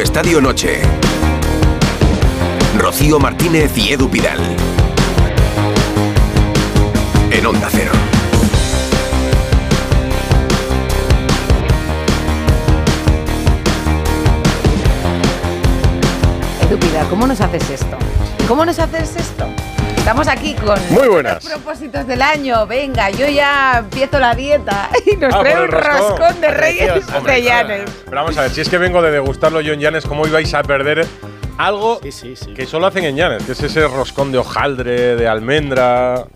Estadio Noche. Rocío Martínez y Edu Pidal. En Onda Cero. Edu Pidal, ¿cómo nos haces esto? ¿Cómo nos haces esto? Estamos aquí con Muy buenas. los propósitos del año. Venga, yo ya empiezo la dieta y nos Ah, trae un roscón. roscón de reyes de Llanes. Pero vamos a ver, si es que vengo de degustarlo yo en Llanes, ¿cómo ibais a perder algo Sí, sí, sí. que solo hacen en Llanes? Que es ese roscón de hojaldre, de almendra.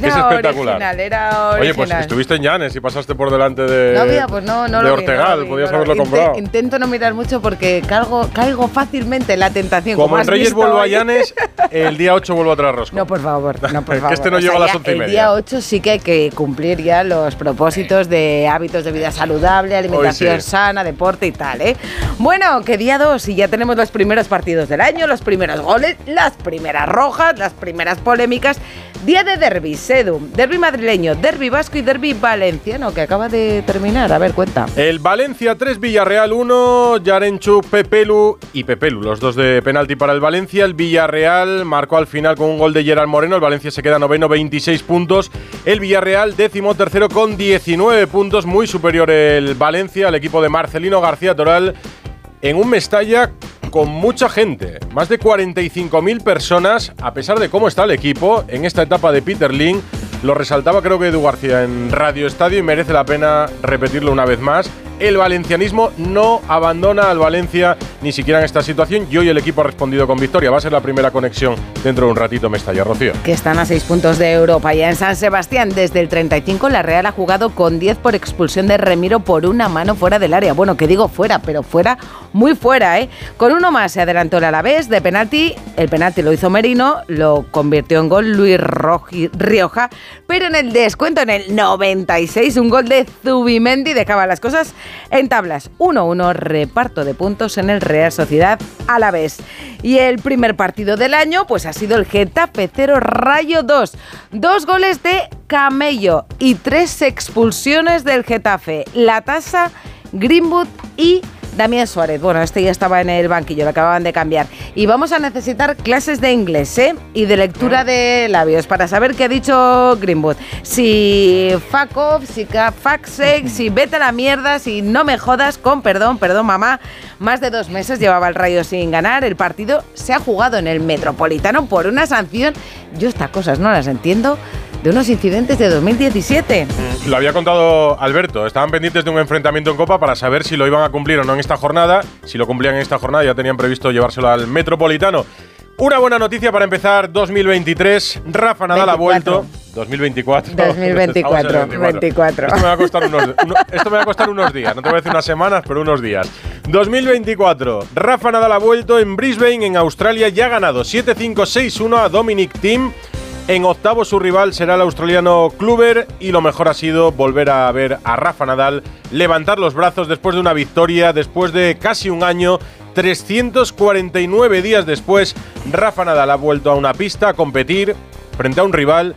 Que es Era espectacular. original, era original. Oye, pues estuviste en Llanes y pasaste por delante de, No había, pues no, no de vi, Ortegal, no vi, podías no lo haberlo vi. Inte- comprado. Intento no mirar mucho porque caigo, caigo fácilmente en la tentación. Como en has Reyes visto vuelvo a hoy. Llanes, el día 8 vuelvo a traer roscón. No, por favor, no, por Que favor. este no O sea, llega a las ya once y El media. día 8 sí que hay que cumplir ya los propósitos de hábitos de vida saludable, alimentación sí. sana, deporte y tal, ¿eh? Bueno, que día 2 y ya tenemos los primeros partidos del año, los primeros goles, las primeras rojas, las primeras polémicas. Día de derby, Sedu, derby madrileño, derby vasco y derby valenciano, que acaba de terminar. A ver, cuenta. El Valencia 3, Villarreal 1, Yarenchu, Pepelu y Pepelu, los dos de penalti para el Valencia. El Villarreal marcó al final con un gol de Gerard Moreno. El Valencia se queda noveno, 26 puntos. El Villarreal décimo tercero con 19 puntos, muy superior el Valencia al equipo de Marcelino García Toral en un Mestalla con mucha gente, más de 45.000 personas, a pesar de cómo está el equipo en esta etapa de Peter Lin. Lo resaltaba creo que Edu García en Radio Estadio y merece la pena repetirlo una vez más. El valencianismo no abandona al Valencia ni siquiera en esta situación y hoy el equipo ha respondido con victoria. Va a ser la primera conexión dentro de un ratito Mestalla, Rocío. que están a 6 puntos de Europa. Ya en San Sebastián, desde el 35, la Real ha jugado con 10 por expulsión de Remiro por una mano fuera del área. Bueno, que digo fuera, pero fuera, muy fuera, ¿eh? Con uno más se adelantó el Alavés de penalti. El penalti lo hizo Merino, lo convirtió en gol Luis Rioja. Pero en el descuento, en el 96, un gol de Zubimendi dejaba las cosas en tablas. 1-1, reparto de puntos en el Real Sociedad Alavés. Y el primer partido del año, pues ha sido el Getafe 0 Rayo 2. Dos goles de Camello y tres expulsiones del Getafe. La Tasa, Greenwood y Damián Suárez. Bueno, este ya estaba en el banquillo, lo acababan de cambiar. Y vamos a necesitar clases de inglés ¿eh? y de lectura de labios para saber qué ha dicho Greenwood. Si fuck off, si fuck sake, si vete a la mierda, si no me jodas, con perdón, perdón mamá. Más de dos meses llevaba el Rayo sin ganar. El partido se ha jugado en el Metropolitano por una sanción. Yo estas cosas no las entiendo. De unos incidentes de 2017. Lo había contado Alberto. Estaban pendientes de un enfrentamiento en Copa para saber si lo iban a cumplir o no en esta jornada. Si lo cumplían en esta jornada, ya tenían previsto llevárselo al Metropolitano. Una buena noticia para empezar 2023. Rafa Nadal ha 24. vuelto. 2024. 2024, Estamos en el 24. Esto me, va a costar unos, uno- esto me va a costar unos días. No te voy a decir unas semanas, pero unos días. 2024. Rafa Nadal ha vuelto en Brisbane, en Australia. Ya ha ganado 7-5, 6-1 a Dominic Thiem. En octavo su rival será el australiano Kluber y lo mejor ha sido volver a ver a Rafa Nadal levantar los brazos después de una victoria, después de casi un año, 349 días después, Rafa Nadal ha vuelto a una pista a competir frente a un rival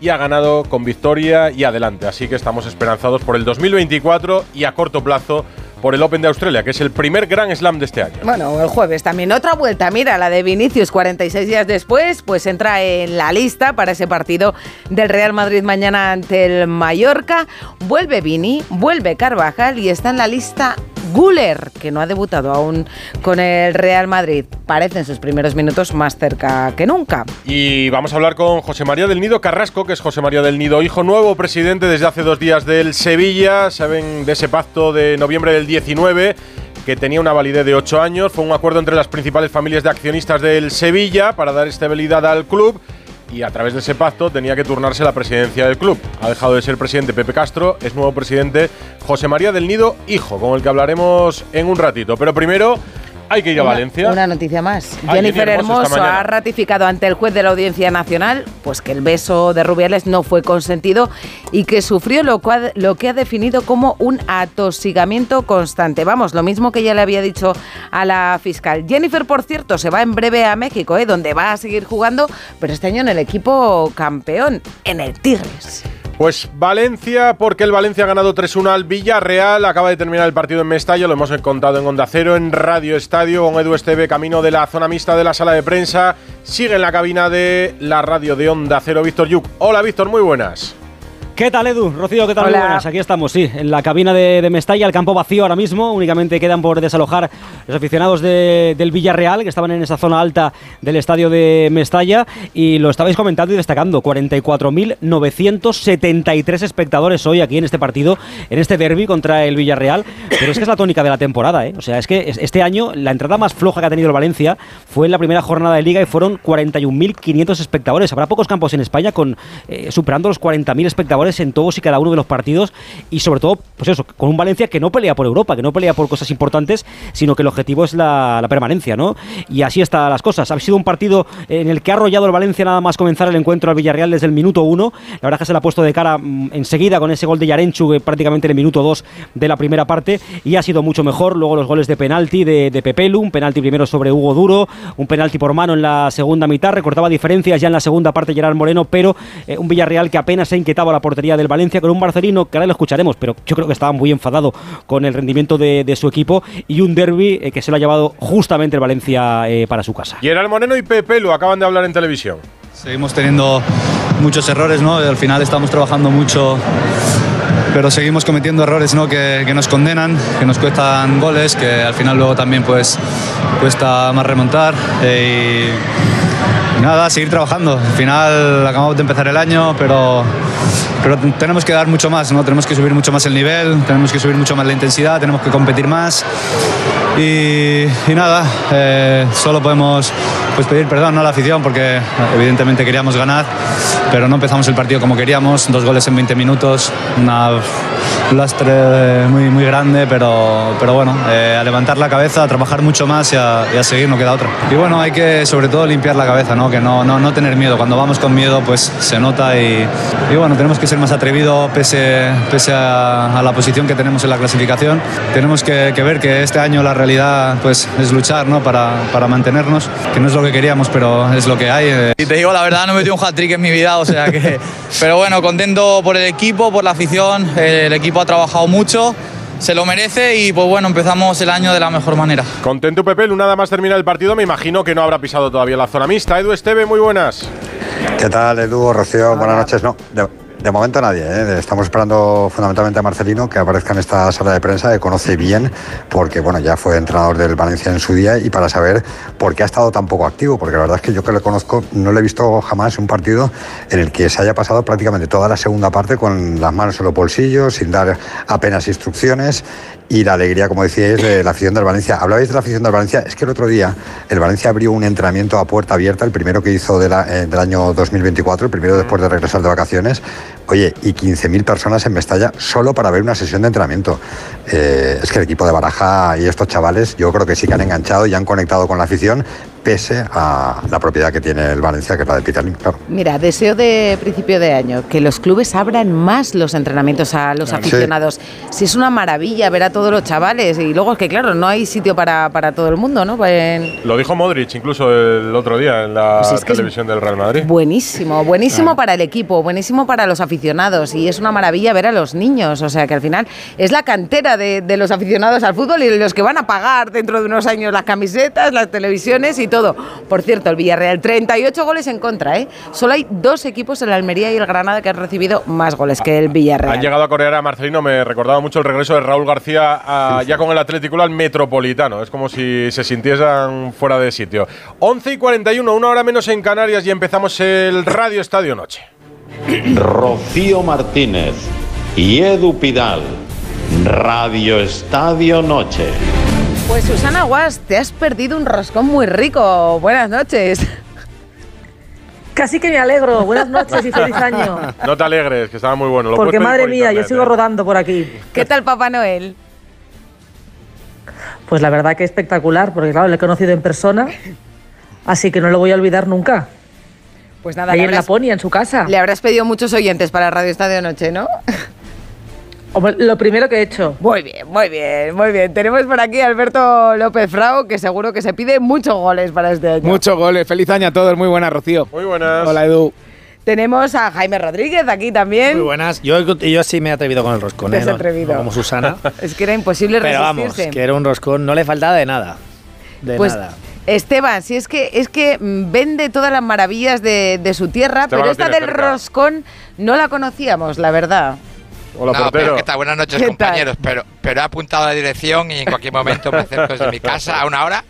y ha ganado con victoria y adelante. Así que estamos esperanzados por el 2024 y a corto plazo por el Open de Australia, que es el primer Grand Slam de este año. Bueno, el jueves también otra vuelta. Mira, la de Vinicius 46 días después, pues entra en la lista para ese partido del Real Madrid mañana ante el Mallorca. Vuelve Vini, vuelve Carvajal y está en la lista Guller, que no ha debutado aún con el Real Madrid. Parece en sus primeros minutos más cerca que nunca. Y vamos a hablar con José María del Nido Carrasco, que es José María del Nido, hijo nuevo presidente desde hace dos días del Sevilla. Saben de ese pacto de noviembre del 19 que tenía una validez de ocho años. Fue un acuerdo entre las principales familias de accionistas del Sevilla para dar estabilidad al club. Y a través de ese pacto tenía que turnarse la presidencia del club. Ha dejado de ser presidente Pepe Castro, es nuevo presidente José María del Nido, hijo, con el que hablaremos en un ratito. Pero primero hay que ir a Una- Valencia. Una noticia más. Jennifer Hermoso Hermoso ha ratificado ante el juez de la Audiencia Nacional pues que el beso de Rubiales no fue consentido y que sufrió lo, cua- lo que ha definido como un atosigamiento constante. Vamos, lo mismo que ya le había dicho a la fiscal. Jennifer, por cierto, se va en breve a México, ¿eh? donde va a seguir jugando, pero este año en el equipo campeón, en el Tigres. Pues Valencia, porque el Valencia ha ganado 3-1 al Villarreal, acaba de terminar el partido en Mestalla, lo hemos contado en Onda Cero, en Radio Estadio, con Edu Esteve, camino de la zona mixta de la sala de prensa, sigue en la cabina de la radio de Onda Cero, Víctor Yuk. Hola Víctor, muy buenas. ¿Qué tal, Edu? Rocío, ¿qué tal? Muy buenas. Aquí estamos, sí, en la cabina de, Mestalla, el campo vacío ahora mismo. Únicamente quedan por desalojar los aficionados del Villarreal, que estaban en esa zona alta del estadio de Mestalla. Y lo estabais comentando y destacando: 44.973 espectadores hoy aquí en este partido, en este derby contra el Villarreal. Pero es que es la tónica de la temporada, ¿eh? O sea, es que este año la entrada más floja que ha tenido el Valencia fue en la primera jornada de liga y fueron 41.500 espectadores. Habrá pocos campos en España con eh, superando los 40.000 espectadores en todos y cada uno de los partidos y sobre todo, pues eso, con un Valencia que no pelea por Europa, que no pelea por cosas importantes, sino que el objetivo es la, permanencia, ¿no? Y así están las cosas. Ha sido un partido en el que ha arrollado el Valencia nada más comenzar el encuentro al Villarreal desde el minuto uno. La verdad es que se le ha puesto de cara mm, enseguida con ese gol de Yarenchu eh, prácticamente en el minuto dos de la primera parte y ha sido mucho mejor. Luego los goles de penalti de, de Pepelu, un penalti primero sobre Hugo Duro, un penalti por mano en la segunda mitad, recortaba diferencias ya en la segunda parte Gerard Moreno, pero eh, un Villarreal que apenas se ha inquietado a la portería del Valencia con un Barcelino que ahora lo escucharemos, pero yo creo que estaba muy enfadado con el rendimiento de, su equipo y un derby eh, que se lo ha llevado justamente el Valencia eh, para su casa. Gerard Moreno y Pepe lo acaban de hablar en televisión. Seguimos teniendo muchos errores, ¿no? Al final estamos trabajando mucho pero seguimos cometiendo errores ¿no? que, que, nos condenan, que nos cuestan goles, que al final luego también pues cuesta más remontar. Eh, y nada, seguir trabajando. Al final acabamos de empezar el año, pero, pero tenemos que dar mucho más, ¿no? Tenemos que subir mucho más el nivel, tenemos que subir mucho más la intensidad, tenemos que competir más. Y, nada, eh, solo podemos pues, pedir perdón a la afición porque evidentemente queríamos ganar, pero no empezamos el partido como queríamos, dos goles en 20 minutos, una lastre muy, muy grande, pero, pero bueno, eh, a levantar la cabeza, a trabajar mucho más y a, seguir, no queda otra. Y bueno, hay que sobre todo limpiar la cabeza, ¿no? que no, no, no tener miedo. Cuando vamos con miedo, pues se nota y, y bueno, tenemos que ser más atrevidos pese, pese a, la posición que tenemos en la clasificación. Tenemos que, que, ver que este año la realidad pues, es luchar ¿no? para, para mantenernos, que no es lo que queríamos, pero es lo que hay. Eh. Y te digo la verdad, no metido un hat-trick en mi vida, o sea que... pero bueno, contento por el equipo, por la afición, el equipo ha trabajado mucho, se lo merece y pues bueno, empezamos el año de la mejor manera. Contento Pepe, nada más termina el partido, me imagino que no habrá pisado todavía la zona mixta. Edu Esteve, muy buenas. ¿Qué tal, Edu, Rocío? Buenas noches. No, de momento nadie. ¿eh? Estamos esperando fundamentalmente a Marcelino que aparezca en esta sala de prensa, que conoce bien, porque bueno, ya fue entrenador del Valencia en su día y para saber por qué ha estado tan poco activo, porque la verdad es que yo que le conozco no le he visto jamás un partido en el que se haya pasado prácticamente toda la segunda parte con las manos en los bolsillos, sin dar apenas instrucciones y la alegría, como decíais, de la afición del Valencia. Hablabais de la afición del Valencia, es que el otro día el Valencia abrió un entrenamiento a puerta abierta, el primero que hizo eh, del año 2024, el primero después de regresar de vacaciones. Oye, y 15.000 personas en Mestalla solo para ver una sesión de entrenamiento. Eh, es que el equipo de Baraja y estos chavales yo creo que sí que han enganchado y han conectado con la afición pese a la propiedad que tiene el Valencia, que es la de Peter Mira, deseo de principio de año que los clubes abran más los entrenamientos a los aficionados. Si es una maravilla ver a todos los chavales y luego es que, claro, no hay sitio para, para todo el mundo, ¿no? Pues Lo dijo Modric incluso el otro día en la pues televisión del Real Madrid. Buenísimo, buenísimo para el equipo, buenísimo para los aficionados y es una maravilla ver a los niños. O sea que al final es la cantera de, de los aficionados al fútbol y los que van a pagar dentro de unos años las camisetas, las televisiones y todo por cierto, el Villarreal, 38 goles en contra, ¿eh? Solo hay dos equipos, el Almería y el Granada, que han recibido más goles que el Villarreal. Han llegado a corear a Marcelino, me recordaba mucho el regreso de Raúl García ya con el Atlético al Metropolitano. Es como si se sintiesen fuera de sitio. 11 y 41, una hora menos en Canarias y empezamos el Radio Estadio Noche. Rocío Martínez y Edu Pidal. Radio Estadio Noche. Pues Susana Guas, te has perdido un roscón muy rico. Buenas noches. Casi que me alegro. Buenas noches y feliz año. No te alegres, que estaba muy bueno. Porque madre mía, yo sigo ¿eh? rodando por aquí. ¿Qué tal Papá Noel? Pues la verdad que espectacular, porque claro, le he conocido en persona, así que no lo voy a olvidar nunca. Pues nada, Ahí en Laponia, en su casa. Le habrás pedido muchos oyentes para Radio Estadio Noche, ¿no? Lo primero que he hecho. Muy bien, muy bien, muy bien. Tenemos por aquí a Alberto López Frau, que seguro que se pide muchos goles para este año. Muchos goles. Feliz año a todos. Muy buenas, Rocío. Muy buenas. Hola, Edu. Tenemos a Jaime Rodríguez aquí también. Muy buenas. Yo, yo sí me he atrevido con el roscón. Te ¿eh? has No- atrevido. no como Susana. Es que era imposible Pero vamos, que era un roscón. No le faltaba de nada. De pues, nada. Esteban, si es que es que vende todas las maravillas de, de su tierra, Esteban pero esta del cerca. roscón no la conocíamos, la verdad. Hola, No, portero. pero ¿qué tal? Buenas noches, ¿Qué compañeros. Pero, pero he apuntado la dirección y en cualquier momento me acerco desde mi casa a una hora.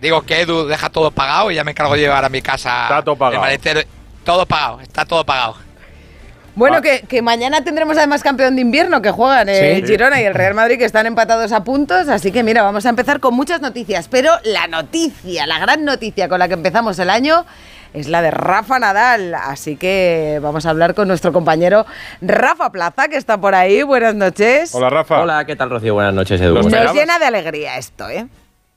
Digo que Edu deja todo pagado y ya me encargo de llevar a mi casa Está todo pagado. el maletero. Todo pagado, está todo pagado. Bueno, Ah. que, que mañana tendremos además campeón de invierno que juegan el Sí. Girona y el Real Madrid que están empatados a puntos. Así que mira, vamos a empezar con muchas noticias. Pero la noticia, la gran noticia con la que empezamos el año es la de Rafa Nadal. Así que vamos a hablar con nuestro compañero Rafa Plaza, que está por ahí. Buenas noches. Hola, Rafa. Hola, ¿qué tal, Rocío? Buenas noches, Edu. Nos llena de alegría esto, ¿eh?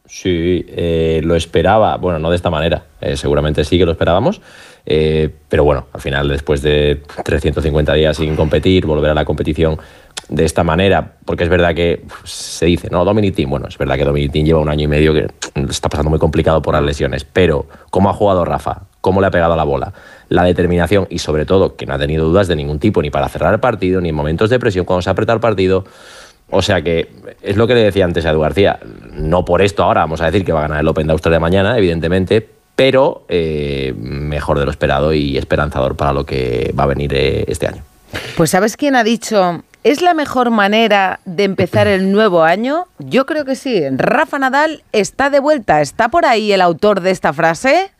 Sí, eh, lo esperaba. Bueno, no de esta manera. eh, seguramente sí que lo esperábamos. eh, pero bueno, al final, después de 350 días sin competir, volver a la competición de esta manera, porque es verdad que uf, se dice, ¿no? Dominic Thiem, bueno, es verdad que Dominic Thiem lleva un año y medio que está pasando muy complicado por las lesiones, pero cómo ha jugado Rafa, cómo le ha pegado a la bola, la determinación y sobre todo que no ha tenido dudas de ningún tipo, ni para cerrar el partido, ni en momentos de presión cuando se ha el partido. O sea que es lo que le decía antes a Edu García. No por esto ahora vamos a decir que va a ganar el Open de Australia mañana, evidentemente, pero eh, mejor de lo esperado y esperanzador para lo que va a venir eh, este año. Pues ¿sabes quién ha dicho? ¿Es la mejor manera de empezar el nuevo año? Yo creo que sí. Rafa Nadal está de vuelta. ¿Está por ahí el autor de esta frase?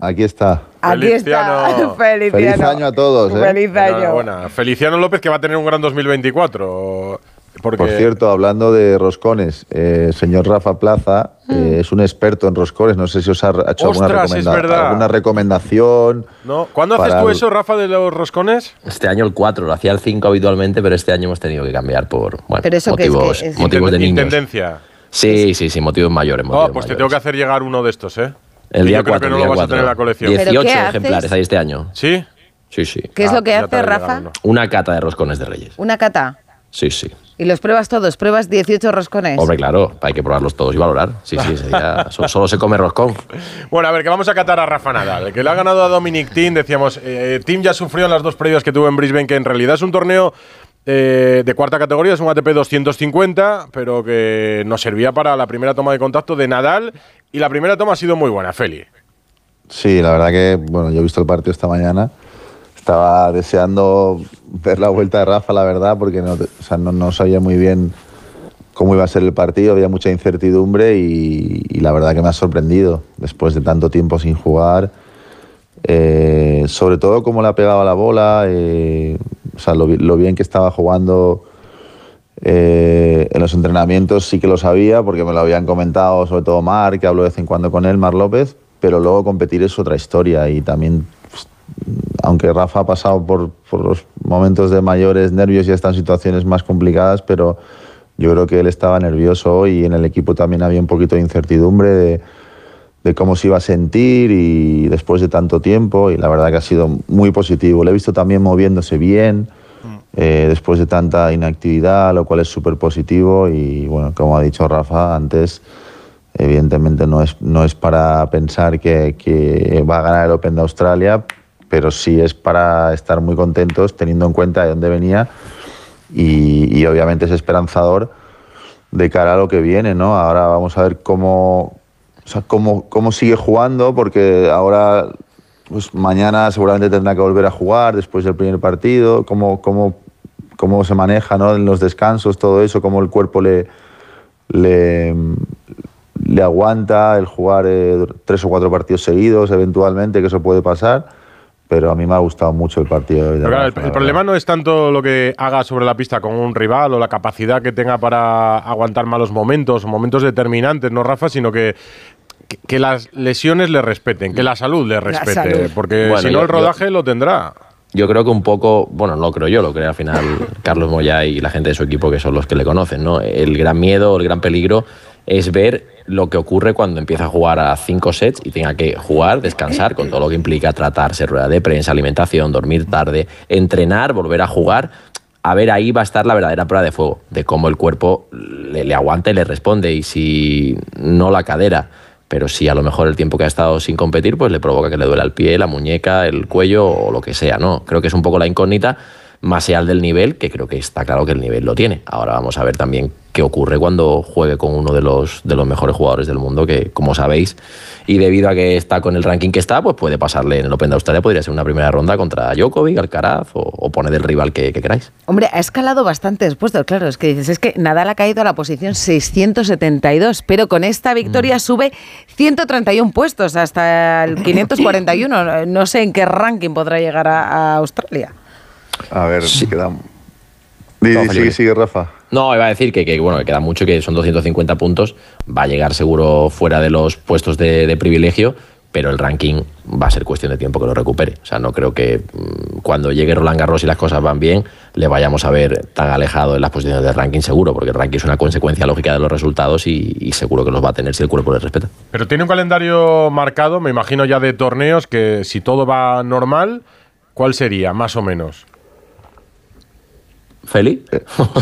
Aquí está. Aquí está. Feliciano. Feliciano. Feliz año a todos, ¿eh? Feliz año. Enhorabuena. Feliciano López que va a tener un gran 2024. Porque Por cierto, hablando de roscones, eh, señor Rafa Plaza eh, es un experto en roscones. No sé si os ha hecho alguna, Mm. Ostras, es recomenda- verdad. alguna recomendación. ¿no? ¿Cuándo haces tú el- eso, Rafa, de los roscones? Este año el 4, lo hacía el 5 habitualmente, pero este año hemos tenido que cambiar por bueno, Pero eso que es que motivos, es- motivos de niños. Intendencia. Sí, sí, sí, motivos mayores. Oh, motivos pues te mayores. tengo que hacer llegar uno de estos, ¿eh? El Que día yo creo 4, que no lo vas a tener en la 4. colección. ¿Pero 18 qué haces? ejemplares hay este año. ¿Sí? Sí, sí. ¿Qué es Ah, lo que ya hace Rafa? Una cata de roscones de Reyes. Una cata. Sí, sí. Y los pruebas todos. Pruebas 18 roscones. Hombre, claro, hay que probarlos todos y valorar. Sí, sí, sería- so- solo se come roscón. Bueno, a ver, que vamos a catar a Rafa Nadal, que le ha ganado a Dominic Thiem. Decíamos, eh, Thiem ya sufrió en las dos previas que tuvo en Brisbane, que en realidad es un torneo eh, de cuarta categoría, es un ATP 250, pero que nos servía para la primera toma de contacto de Nadal. Y la primera toma ha sido muy buena, Feli. Sí, la verdad que, bueno, yo he visto el partido esta mañana. Estaba deseando ver la vuelta de Rafa, la verdad, porque no, o sea, no, no sabía muy bien cómo iba a ser el partido, había mucha incertidumbre y, y la verdad que me ha sorprendido después de tanto tiempo sin jugar. Eh, sobre todo cómo le ha pegado a la bola, eh, o sea, lo, lo bien que estaba jugando eh, en los entrenamientos sí que lo sabía porque me lo habían comentado sobre todo Mar, que hablo de vez en cuando con él, Mar López, pero luego competir es otra historia y también, pues, aunque Rafa ha pasado por, por los momentos de mayores nervios y está en situaciones más complicadas, pero yo creo que él estaba nervioso y en el equipo también había un poquito de incertidumbre de, de cómo se iba a sentir y después de tanto tiempo y la verdad que ha sido muy positivo. Le he visto también moviéndose bien eh, después de tanta inactividad, lo cual es súper positivo y bueno, como ha dicho Rafa antes, evidentemente no es, no es para pensar que, que va a ganar el Open de Australia, pero sí es para estar muy contentos teniendo en cuenta de dónde venía y, y obviamente es esperanzador de cara a lo que viene, ¿no? Ahora vamos a ver cómo, o sea, cómo, cómo sigue jugando, porque ahora, pues mañana seguramente tendrá que volver a jugar después del primer partido, cómo, cómo, cómo se maneja ¿no? en los descansos, todo eso, cómo el cuerpo le, le, le aguanta el jugar eh, tres o cuatro partidos seguidos, eventualmente, que eso puede pasar. Pero a mí me ha gustado mucho el partido de claro, el, problema no es tanto lo que haga sobre la pista con un rival o la capacidad que tenga para aguantar malos momentos o momentos determinantes, ¿no, Rafa? Sino que, que, que las lesiones le respeten, que la salud le respete. salud. Porque Bueno, si no, el rodaje lo tendrá. Yo creo que un poco, bueno, no creo yo, lo creo al final Carlos Moya y la gente de su equipo que son los que le conocen, ¿no? El gran miedo, el gran peligro es ver lo que ocurre cuando empieza a jugar a cinco sets y tenga que jugar, descansar, con todo lo que implica tratarse, rueda de prensa, alimentación, dormir tarde, entrenar, volver a jugar. A ver, ahí va a estar la verdadera prueba de fuego, de cómo el cuerpo le aguanta y le responde, y si no la cadera pero si a lo mejor el tiempo que ha estado sin competir, pues le provoca que le duele el pie, la muñeca, el cuello o lo que sea, ¿no? Creo que es un poco la incógnita más allá del nivel, que creo que está claro que el nivel lo tiene. Ahora vamos a ver también qué ocurre cuando juegue con uno de los, de los mejores jugadores del mundo, que como sabéis, y debido a que está con el ranking que está, pues puede pasarle en el Open de Australia, podría ser una primera ronda contra Djokovic, Alcaraz o, o poner el rival que, que queráis. Hombre, ha escalado bastante después, claro, es que dices, es que Nadal ha caído a la posición 672, pero con esta victoria sube 131 puestos hasta el 541. No sé en qué ranking podrá llegar a, a Australia. A ver, di, Felipe. sigue, sigue, Rafa. No, iba a decir que, que, bueno, que queda mucho, que son 250 puntos, va a llegar seguro fuera de los puestos de, de privilegio, pero el ranking va a ser cuestión de tiempo que lo recupere. O sea, no creo que mm, cuando llegue Roland Garros y las cosas van bien, le vayamos a ver tan alejado en las posiciones del ranking seguro, porque el ranking es una consecuencia lógica de los resultados y, y seguro que los va a tener si el cuerpo le respeta. Pero tiene un calendario marcado, me imagino ya de torneos, que si todo va normal, ¿cuál sería, más o menos? ¿Feli?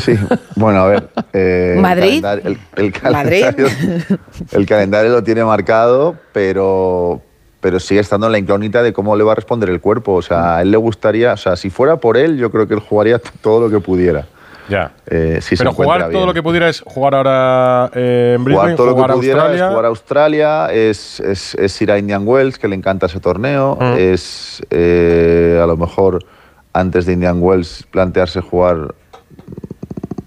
Sí, bueno, a ver. eh, ¿Madrid? El calendario, el- el ¿Madrid? calendario- el calendario lo tiene marcado, pero, pero sigue estando en la incógnita de cómo le va a responder el cuerpo. O sea, a él le gustaría, o sea, si fuera por él, yo creo que él jugaría todo lo que pudiera. Ya. Eh, si se Pero jugar todo bien. lo que pudiera es jugar ahora eh, en Brisbane, Jugar todo lo que pudiera Australia. es jugar a Australia, es, es- es ir a Indian Wells, que le encanta ese torneo, Mm. es eh, a lo mejor antes de Indian Wells plantearse jugar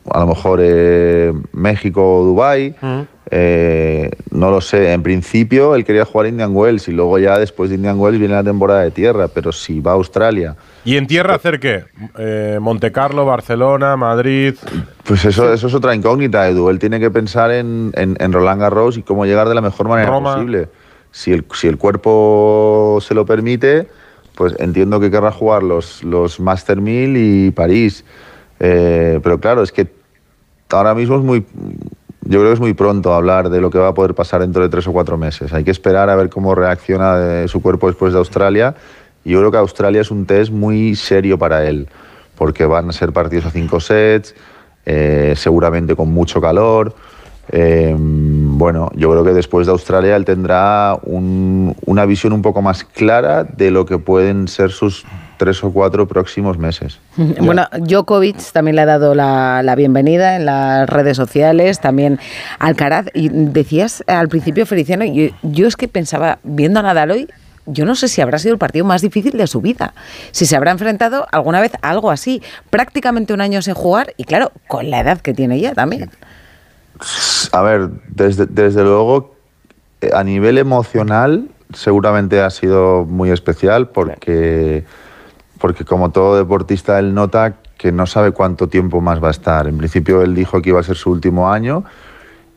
a lo mejor eh, México o Dubai Mm. eh, no lo sé, en principio él quería jugar Indian Wells y luego ya después de Indian Wells viene la temporada de tierra, pero si va a Australia ¿Y en tierra hacer qué? Eh, Monte Carlo, Barcelona, Madrid. Pues eso, eso es otra incógnita, Edu. Él tiene que pensar en, en, en Roland Garros y cómo llegar de la mejor manera Roma. posible. Si el, si el cuerpo se lo permite, pues entiendo que querrá jugar los, los Master 1000 y París. Eh, pero claro, es que ahora mismo es muy... Yo creo que es muy pronto hablar de lo que va a poder pasar dentro de tres o cuatro meses. Hay que esperar a ver cómo reacciona eh, su cuerpo después de Australia. Y yo creo que Australia es un test muy serio para él, porque van a ser partidos a cinco sets, eh, seguramente con mucho calor. Eh, bueno, yo creo que después de Australia él tendrá un- una visión un poco más clara de lo que pueden ser sus tres o cuatro próximos meses. Bueno, Djokovic también le ha dado la, la bienvenida en las redes sociales, también Alcaraz. Y decías al principio, Feliciano, yo, yo es que pensaba, viendo a Nadal hoy, yo no sé si habrá sido el partido más difícil de su vida. Si se habrá enfrentado alguna vez a algo así. Prácticamente un año sin jugar y claro, con la edad que tiene ya también. A ver, desde, desde luego, eh, a nivel emocional, seguramente ha sido muy especial porque, porque como todo deportista, él nota que no sabe cuánto tiempo más va a estar. En principio, él dijo que iba a ser su último año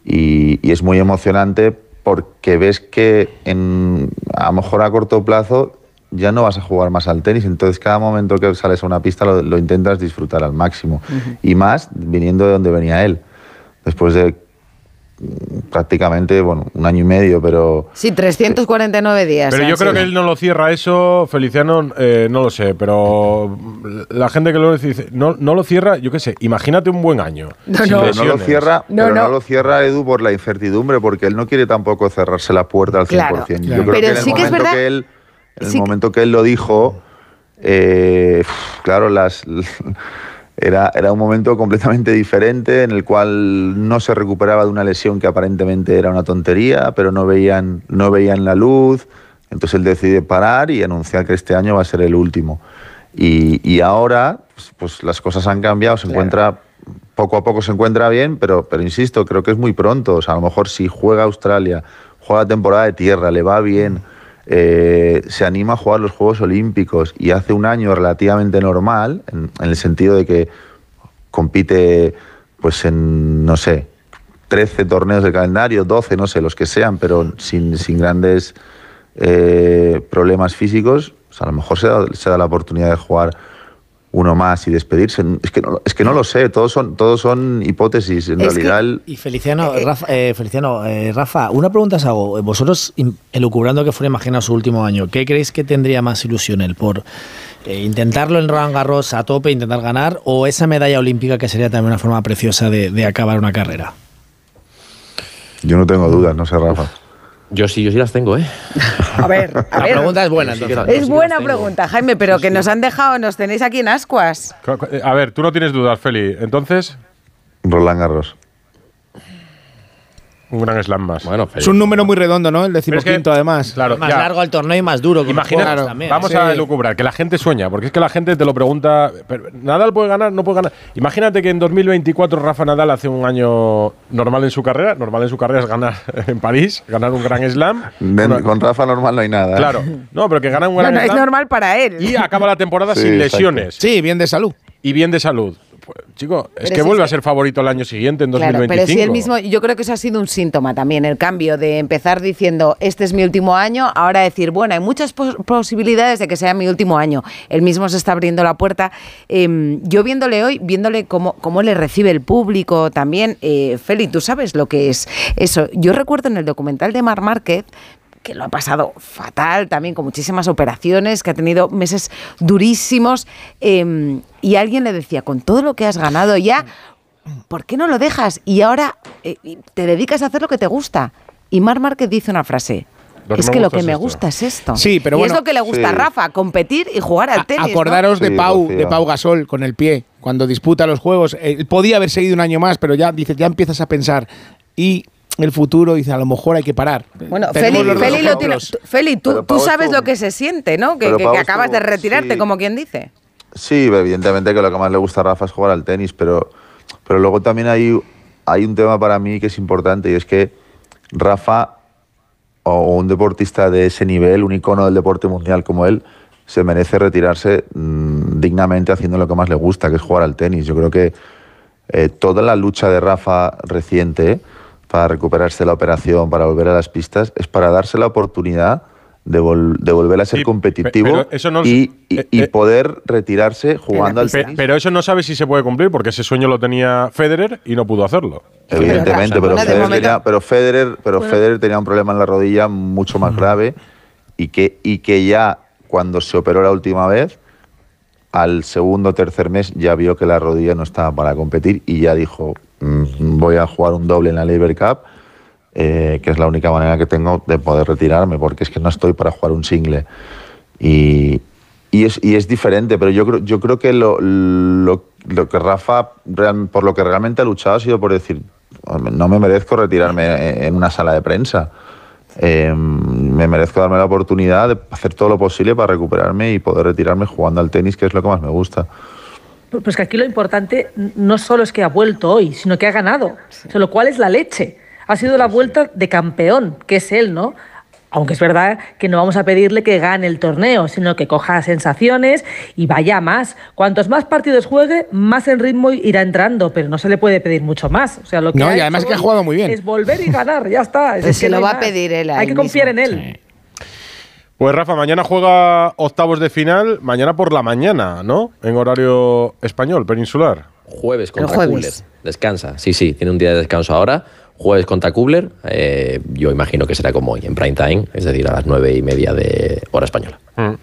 y, y es muy emocionante porque ves que en, a lo mejor a corto plazo ya no vas a jugar más al tenis, entonces cada momento que sales a una pista lo, lo intentas disfrutar al máximo. Y más viniendo de donde venía él después de prácticamente, bueno, un año y medio, pero Sí, 349 días. Pero yo creo sido. que él no lo cierra eso, Feliciano, eh, no lo sé, pero la gente que lo dice, no, no lo cierra, yo qué sé, imagínate un buen año. No, pero no lo cierra, No, pero no. no. lo cierra Edu por la incertidumbre, porque él no quiere tampoco cerrarse la puerta al 100%. Claro, Yo creo Pero que en el sí que es momento verdad- que él, en el sí momento que él lo dijo, eh, claro, las era, era un momento completamente diferente en el cual no se recuperaba de una lesión que aparentemente era una tontería, pero no veían, no veían la luz. Entonces él decide parar y anunciar que este año va a ser el último. Y, y ahora, pues, pues las cosas han cambiado, se encuentra, poco a poco se encuentra bien, pero, pero insisto, creo que es muy pronto. O sea, a lo mejor si juega Australia, juega temporada de tierra, le va bien, eh, se anima a jugar los Juegos Olímpicos y hace un año relativamente normal, en, el sentido de que compite pues en, no sé, 13 torneos de calendario, 12, no sé, los que sean, pero sin, sin grandes eh, problemas físicos, pues a lo mejor se da, se da la oportunidad de jugar uno más y despedirse. Es que no, es que no lo sé, todos son, todos son hipótesis. En Es realidad, que- el- Y Feliciano, Rafa, eh, Feliciano eh, Rafa, una pregunta os hago. Vosotros, elucubrando que fuera imaginado su último año, ¿qué creéis que tendría más ilusión él? ¿Por eh, intentarlo en Roland Garros a tope, intentar ganar, o esa medalla olímpica que sería también una forma preciosa de, de acabar una carrera? yo no tengo dudas, no sé, Rafa. Yo sí, yo sí las tengo, ¿eh? A ver, a La ver. pregunta es buena, entonces. Es buena pregunta, Jaime, pero que nos han dejado, nos tenéis aquí en ascuas. Co- A ver, tú no tienes dudas, Feli. Entonces, Roland Garros. Un gran slam más. Bueno, Es un número muy redondo, ¿no? El Pero es que- decimoquinto, además. Claro, Más ya. largo el torneo y más duro. Imagina, vamos Sí. a lucubrar, que la gente sueña, porque es que la gente te lo pregunta, pero Nadal puede ganar, no puede ganar. Imagínate que en 2024 Rafa Nadal hace un año normal en su carrera, normal en su carrera es ganar en París, ganar un gran slam. Con Rafa normal no hay nada. ¿eh? claro, no, pero que gana un gran no, es slam normal para él. y acaba la temporada Sí, sin exacto. lesiones Sí, bien de salud. y bien de salud. Chico, es Pero que si vuelve es a ser favorito el año siguiente, en Claro, 2025. pero si él mismo, yo creo que eso ha sido un síntoma también, el cambio de empezar diciendo, este es mi último año, ahora decir, bueno, hay muchas pos- posibilidades de que sea mi último año. Él mismo se está abriendo la puerta. Em, yo viéndole hoy, viéndole cómo, cómo le recibe el público también, eh, Feli, tú sabes lo que es eso. Yo recuerdo en el documental de Mar Márquez, que lo ha pasado fatal también, con muchísimas operaciones, que ha tenido meses durísimos, em, y alguien le decía, con todo lo que has ganado ya, ¿por qué no lo dejas? Y ahora eh, te dedicas a hacer lo que te gusta. Y Mar Márquez dice una frase. Lo que es que lo que es me esto". gusta es esto. Sí, pero y bueno, es lo que le gusta a. Rafa, competir y jugar al tenis. Acordaros de Sí, Pau, de Pau Gasol con el pie, cuando disputa los juegos. Él podía haber seguido un año más, pero ya dices, ya empiezas a pensar. Y el futuro, dice, a lo mejor hay que parar. Bueno, Feli, Feli, lo tiene- Feli, tú, tú sabes estuvo- lo que se siente, ¿no? Que, que- acabas de estuvo- retirarte, sí. como quien dice. Sí, evidentemente que lo que más le gusta a Rafa es jugar al tenis, pero, pero luego también hay, hay un tema para mí que es importante y es que Rafa o un deportista de ese nivel, un icono del deporte mundial como él, se merece retirarse mm, dignamente haciendo lo que más le gusta, que es jugar al tenis. Yo creo que eh, toda la lucha de Rafa reciente para recuperarse de la operación, para volver a las pistas, es para darse la oportunidad de, vol- de volver a ser Sí, competitivo eso no- y, y- eh, y eh, poder retirarse jugando al Pe- tenis. pero eso no sabe si se puede cumplir, porque ese sueño lo tenía Federer y no pudo hacerlo. Evidentemente, Pero, pero, de Federer, tenía, pero, Federer, pero Bueno. Federer tenía un problema en la rodilla mucho más grave y que, y que ya cuando se operó la última vez, al segundo o tercer mes ya vio que la rodilla no estaba para competir y ya dijo, "Mm, voy a jugar un doble en la Labor Cup, eh, que es la única manera que tengo de poder retirarme, porque es que no estoy para jugar un single. Y, y es, y es diferente, pero yo creo, yo creo que lo, lo, lo que Rafa, real- por lo que realmente ha luchado ha sido por decir, "Hombre, no me merezco retirarme en una sala de prensa. Eh, me merezco darme la oportunidad de hacer todo lo posible para recuperarme y poder retirarme jugando al tenis, que es lo que más me gusta. Pues que aquí lo importante no solo es que ha vuelto hoy, sino que ha ganado. O sea, lo cual es la leche. Ha sido la vuelta de campeón, que es él, ¿no? Aunque es verdad que no vamos a pedirle que gane el torneo, sino que coja sensaciones y vaya más. Cuantos más partidos juegue, más en ritmo irá entrando, pero no se le puede pedir mucho más. O sea, lo que No, y además que ha jugado muy bien. Es volver y ganar, ya está. Es Pues que se lo hay va a pedir él a Hay él que confiar mismo. en él. Pues Rafa, mañana juega octavos de final, mañana por la mañana, ¿no? En horario español, peninsular. Jueves contra jueves. Kubler. Descansa. Sí, sí, tiene un día de descanso ahora. Jueves contra Kubler. eh, yo imagino que será como hoy, en prime time, es decir, a las nueve y media de hora española. Mm.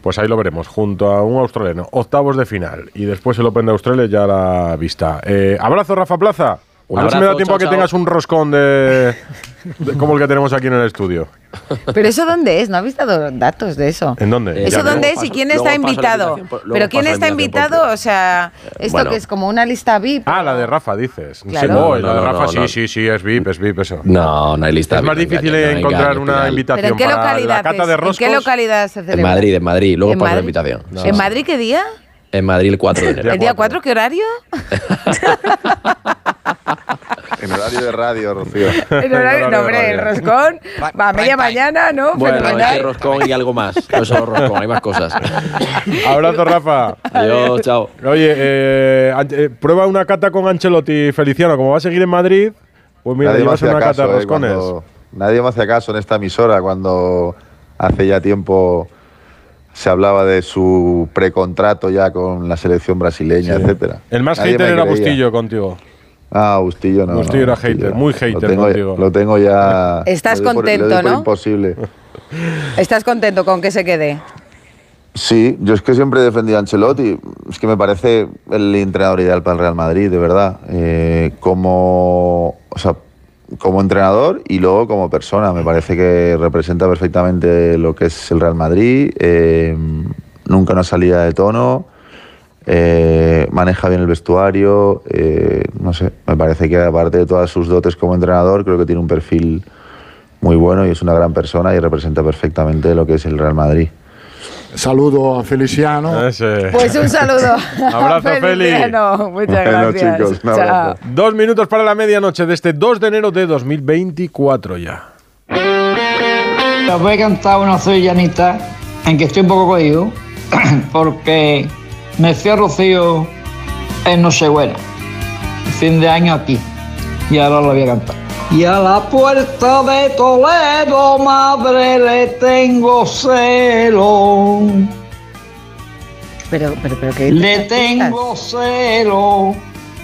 Pues ahí lo veremos, junto a un australiano. Octavos de final. Y después el Open de Australia ya a la vista. Eh, abrazo, Rafa Plaza. Un a ver si me da tiempo a que chao, tengas un roscón de- como el que tenemos aquí en el estudio. Pero eso dónde es, no habéis dado datos de eso. ¿En dónde? Eh, ¿Eso dónde es y paso- quién luego está invitado? invitación Pero quién está invitación por invitado, o sea, esto bueno. que es como una lista VIP. Ah, la de Rafa, dices. Claro. Sí, No, no, la de Rafa, no, sí, no. sí, sí, es VIP, es VIP eso. No, no hay lista. es más no difícil engañes, no encontrar engañes, una Pidal. ¿Pero invitación en qué para localidad la cata de ¿En roscos. qué localidad se En celebra? Madrid, en Madrid. Luego ¿En paso la invitación. ¿En. Madrid qué día? En Madrid el 4 de enero. ¿El día 4? ¿Qué horario? En horario de radio, Rocío. El horario, no, hombre, el roscón Va- va a media mañana, ¿no? Bueno, Fenomenal. roscón y algo más. No solo roscón, hay más cosas. Abrazo, Rafa. Adiós, chao. Oye, eh, eh, prueba una cata con Ancelotti Feliciano. Como va a seguir en Madrid, pues mira, nadie, me llevas una cata caso, eh, roscones. cuando- nadie me hacía caso en esta emisora cuando hace ya tiempo se hablaba de su precontrato ya con la selección brasileña, etcétera. El más Nadie hater era. Bustillo contigo. Ah, Bustillo no. Bustillo no, era hater, muy Lo hater tengo, contigo. Lo tengo ya. Estás lo doy por- lo contento, ¿no? imposible. ¿Estás contento con que se quede? Sí, yo es que siempre he defendido a Ancelotti. Es que me parece el entrenador ideal para el Real Madrid, de verdad. Eh, como, o sea, como entrenador y luego como persona. Me parece que representa perfectamente lo que es el Real Madrid. eh, nunca una salida de tono. Eh, maneja bien el vestuario. eh, no sé, me parece que aparte de todas sus dotes como entrenador, creo que tiene un perfil muy bueno y es una gran persona y representa perfectamente lo que es el Real Madrid. Saludo a Feliciano. Pues un saludo. Abrazo, Feli. Feliciano. Muchas Bueno, gracias. chicos, un Chao. abrazo. Dos minutos para la medianoche de este 2 de enero de 2024 ya. Les voy a cantar una sevillanita en que estoy un poco cohido porque me fui a Rocío en Nochebuena, fin de año aquí, y ahora lo voy a cantar. Y a la puerta de Toledo, madre, le tengo celo. Pero, pero, pero que. Le tengo celo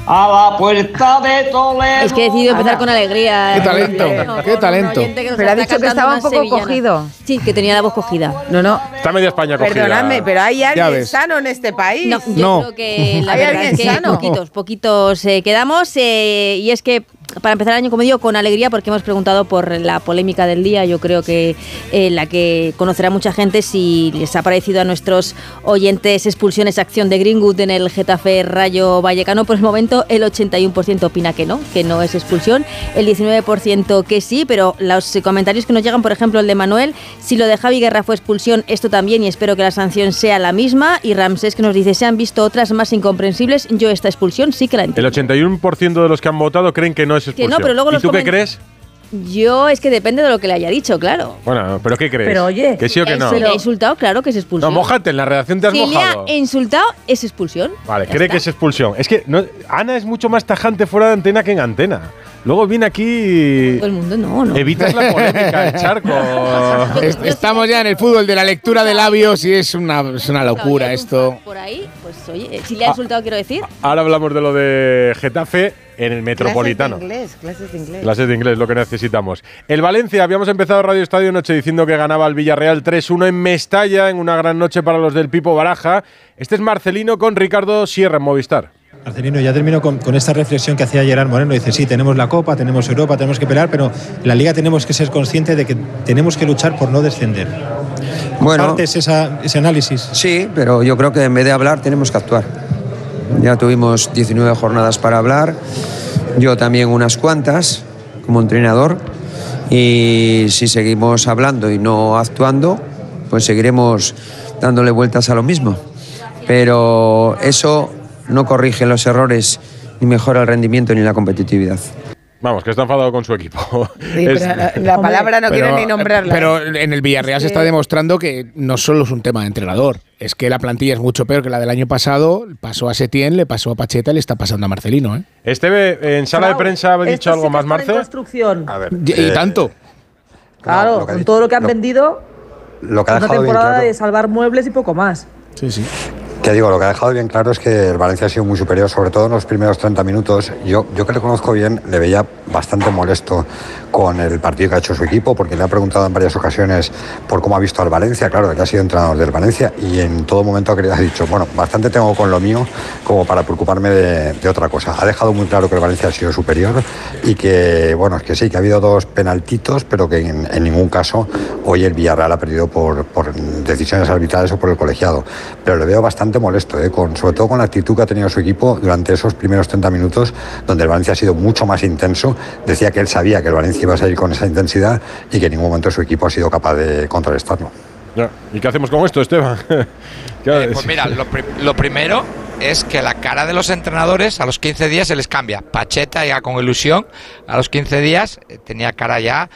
a la puerta de Toledo. Es que he decidido empezar con alegría. Qué eh, talento, eh, qué talento. Pero ha dicho que estaba un poco sevillana. cogido. Sí, que tenía la voz cogida. No, no. Está media España cogida. Perdonadme, pero hay alguien sano en este país. No, yo creo que la ¿Hay verdad alguien es que sano? poquitos, poquitos eh, quedamos. eh, y es que para empezar el año, como digo, con alegría, porque hemos preguntado por la polémica del día. Yo creo que eh, la que conocerá mucha gente si les ha parecido a nuestros oyentes expulsiones acción de Greenwood en el Getafe Rayo Vallecano. Por el momento, el 81% opina que no, que no es expulsión. El 19% que sí, pero los comentarios que nos llegan, por ejemplo, el de Manuel, si lo de Javi Guerra fue expulsión, esto también, y espero que la sanción sea la misma. Y Ramsés que nos dice, se han visto otras más incomprensibles, yo esta expulsión sí que la entiendo. El 81% de los que han votado creen que no es Expulsión. no, pero luego ¿Y los tú qué crees? Yo es que depende de lo que le haya dicho, claro. Bueno, ¿pero qué crees? Pero oye, ¿Que sí o que no? Si le ha insultado, claro que es No, expulsión. mojate, en la redacción te has si le mojado. ha insultado, es expulsión. Vale, Ya cree está. que es expulsión. Es que no- Ana es mucho más tajante fuera de antena que en antena. Luego viene aquí Todo el mundo no, no. evitas la polémica, el charco. Est- Estamos ya en el fútbol de la lectura de labios y es una, es una locura esto. Por ahí, pues oye, si le ha insultado, quiero decir. Ahora hablamos de lo de Getafe en el Metropolitano. Clases de inglés, clases de inglés. Clases de inglés, lo que necesitamos. El Valencia, habíamos empezado Radio Estadio Noche diciendo que ganaba al Villarreal 3-1 en Mestalla, en una gran noche para los del Pipo Baraja. Este es Marcelino con Ricardo Sierra en Movistar. Marcelino, ya termino con, con esta reflexión que hacía Gerard Moreno. Dice, sí, tenemos la Copa, tenemos Europa, tenemos que pelear, pero en la Liga tenemos que ser conscientes de que tenemos que luchar por no descender. Bueno. ¿Compartes esa- ese análisis? Sí, pero yo creo que en vez de hablar tenemos que actuar. Ya tuvimos 19 jornadas para hablar, yo también unas cuantas como entrenador, y si seguimos hablando y no actuando, pues seguiremos dándole vueltas a lo mismo. Pero eso no corrige los errores ni mejora el rendimiento ni la competitividad. Vamos, que está enfadado con su equipo. Sí, la, la palabra no quiero ni nombrarla. Pero en el Villarreal Es se está demostrando que no solo es un tema de entrenador, es que la plantilla es mucho peor que la del año pasado. Pasó a Setién, le pasó a Pacheta y le está pasando a Marcelino. ¿eh? Esteve, en sala de prensa, ¿ha dicho algo más, Marce? construcción. A ver, Y, y eh, tanto. Claro, con todo lo que han lo- vendido, Lo que ha una temporada claro, de salvar muebles y poco más. Sí, sí. Que digo, lo que ha dejado bien claro es que el Valencia ha sido muy superior, sobre todo en los primeros 30 minutos. Yo, yo que le conozco bien, le veía bastante molesto con el partido que ha hecho su equipo, porque le ha preguntado en varias ocasiones por cómo ha visto al Valencia, claro, que ha sido entrenador del Valencia, y en todo momento ha dicho, bueno, bastante tengo con lo mío como para preocuparme de, otra cosa. Ha dejado muy claro que el Valencia ha sido superior y que, bueno, es que sí, que ha habido dos penaltitos, pero que en, ningún caso hoy el Villarreal ha perdido por decisiones arbitrales o por el colegiado. Pero le veo bastante molesto, ¿eh? con, sobre todo con la actitud que ha tenido su equipo durante esos primeros 30 minutos, donde el Valencia ha sido mucho más intenso. Decía que él sabía que el Valencia iba a salir con esa intensidad y que en ningún momento su equipo ha sido capaz de contrarrestarlo. Ya. ¿Y qué hacemos con esto, Esteban? Eh, pues mira, lo, pri- lo primero es que la cara de los entrenadores a los 15 días se les cambia. Pacheta ya con ilusión, a los 15 días eh, tenía cara ya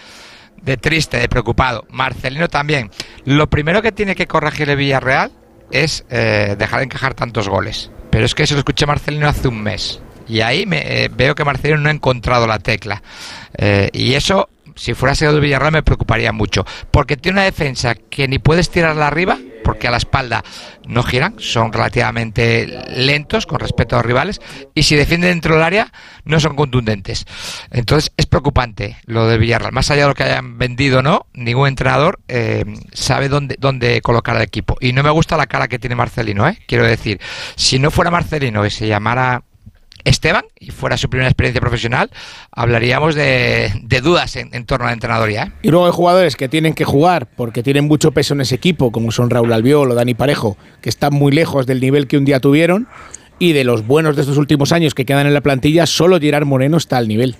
de triste, de preocupado. Marcelino también. Lo primero que tiene que corregir el Villarreal es eh, dejar de encajar tantos goles. Pero es que eso lo escuché Marcelino hace un mes. Y ahí me, eh, veo que Marcelino no ha encontrado la tecla. Eh, y eso, si fuera del Villarreal, me preocuparía mucho. Porque tiene una defensa que ni puedes tirarla arriba, porque a la espalda no giran, son relativamente lentos con respecto a los rivales. Y si defienden dentro del área, no son contundentes. Entonces es preocupante lo del Villarreal. Más allá de lo que hayan vendido o no, ningún entrenador eh, sabe dónde, dónde colocar al equipo. Y no me gusta la cara que tiene Marcelino, ¿eh? Quiero decir, si no fuera Marcelino y se llamara Esteban y fuera su primera experiencia profesional, hablaríamos de, de dudas en, en, torno al entrenador ya. ¿eh? Y luego hay jugadores que tienen que jugar porque tienen mucho peso en ese equipo, como son Raúl Albiol o Dani Parejo, que están muy lejos del nivel que un día tuvieron. Y de los buenos de estos últimos años que quedan en la plantilla, solo Gerard Moreno está al nivel.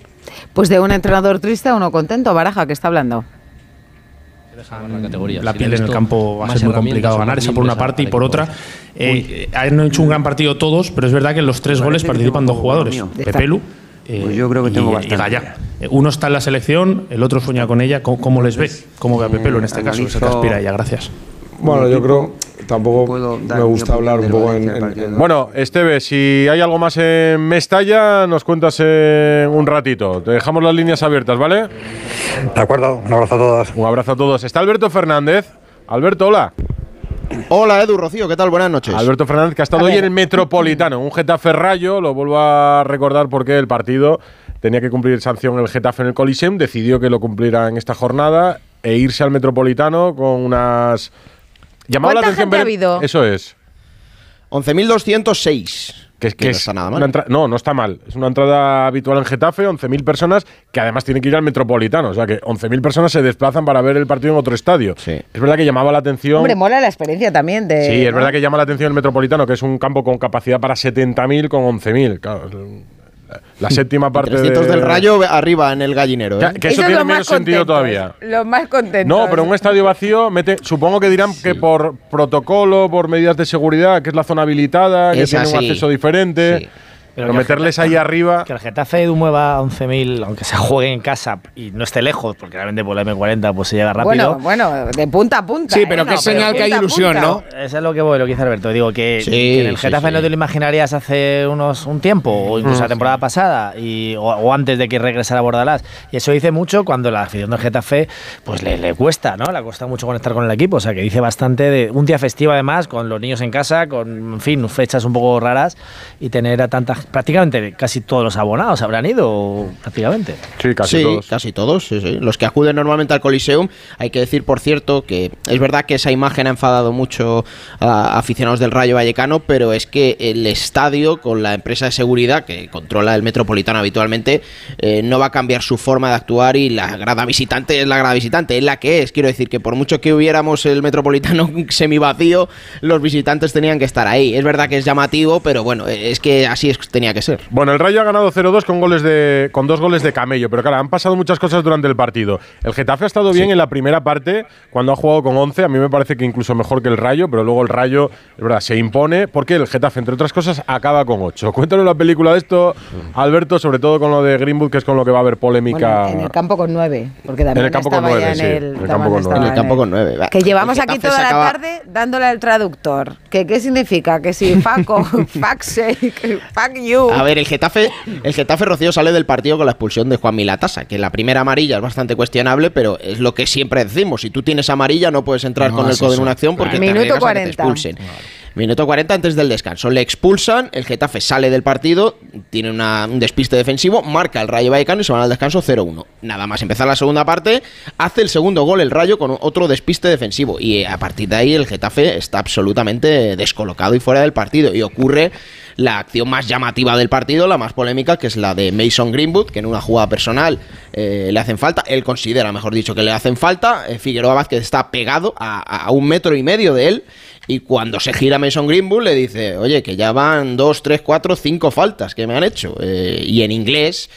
Pues de un entrenador triste a uno contento, Baraja, que está hablando. La, la piel en el campo va a ser muy complicado ganar, esa por una parte, y por otra, eh, han hecho un gran partido todos, pero es verdad que en los tres goles participan dos jugadores, Pepelu eh, pues yo creo que tengo y, bastante. y Gaya. Eh, Uno está en la selección, el otro sueña con ella. ¿Cómo, cómo les ve? ¿Cómo ve a Pepelu en este caso? Se te aspira a ella. Gracias. Bueno, yo creo, tampoco me gusta hablar un poco en, en- en- Bueno, Esteve, si hay algo más en Mestalla, nos cuentas en un ratito. Te dejamos las líneas abiertas, ¿vale? De acuerdo, un abrazo a todos. Un abrazo a todos. Está Alberto Fernández. Alberto, hola. Hola Edu Rocío, ¿qué tal? Buenas noches. Alberto Fernández, que ha estado hoy en el Metropolitano, un Getafe Rayo, lo vuelvo a recordar porque el partido tenía que cumplir sanción el Getafe en el Coliseum, decidió que lo cumpliera en esta jornada e irse al Metropolitano con unas... Llamaba la ¿Cuánta atención gente ha habido? Eso es. 11.206. Que, que no es está nada mal. no, no está mal. Es una entrada habitual en Getafe, 11.000 personas que además tienen que ir al Metropolitano. O sea que 11.000 personas se desplazan para ver el partido en otro estadio. Es verdad que llamaba la atención. Hombre, mola la experiencia también de. Sí, es ¿no? verdad que llama la atención el Metropolitano, que es un campo con capacidad para 70.000 con 11.000. Claro, la- séptima parte 300 de- del Rayo arriba en el gallinero. ¿eh? Que, que eso tiene menos sentido todavía. Los más contentos. No, pero un estadio vacío, mete, supongo que dirán que por protocolo, por medidas de seguridad, que es la zona habilitada, que Es tiene un acceso diferente. Pero, meterles Getafe- ahí arriba. Que el Getafe Edu mueva 11.000, aunque se juegue en casa y no esté lejos, porque realmente por la M40 pues se llega rápido. Bueno, bueno, de punta a punta. Sí, ¿eh? pero No, qué señal que hay a ilusión. ¿no? Eso es lo que voy, lo que dice Alberto. Digo que, Sí, que en el sí, Getafe sí. no te lo imaginarías hace unos un tiempo, o incluso Mm. la temporada pasada, y, o, o antes de que regresara Bordalás. Y eso dice mucho cuando la afición del Getafe pues le, le cuesta, ¿no? Le cuesta mucho conectar con el equipo. O sea, que dice bastante de un día festivo además, con los niños en casa, con, en fin, fechas un poco raras, y tener a tantas, prácticamente casi todos los abonados habrán ido, prácticamente. Sí, sí, casi todos, sí, sí. Los que acuden normalmente al Coliseum, hay que decir, por cierto, que es verdad que esa imagen ha enfadado mucho a aficionados del Rayo Vallecano, pero es que el estadio, con la empresa de seguridad que controla el Metropolitano habitualmente, eh, no va a cambiar su forma de actuar y la grada visitante es la grada visitante, es la que es. Quiero decir que por mucho que hubiéramos el Metropolitano semivacío, los visitantes tenían que estar ahí. Es verdad que es llamativo, pero bueno, es que así es, tenía que ser. Bueno, el Rayo ha ganado 0-2 con goles de con dos goles de Camello, pero claro, han pasado muchas cosas durante el partido. El Getafe ha estado bien en la primera parte cuando ha jugado con 11, a mí me parece que incluso mejor que el Rayo, pero luego el Rayo, es verdad, se impone porque el Getafe entre otras cosas acaba con 8. Cuéntanos la película de esto, Alberto, sobre todo con lo de Greenwood, que es con lo que va a haber polémica. Bueno, en el campo con nueve. Porque En el también campo con estaba nueve, ya en sí, el, en el también campo con estaba nueve. En el campo con nueve. va. Que llevamos aquí toda la tarde dándole al traductor. ¿Que, ¿Qué significa? Que si Faco, fuck sake, fuck you. A ver, el Getafe, el Getafe Rocío sale del partido con la expulsión de Juan Milatasa, que la primera amarilla es bastante cuestionable, pero es lo que siempre decimos. Si tú tienes amarilla, no puedes entrar No, con el codo en una acción porque Claro. te Minuto arriesgas a que te 40. expulsen. Minuto 40 antes del descanso. Le expulsan, el Getafe sale del partido, tiene una- un despiste defensivo, marca el Rayo Vallecano y se van al descanso 0-1. Nada más empezar la segunda parte, hace el segundo gol el Rayo con otro despiste defensivo. Y a partir de ahí el Getafe está absolutamente descolocado y fuera del partido. Y ocurre la acción más llamativa del partido, la más polémica, que es la de Mason Greenwood, que en una jugada personal eh, le hacen falta. Él considera, mejor dicho, que le hacen falta. Eh, Figueroa Vázquez está pegado a, a un metro y medio de él. Y cuando se gira Mason Greenwood le dice, oye, que ya van dos, tres, cuatro, cinco faltas que me han hecho. Eh, y en inglés,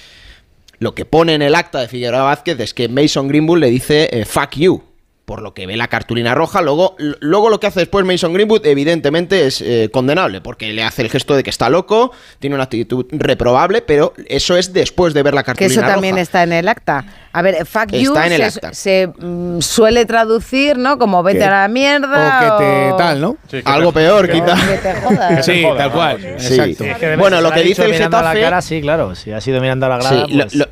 lo que pone en el acta de Figueroa Vázquez es que Mason Greenwood le dice fuck you. Por lo que ve la cartulina roja, luego, luego lo que hace después Mason Greenwood, evidentemente es eh, condenable, porque le hace el gesto de que está loco, tiene una actitud reprobable, pero eso es después de ver la Que cartulina eso roja. también está en el acta. A ver, fuck you Está en el se, acta. se, mm, suele traducir, ¿no? Como vete Que- a la mierda. o que te tal, ¿no? Algo peor, quizá. Que te jodas. Sí, tal cual. Sí. Exacto. Es que Bueno, lo que ha dice el mirando a Getafe- la cara, sí, claro. Si ha sido mirando a la grada. Sí, lo- pues- lo-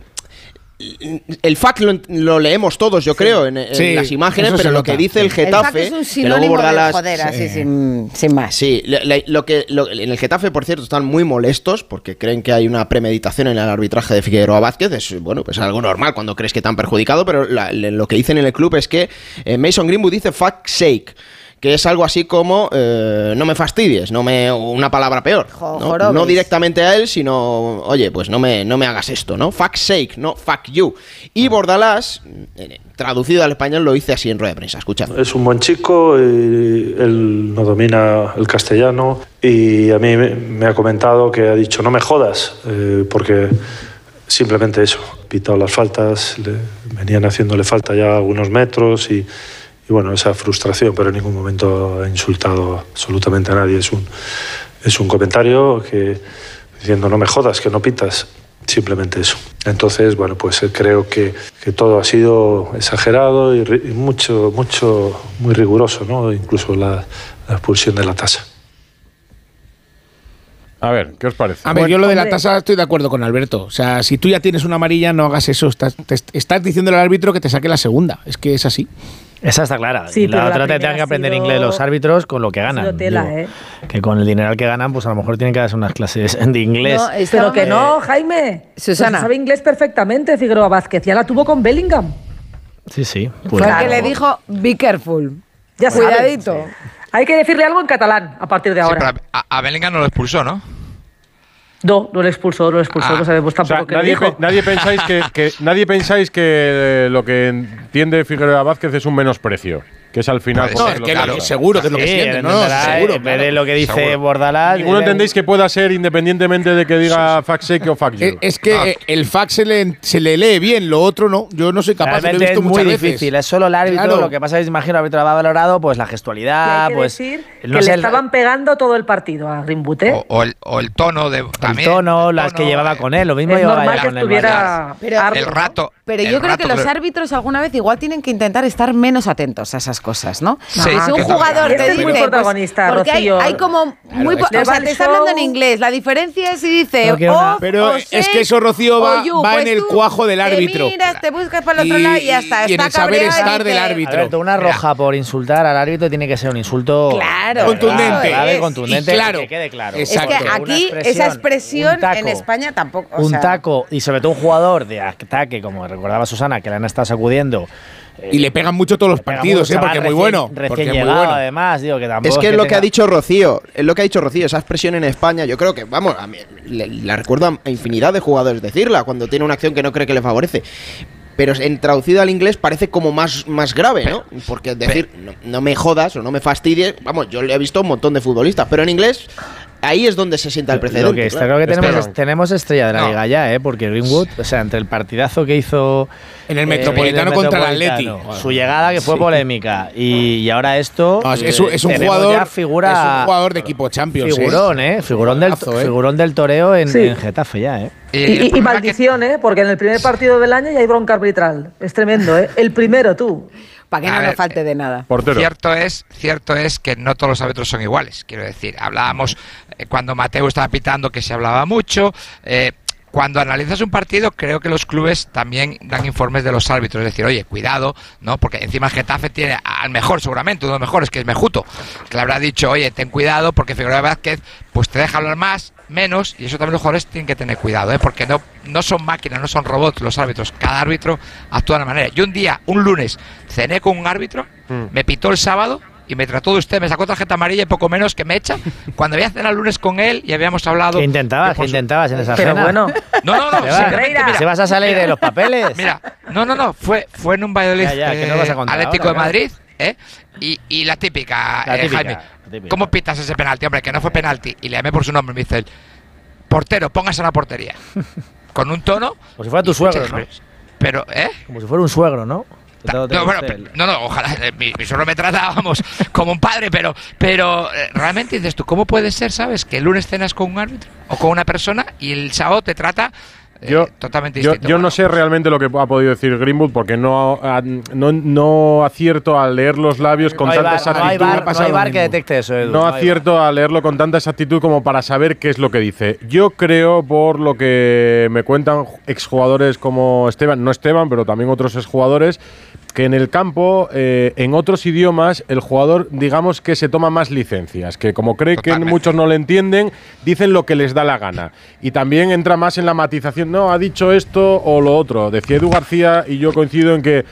el fact lo, lo leemos todos, yo creo, en, en Sí, las imágenes, pero lo nota. que dice el Getafe. es un que luego de Bordalas- joder, así Sí. sin, sin más. Sí, le- le- lo que, lo- en el Getafe, por cierto, están muy molestos porque creen que hay una premeditación en el arbitraje de Figueroa Vázquez. Es bueno, pues algo normal cuando crees que te han perjudicado, pero la- le- lo que dicen en el club es que eh, Mason Greenwood dice fuck sake que es algo así como eh, no me fastidies, no me una palabra peor. ¿no? directamente a él, sino oye, pues no me, no me hagas esto, ¿no? Fuck sake, no fuck you. Y Bordalás, eh, traducido al español, lo dice así en rueda de prensa. Escuchad. Es un buen chico, y él no domina el castellano y a mí me, ha comentado que ha dicho no me jodas, eh, porque simplemente eso, ha pitado las faltas, le- venían haciéndole falta ya algunos metros y, y bueno, esa frustración, pero en ningún momento ha insultado absolutamente a nadie. Es un, es un comentario que diciendo no me jodas, que no pitas. Simplemente eso. Entonces, bueno, pues eh, creo que, que todo ha sido exagerado y, ri- y mucho, mucho, muy riguroso, ¿no? Incluso la, la expulsión de la tasa. A ver, ¿qué os parece? A ver, yo lo de la tasa estoy de acuerdo con Alberto. O sea, si tú ya tienes una amarilla, no hagas eso. Estás, te- estás diciendo al árbitro que te saque la segunda. Es que es así. Esa está clara. Sí, y la la otra te primera tengan que aprender sido- inglés los árbitros con lo que ganan. sido tela, digo. ¿eh? Que con el dinero que ganan, pues a lo mejor tienen que darse unas clases de inglés. No, Pero que no, Jaime. Susana. Pues sabe inglés perfectamente, Figueroa Vázquez. Ya la tuvo con Bellingham. Sí, sí. Fue Pues, el que le dijo, be careful. Ya sabe. Cuidadito. Hay que decirle algo en catalán a partir de Sí, ahora. pero a, a Bellingham no lo expulsó, ¿no? No, no le expulsó, no le expulsó. Ah. No sabemos O sea, tampoco qué nadie, dijo. pe- nadie pensáis que, que- nadie pensáis que eh, lo que entiende Figueroa Vázquez es un menosprecio, que es al final. Porque ser, lo que que- lo que seguro que es lo que sí, siente, él ¿no? seguro. En vez de claro. lo que dice Seguro. Bordalás. Ninguno él- entendéis que pueda ser independientemente de que diga sake o you. Eh, Es que Ah. eh, el fax se le, se le lee bien, lo otro no. Yo no soy capaz, lo he Realmente visto es muy muchas veces. difícil, es solo el árbitro. Claro. Lo que pasa es, imagino, el árbitro ha valorado pues la gestualidad, hay que pues decir no que sé, le el- estaban pegando todo el partido a ¿eh? O, o el, o el tono de. el También, tono, el las que tono, llevaba eh, con él, lo mismo es llevaba normal ya que con el estuviera El rato. Pero yo creo que los árbitros alguna vez igual tienen que intentar estar menos atentos a esas cosas, ¿no? Sí, si que un jugador te es dice, muy pues, protagonista, porque hay, Rocío. hay como muy, po- Le o sea, el te está hablando en inglés. La diferencia es si dice, Pero que una- off Pero o es que eso, Rocío, va- you. va en Pues el tú cuajo del árbitro. Te miras, te buscas para el otro Y- lado y ya está. y en está el saber estar del árbitro. Alberto, una roja por insultar al árbitro tiene que ser un insulto Claro, Contundente. grave, es. contundente, Y claro. que quede claro. Es Exacto. que Una aquí esa expresión un taco, en España tampoco. o un sea, taco y sobre todo un jugador de ataque, como recordaba Susana, que le han estado sacudiendo. Eh, Y le pegan mucho todos los partidos, mucho, ¿eh? porque es muy bueno. Recién porque muy llegado, bueno. además, digo que tampoco Es que es lo que ha dicho Rocío, es lo que ha dicho Rocío, esa expresión en España, yo creo que, vamos, a mí, le- la recuerdo a infinidad de jugadores decirla cuando tiene una acción que no cree que le favorece. Pero en traducido al inglés parece como más, más grave, ¿no? Porque decir, no, no me jodas o no me fastidies, vamos, yo le he visto a un montón de futbolistas, pero en inglés ahí es donde se sienta el precedente. Lo que está claro. claro que tenemos, Espera. es- tenemos estrella de la No. liga ya, ¿eh? Porque Greenwood, o sea, entre el partidazo que hizo En el eh, Metropolitano contra el Atleti. su llegada que fue Sí. polémica y, y ahora esto No, es, es un, es un tenemos jugador figura es un jugador de equipo Champions. ¿eh? figurón, ¿eh? Figurón del, ¿eh? figurón del toreo en, Sí. en Getafe ya, ¿eh? Y, Y, y- que- ¿eh? Porque en el primer partido del año ya hay bronca arbitral. Es tremendo, ¿eh? El primero, tú. Para que A no ver, nos falte de nada. Portero. Cierto es, cierto es que no todos los árbitros son iguales. Quiero decir, hablábamos eh, cuando Mateo estaba pitando que se hablaba mucho. eh, cuando analizas un partido, creo que los clubes también dan informes de los árbitros. Es decir, oye, cuidado, ¿no? Porque encima Getafe tiene al mejor, seguramente, uno de los mejores, que es Mejuto, que le habrá dicho, oye, ten cuidado porque Figueroa Vázquez, pues te deja hablar más, menos, y eso también los jugadores tienen que tener cuidado, ¿eh? Porque no, no son máquinas, no son robots los árbitros. Cada árbitro actúa de una manera. Yo un día, un lunes, cené con un árbitro, me pitó el sábado y me trató de usted, me sacó tarjeta amarilla y poco menos que me echa. Cuando había cenar el lunes con él y habíamos hablado. ¿Qué intentabas? que por ¿Qué su- intentabas en esa Pero cena? bueno, No, no, no, ¿Se, va- simplemente, mira, ¿Se vas a salir de los papeles? Mira, no, no, no, fue, fue en un Valladolid Ya, ya, que no eh, vas a Atlético ahora, de Madrid, ¿eh? Y, y la típica, La eh, típica, Jaime, la típica. ¿Cómo pitas ese penalti? Hombre, que no fue penalti. Y le llamé por su nombre, me dice él, portero, póngase en la portería. Con un tono. Como si fuera tu suegro. Pero, ¿eh? Como si fuera un suegro, ¿no? No, bueno, no, no, ojalá. eh, Mi, mi suegro me trata, vamos, como un padre, pero, pero eh, realmente dices tú, ¿cómo puede ser, sabes, que el lunes cenas con un árbitro o con una persona y el sábado te trata eh, Yo, totalmente yo, distinto? yo no sé realmente lo que ha podido decir Greenwood porque no, no, no acierto al leer los labios con no tanta bar, no hay exactitud. bar- no hay bar que detecte eso, Edu. No hay acierto a leerlo con tanta exactitud como para saber qué es lo que dice. Yo creo, por lo que me cuentan exjugadores como Esteban, no Esteban, pero también otros exjugadores, que en el campo, eh, en otros idiomas, el jugador, digamos que se toma más licencias, que como cree que muchos no le entienden, dicen lo que les da la gana. Y también entra más en la matización, no, ha dicho esto o lo otro. Decía Edu García, y yo coincido en que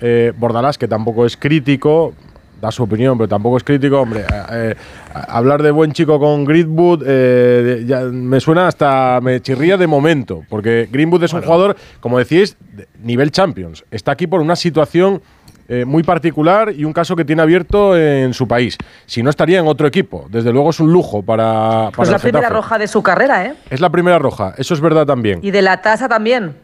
eh, Bordalás, que tampoco es crítico, da su opinión, pero tampoco es crítico, hombre. eh, eh, hablar de buen chico con Greenwood eh, ya me suena hasta, me chirría de momento, porque Greenwood es un jugador, como decís, de nivel Champions. Está aquí por una situación eh, muy particular y un caso que tiene abierto en su país. Si no, estaría en otro equipo. Desde luego es un lujo para, para Pues el la primera roja de su carrera, ¿eh? Es la primera roja, eso es verdad también. Y de la tasa también.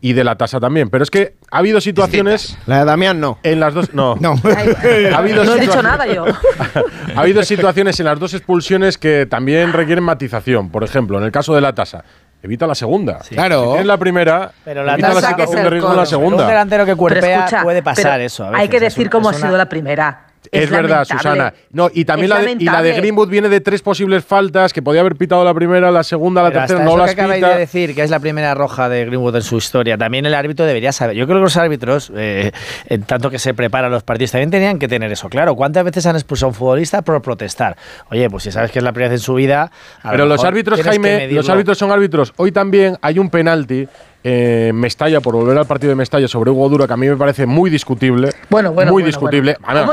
Y de la tasa también. Pero es que ha habido situaciones. La de Damián no. En las dos. No. No. ha habido No he dicho nada yo. ha habido situaciones en las dos expulsiones que también requieren matización. Por ejemplo, en el caso de la tasa. Evita la segunda. Claro. En la primera, Pero la evita la que situación es de el riesgo en la segunda. Un delantero que Pero cuerpea escucha, puede pasar pero eso. a hay veces. que Es decir un- cómo ha es una- sido la primera. Es, verdad. Susana. No, y también la de, y la de. Greenwood viene de tres posibles faltas que podía haber pitado la primera, la segunda, la Pero hasta tercera, no eso las que acabáis pita. de decir, que es la primera roja de Greenwood en su historia, también el árbitro debería saber. Yo creo que los árbitros, eh, en tanto que se preparan los partidos, también tenían que tener eso claro. ¿Cuántas veces han expulsado a un futbolista por protestar? Oye, pues si sabes que es la primera vez en su vida. a lo Pero los árbitros, Jaime, los árbitros son árbitros. Hoy también hay un penalti eh, Mestalla, por volver al partido de Mestalla sobre Hugo Dura, que a mí me parece muy discutible. Bueno, bueno, Muy bueno, discutible. bueno.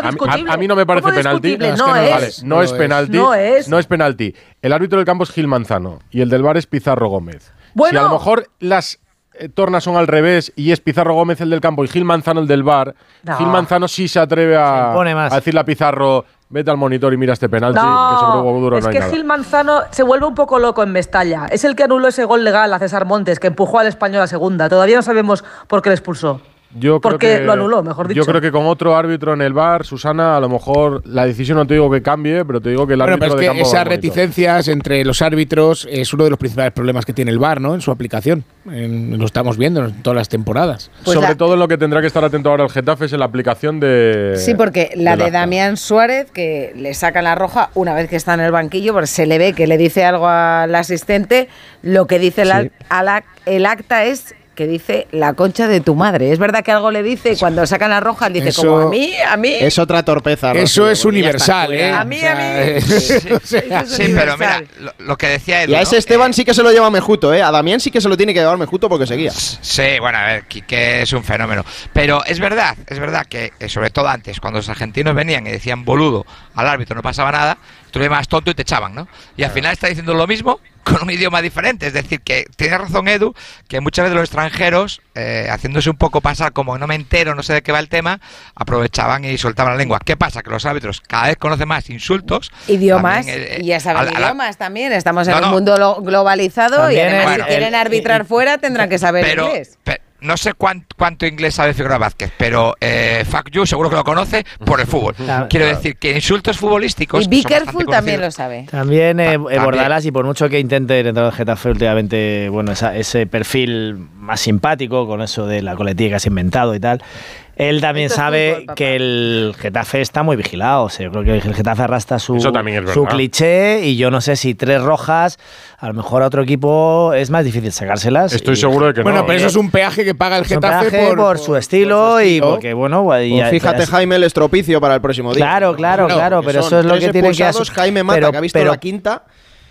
A, mí no me parece ¿Cómo penalti. No es. Vale, no, No es es. penalti. No es. No es penalti. El árbitro del campo es Gil Manzano y el del bar es Pizarro Gómez. Bueno. Si a lo mejor las eh, tornas son al revés y es Pizarro Gómez el del campo y Gil Manzano el del bar, No. Gil Manzano sí se atreve a, Se a decirle a Pizarro, vete al monitor y mira este penalti, que sobre Hugo Dura es no hay que nada. Gil Manzano se vuelve un poco loco en Mestalla. Es el que anuló ese gol legal a César Montes, que empujó al español a segunda. Todavía no sabemos por qué le expulsó. Yo creo Porque que- lo anuló, mejor dicho. Yo creo que con otro árbitro en el bar, Susana, a lo mejor la decisión no te digo que cambie, pero te digo que el Bueno, árbitro pero es de que campo esas reticencias entre los árbitros es uno de los principales problemas que tiene el VAR, ¿no? En su aplicación. En- lo estamos viendo en todas las temporadas. Pues Sobre la- todo en lo que tendrá que estar atento ahora el Getafe es en la aplicación de. Sí, porque la de acta. Damián Suárez, que le sacan la roja una vez que está en el banquillo, porque se le ve que le dice algo al asistente, lo que dice ac- el acta es que dice la concha de tu madre. Es verdad que algo le dice y cuando sacan la roja, él dice Eso- como a mí, a mí. Es otra torpeza. Eso es universal, ¿eh? A mí, a mí. Sea, Sí, pero mira, lo, lo que decía Edu, Y a ¿no? ese Esteban sí que se lo lleva Mejuto, ¿eh? A Damián sí que se lo tiene que llevar Mejuto porque seguía. Sí, bueno, a ver, que es un fenómeno. Pero es verdad, es verdad que, eh, sobre todo antes, cuando los argentinos venían y decían boludo al árbitro, no pasaba nada, tú le llamabas tonto y te echaban, ¿no? Y al final está diciendo lo mismo con un idioma diferente. Es decir, que tiene razón Edu, que muchas veces los extranjeros, eh, haciéndose un poco pasar como no me entero, no sé de qué va el tema, aprovechaban y soltaban la lengua. ¿Qué pasa? Que los árbitros cada vez conocen más insultos. Idiomas, También, eh, y ya saben la- la- idiomas también. Estamos en No, un mundo lo- globalizado y además si el- quieren arbitrar fuera tendrán que saber pero, inglés. No sé cuán- cuánto inglés sabe Figueroa Vázquez, pero eh, Fuck You seguro que lo conoce por el fútbol. Claro. Quiero decir que insultos futbolísticos. Y Bickerful también lo sabe. También eh, eh, también. Bordalas, y por mucho que intente entrar al Getafe últimamente, bueno, esa- ese perfil más simpático con eso de la coletilla que has inventado y tal, él también Esto es sabe fútbol, que el Getafe está muy vigilado. O sea, yo creo que el Getafe arrastra su, su cliché y yo no sé si tres rojas, a lo mejor a otro equipo es más difícil sacárselas. Estoy Y- seguro de que Bueno, no. pero eso es un peaje que paga el es un Getafe peaje por, su estilo y porque, bueno, Pues fíjate, Jaime, el estropicio para el próximo día. Claro, claro, claro, pero son eso es lo que tiene que asu- Jaime Mata, pero- que ha visto pero- la quinta.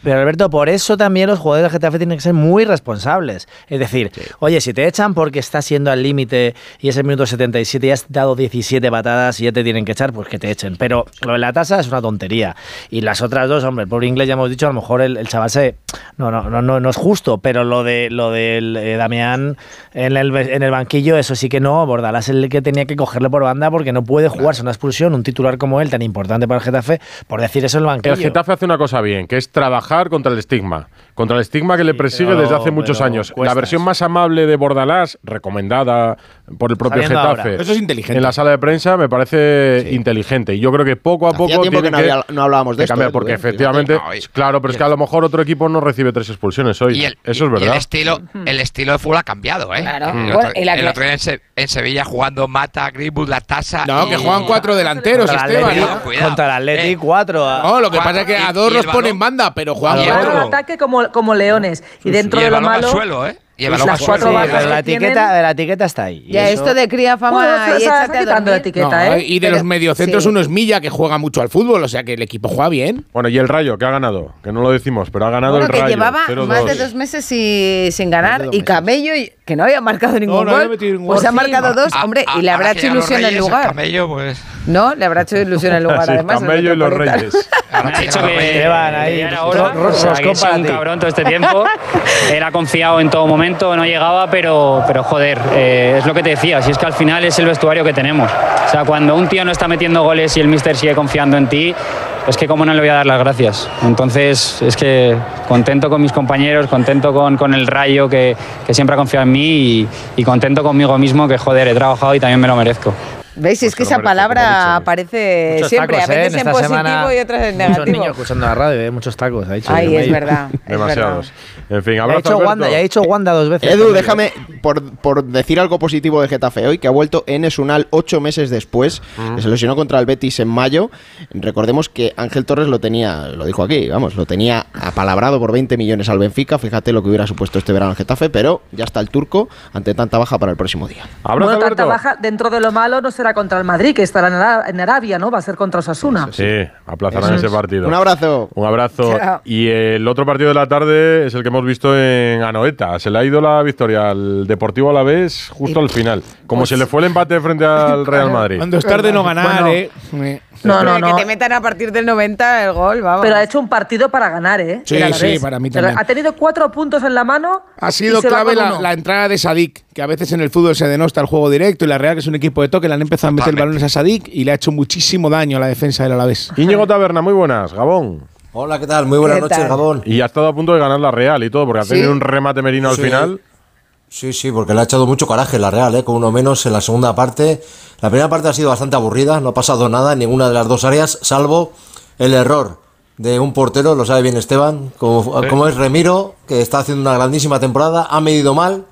Pero Alberto, por eso también los jugadores del Getafe tienen que ser muy responsables. Es decir, oye, si te echan porque estás siendo al límite y es el minuto 77 y has dado 17 patadas y ya te tienen que echar, pues que te echen. Pero lo de la tasa es una tontería. Y las otras dos, hombre, el pobre inglés ya hemos dicho, a lo mejor el, el chaval se... No, no, no, no, no es justo, pero lo de lo del eh, Damián en el, en el banquillo, eso sí que no. Bordalás es el que tenía que cogerle por banda porque no puede jugarse una expulsión, un titular como él, tan importante para el Getafe, por decir eso en el banquillo. El Getafe hace una cosa bien, que es trabajar contra el estigma. Contra el estigma que le persigue pero- desde hace muchos años. La versión más amable de Bordalás, recomendada por el propio Getafe. ahora. Eso es inteligente. En la sala de prensa me parece inteligente. Y yo creo que poco a Hacía poco. tiene que no había- no hablábamos de esto, cambiar, ¿eh, porque efectivamente. No, claro, pero es que a lo mejor otro equipo no recibe tres expulsiones hoy. El, Eso es y- y verdad. el estilo, el estilo de fútbol ha cambiado, ¿eh? Claro. El otro, el día en, Se- en Sevilla jugando Mata, Greenwood, la tasa. No, que juegan cuatro delanteros, Contra el Esteban. Atleti, ¿no? Cuidado. contra el Atleti, Eh, cuatro. No, lo que Cuatro, pasa es que a dos los ponen banda, pero juegan Y al ataque como, como leones. Y dentro y de lo balón al malo. suelo, ¿eh? Y el Pues las cuatro. Sí, pero la etiqueta, la etiqueta está ahí. Y Ya eso- esto de cría fama Bueno, y échate quitando la etiqueta, No, ¿eh? y de Pero- los mediocentros sí. uno es Milla, que juega mucho al fútbol, o sea que el equipo juega bien. Bueno, y el Rayo, que ha ganado, que no lo decimos, pero ha ganado Bueno, el que Rayo. llevaba 0-2. más de dos meses y- sin ganar y y- que no había marcado ningún no había gol, ningún pues gol. ha marcado dos, A- hombre, a- y le habrá hecho ilusión el lugar. camello, pues. ¿No? Le habrá hecho ilusión el lugar, Sí, además. el Camello y los. Reyes. Ha dicho que Esteban, ahí, ya era hora, ro- o sea, roscón que he sido para un cabrón todo este tiempo. Él ha confiado en todo momento, no llegaba, pero, pero joder, eh, es lo que te decía, si es que al final es el vestuario que tenemos. O sea, cuando un tío no está metiendo goles y el míster sigue confiando en ti, es que cómo no le voy a dar las gracias. Entonces, es que contento con mis compañeros, contento con, con el Rayo que, que siempre ha confiado en mí y, y contento conmigo mismo que joder, he trabajado y también me lo merezco. ¿Veis? es que esa palabra aparece Muchos siempre, tacos, a ¿eh? veces En en, positivo semana, y otras en Muchos negativo. niños escuchando la radio, ¿eh? muchos tacos. Ha dicho Ay, es verdad. es Demasiados. En fin, ha dicho Alberto. Wanda, ya ha dicho Wanda dos veces. Edu, déjame, por, por decir algo positivo de Getafe hoy, que ha vuelto Enes Unal ocho meses después, Mm. que se lesionó contra el Betis en mayo. Recordemos que Ángel Torres lo tenía, lo dijo aquí, vamos, lo tenía apalabrado por 20 millones al Benfica. Fíjate lo que hubiera supuesto este verano el Getafe, pero ya está el turco ante tanta baja para el próximo día. Bueno, tanta baja dentro de lo malo no será contra el Madrid, que estará en Ara- en Arabia, ¿no? Va a ser contra Osasuna. Sí, aplazarán ese es. partido. Un abrazo. Un abrazo. Chao. Y el otro partido de la tarde es el que hemos visto en Anoeta. Se le ha ido la victoria al Deportivo Alavés justo al final. Como Pues- se le fue el empate frente al Real Madrid. Cuando es tarde no ganar, Bueno. ¿eh? No, no, no. Que te metan a partir del 90 el gol, vamos. Pero ha hecho un partido para ganar, ¿eh? Sí, sí, para mí Pero también. Ha tenido cuatro puntos en la mano. Ha sido clave la, entrada de Sadik, que a veces en el fútbol se denosta el juego directo y la Real, que es un equipo de toque, le han empezado a meter balones a Sadik y le ha hecho muchísimo daño a la defensa del Alavés. Íñigo Taberna, muy buenas, Gabón. Hola, ¿qué tal? Muy buenas ¿Qué noches, tal? Gabón. Y ha estado a punto de ganar la Real y todo, porque ha Sí. tenido un remate merino al Sí. final. Sí, sí, porque le ha echado mucho coraje la Real, ¿eh? con uno menos en la segunda parte. La primera parte ha sido bastante aburrida, no ha pasado nada en ninguna de las dos áreas, salvo el error de un portero, lo sabe bien Esteban, como, Sí. como es Remiro, que está haciendo una grandísima temporada, ha medido mal,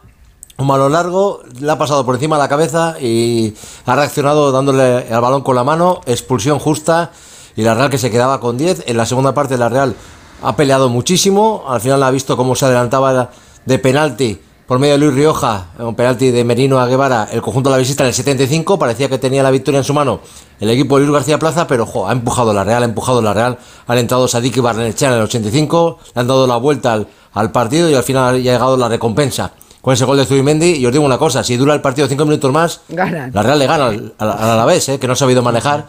un malo largo, le ha pasado por encima de la cabeza y ha reaccionado dándole al balón con la mano, expulsión justa y la Real que se quedaba con 10. En la segunda parte la Real ha peleado muchísimo, al final ha visto cómo se adelantaba de penalti por medio de Luis Rioja, un penalti de Merino a Guevara, el conjunto de la visita en el 75, parecía que tenía la victoria en su mano el equipo de Luis García Plaza, pero jo, ha empujado la Real, ha empujado la Real, han entrado Sadik y Barnechea en el 85, le han dado la vuelta al, al partido y al final ha llegado la recompensa con ese gol de Zubimendi. Y os digo una cosa, si dura el partido cinco minutos más, Ganan. la Real le gana al, al, al Alavés, eh, que no ha sabido manejar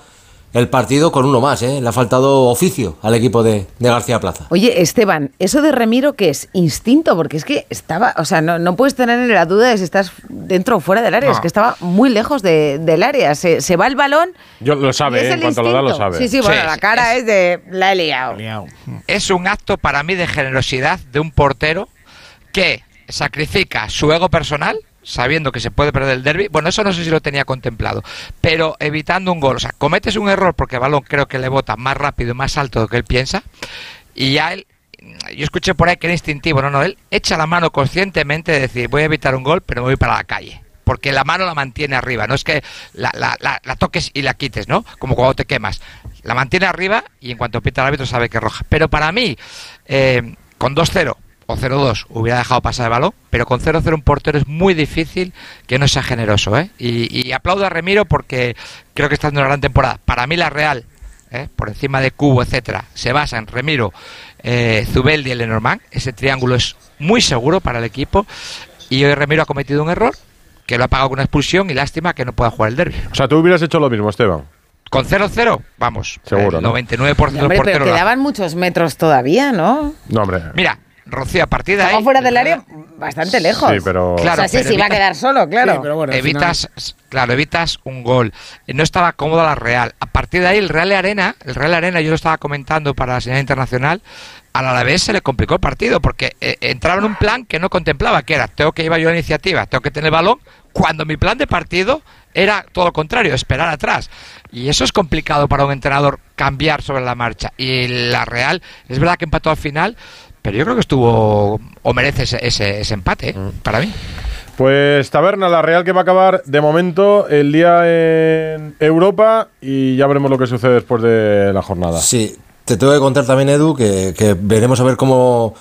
el partido con uno más. Eh. Le ha faltado oficio al equipo de, de García Plaza. Oye, Esteban, ¿eso de Remiro qué es? Instinto, porque es que estaba, o sea, no, no puedes tener la duda de si estás dentro o fuera del área, No. es que estaba muy lejos de- del área. Se, se va el balón. Yo lo y sabe, es eh, en el cuanto lo da, lo instinto. sabe. Sí, sí, bueno, Sí, la cara es, de la he liado. Es un acto para mí de generosidad de un portero que sacrifica su ego personal sabiendo que se puede perder el derby. Bueno, eso no sé si lo tenía contemplado, pero evitando un gol. O sea, cometes un error porque el balón creo que le bota más rápido y más alto de lo que él piensa y ya él yo escuché por ahí que era instintivo, no, no, él echa la mano conscientemente de decir, voy a evitar un gol, pero me voy para la calle. Porque la mano la mantiene arriba, no es que la, la- la- toques y la quites, ¿no? Como cuando te quemas. La mantiene arriba y en cuanto pita el árbitro sabe que roja. Pero para mí, eh, con 2-0 o 0-2 hubiera dejado pasar el balón, pero con 0-0 un portero es muy difícil que no sea generoso, ¿eh? Y, y aplaudo a Remiro porque creo que está haciendo una gran temporada. Para mí la Real, ¿eh? por encima de Cubo, etcétera, se basa en Remiro, eh, Zubeldi y Lenormand. Ese triángulo es muy seguro para el equipo y hoy Remiro ha cometido un error que lo ha pagado con una expulsión y lástima que no pueda jugar el derby. O sea, tú hubieras hecho lo mismo, Esteban. Con 0-0, vamos, Seguro, el ¿no? 99% de los Hombre, pero quedaban muchos metros todavía, ¿no? No, hombre. Mira, Rocío, a partir de ahí. fuera del área bastante lejos. Sí, pero- o sea, Claro, sí, pero sí, iba a evita- quedar solo, claro. evitas, claro, evitas un gol. Eh, No estaba cómoda la Real. A partir de ahí, el Real Arena, el Real Arena, yo lo estaba comentando para la señal internacional, al Alavés se le complicó el partido porque eh, entraba en un plan que no contemplaba, que era, tengo que llevar yo la iniciativa, tengo que tener el balón, cuando mi plan de partido era todo lo contrario, esperar atrás. Y eso es complicado para un entrenador cambiar sobre la marcha. Y la Real, es verdad que empató al final, pero yo creo que estuvo, o merece ese, ese- ese empate, ¿eh? para mí. Pues Taberna, la Real que va a acabar de momento el día en Europa y ya veremos lo que sucede después de la jornada. Sí, te tengo que contar también, Edu, que, que veremos a ver cómo,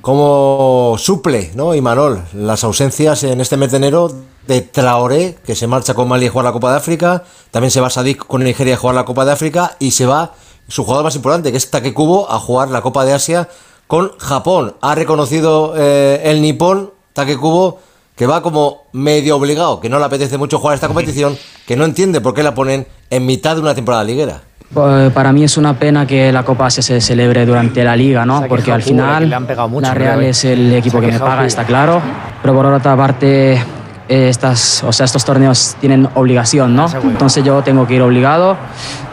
cómo suple, ¿no? Y Manol, las ausencias en este mes de enero de Traoré, que se marcha con Mali a jugar la Copa de África, también se va Sadik con Nigeria a jugar la Copa de África y se va su jugador más importante, que es Take Kubo, a jugar la Copa de Asia con Japón. Ha reconocido eh, el nipón, Take Kubo, que va como medio obligado, que no le apetece mucho jugar esta competición, que no entiende por qué la ponen en mitad de una temporada liguera. Pues para mí es una pena que la Copa se, se celebre durante la Liga, ¿no? Porque al final la Real es el equipo que me paga, está claro. Pero por otra parte, estas, o sea, estos torneos tienen obligación, ¿no? Entonces yo tengo que ir obligado.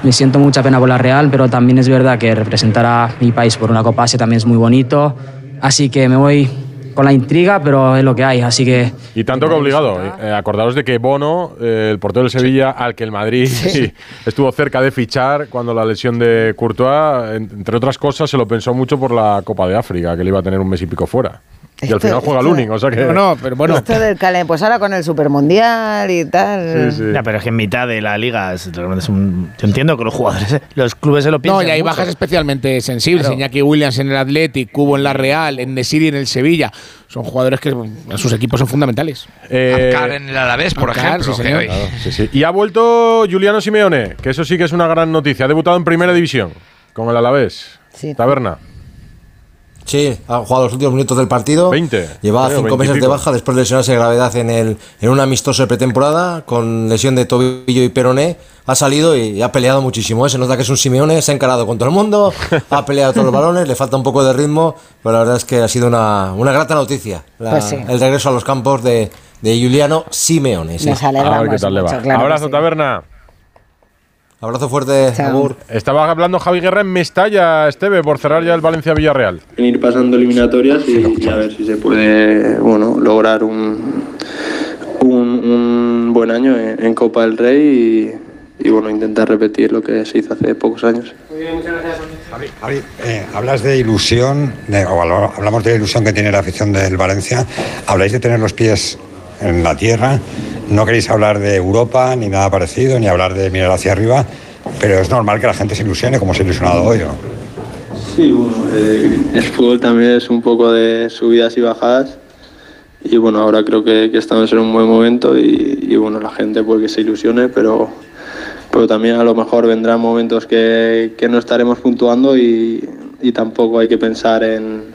Me siento mucha pena por la Real, pero también es verdad que representar a mi país por una Copa Asia también es muy bonito. Así que me voy con la intriga, pero es lo que hay, así que... Y tanto que obligado. Eh, acordaros de que Bono, eh, el portero del Sevilla, al que el Madrid estuvo cerca de fichar cuando la lesión de Courtois, en- entre otras cosas, se lo pensó mucho por la Copa de África, que le iba a tener un mes y pico fuera. Y al final juega Luning, o sea que... pero bueno. Esto del calen, pues ahora con el Supermundial y tal. Ya, pero es que en mitad de la liga es, realmente es un. Yo entiendo que los jugadores, los clubes se lo No, piensan. y hay mucho. bajas especialmente sensibles. Claro. Iñaki Williams en el Athletic, Cubo en la Real, en Nesiri en el Sevilla. Son jugadores que en sus equipos son fundamentales. Abkar en el Alavés, por ejemplo. sí, señor. Claro, sí, sí. Y ha vuelto Juliano Simeone, que eso sí que es una gran noticia. Ha debutado en Primera División con el Alavés. Taberna. Sí, ha jugado los últimos minutos del partido. 20. Llevaba creo, cinco 20 y meses de baja después de lesionarse de gravedad en, el, en un amistoso de pretemporada con lesión de tobillo y peroné. Ha salido y ha peleado muchísimo. ¿eh? Se nota que es un Simeone, se ha encarado con todo el mundo, ha peleado todos los balones, le falta un poco de ritmo, pero la verdad es que ha sido una, una grata noticia la- Pues sí. el regreso a los campos de, de Juliano Simeone. sí. Nos alegramos A ver qué tal le va. mucho, claro que Abrazo, sí. Taberna. Abrazo fuerte, Agur. Estaba hablando Javi Guerra en Mestalla, Esteve, por cerrar ya el Valencia-Villarreal. en ir pasando eliminatorias y, y a ver si se puede bueno lograr un, un, un buen año en, en Copa del Rey y, y, bueno intentar repetir lo que se hizo hace pocos años. Javi, eh, hablas de ilusión, de- o hablamos de la ilusión que tiene la afición del Valencia. Habláis de tener los pies en la tierra. No queréis hablar de Europa ni nada parecido, ni hablar de mirar hacia arriba. Pero es normal que la gente se ilusione como se ha ilusionado hoy, ¿no? Sí, bueno, eh, el fútbol también es un poco de subidas y bajadas y bueno, ahora creo que, estamos en un buen momento y, bueno, la gente puede que se ilusione, pero, pero también a lo mejor vendrán momentos que, no estaremos puntuando y tampoco hay que pensar en,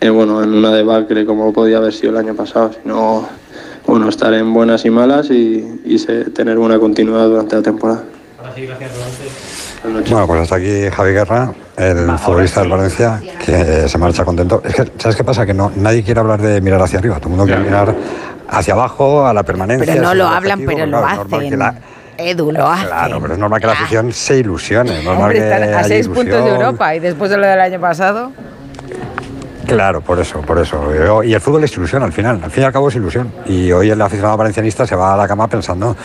en, bueno, en una debacle como podía haber sido el año pasado, sino bueno, estar en buenas y malas y, y se- tener buena continuidad durante la temporada. Bueno, pues hasta aquí Javi Guerra, el futbolista del Valencia, que se marcha contento. Es que, ¿sabes qué pasa? Que no, nadie quiere hablar de mirar hacia arriba, todo el mundo quiere mirar hacia abajo, a la permanencia. Pero no lo hablan, objetivo, pero lo claro, que hacen. la- Edu, lo hace. Claro, pero es normal que la afición se ilusione. Hombre, que están a seis puntos de ilusión. Europa y después de lo del año pasado. Claro, por eso, por eso. Y el fútbol es ilusión al final, al fin y al cabo es ilusión. Y hoy el aficionado valencianista se va a la cama pensando,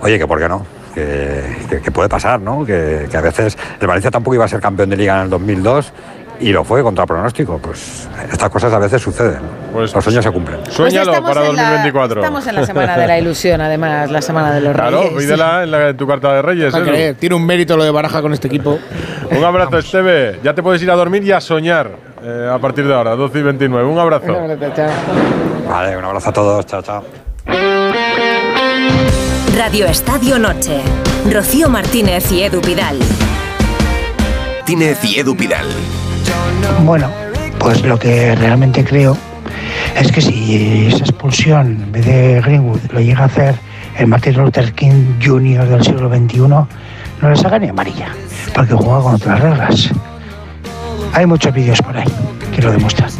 oye, que por qué no, que, que- que puede pasar, ¿no? Que, que a veces el Valencia tampoco iba a ser campeón de liga en el 2002 y lo fue contra pronóstico. Pues estas cosas a veces suceden. Los sueños se cumplen. Suéñalo Pues para en la- 2024. estamos en la semana de la ilusión, además, la semana de los Claro, reyes. pídela en, la- en tu carta de Reyes. Creer, Tiene un mérito lo de Baraja con este equipo. Un abrazo, Esteve. Ya te puedes ir a dormir y a soñar eh, a partir de ahora, 12 y 29. Un abrazo. Vale, un abrazo a todos, chao, chao. Radio Estadio Noche. Rocío Martínez y Edu Pidal. Martínez y Edu Pidal. Bueno, pues lo que realmente creo es que si esa expulsión en vez de Greenwood lo llega a hacer el Martin Luther King Jr. del siglo XXI, no le saca ni amarilla, porque juega con otras reglas. Hay muchos vídeos por ahí que lo demuestran.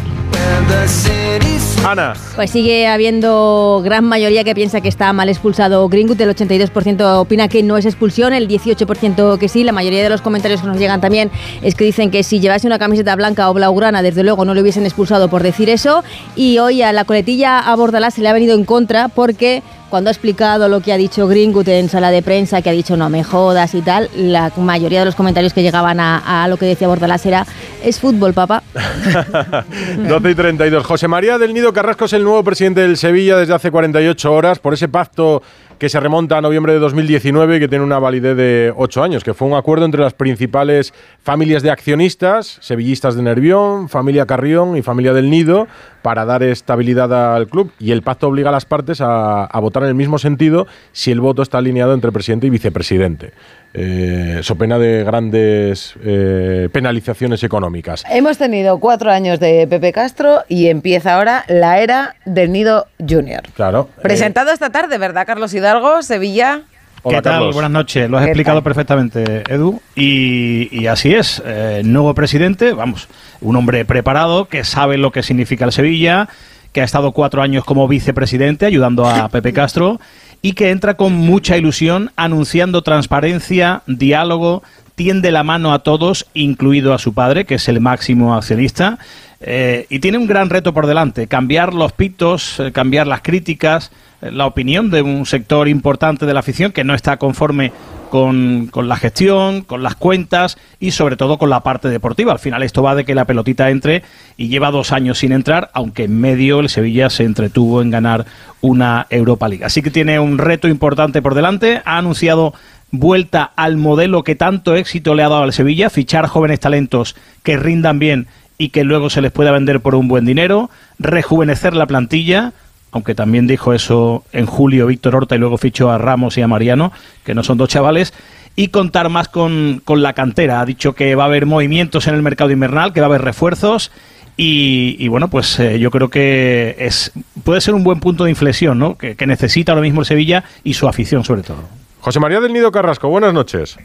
Ana. Pues sigue habiendo gran mayoría que piensa que está mal expulsado Greenwood. El 82% opina que no es expulsión, el 18% que sí. La mayoría de los comentarios que nos llegan también es que dicen que si llevase una camiseta blanca o blaugrana, desde luego no le hubiesen expulsado por decir eso. Y hoy a la coletilla a Bordalás se le ha venido en contra porque cuando ha explicado lo que ha dicho Greenwood en sala de prensa, que ha dicho no me jodas y tal, la mayoría de los comentarios que llegaban a, a lo que decía Bordalás era es fútbol, papá. 12 y 32. José María del Nido Carrasco es el nuevo presidente del Sevilla desde hace 48 horas por ese pacto que se remonta a noviembre de 2019 y que tiene una validez de 8 años, que fue un acuerdo entre las principales familias de accionistas, sevillistas de Nervión, familia Carrión y familia del Nido, para dar estabilidad al club. Y el pacto obliga a las partes a, a votar en el mismo sentido si el voto está alineado entre presidente y vicepresidente. Eh, so pena de grandes eh, penalizaciones económicas. Hemos tenido cuatro años de Pepe Castro y empieza ahora la era del Nido Junior. Claro. Presentado esta tarde, ¿verdad, Carlos Hidalgo, Sevilla? ¿Qué tal? Buenas noches. Lo has explicado perfectamente, Edu. Y, así es. Eh, nuevo presidente, vamos, un hombre preparado que sabe lo que significa el Sevilla, que ha estado cuatro años como vicepresidente ayudando a Pepe Castro y que entra con mucha ilusión anunciando transparencia, diálogo, tiende la mano a todos, incluido a su padre, que es el máximo accionista, eh, y tiene un gran reto por delante, cambiar los pitos, eh, cambiar las críticas, eh, la opinión de un sector importante de la afición que no está conforme con, con, la gestión, con las cuentas y sobre todo con la parte deportiva. Al final esto va de que la pelotita entre y lleva dos años sin entrar, aunque en medio el Sevilla se entretuvo en ganar una Europa League. Así que tiene un reto importante por delante. Ha anunciado vuelta al modelo que tanto éxito le ha dado al Sevilla, fichar jóvenes talentos que rindan bien y que luego se les pueda vender por un buen dinero, rejuvenecer la plantilla, aunque también dijo eso en julio Víctor Horta y luego fichó a Ramos y a Mariano, que no son dos chavales, y contar más con, la cantera. Ha dicho que va a haber movimientos en el mercado invernal, que va a haber refuerzos. Y, bueno, pues eh, yo creo que es puede ser un buen punto de inflexión, ¿no? Que, que necesita ahora mismo el Sevilla y su afición sobre todo. José María del Nido Carrasco, buenas noches.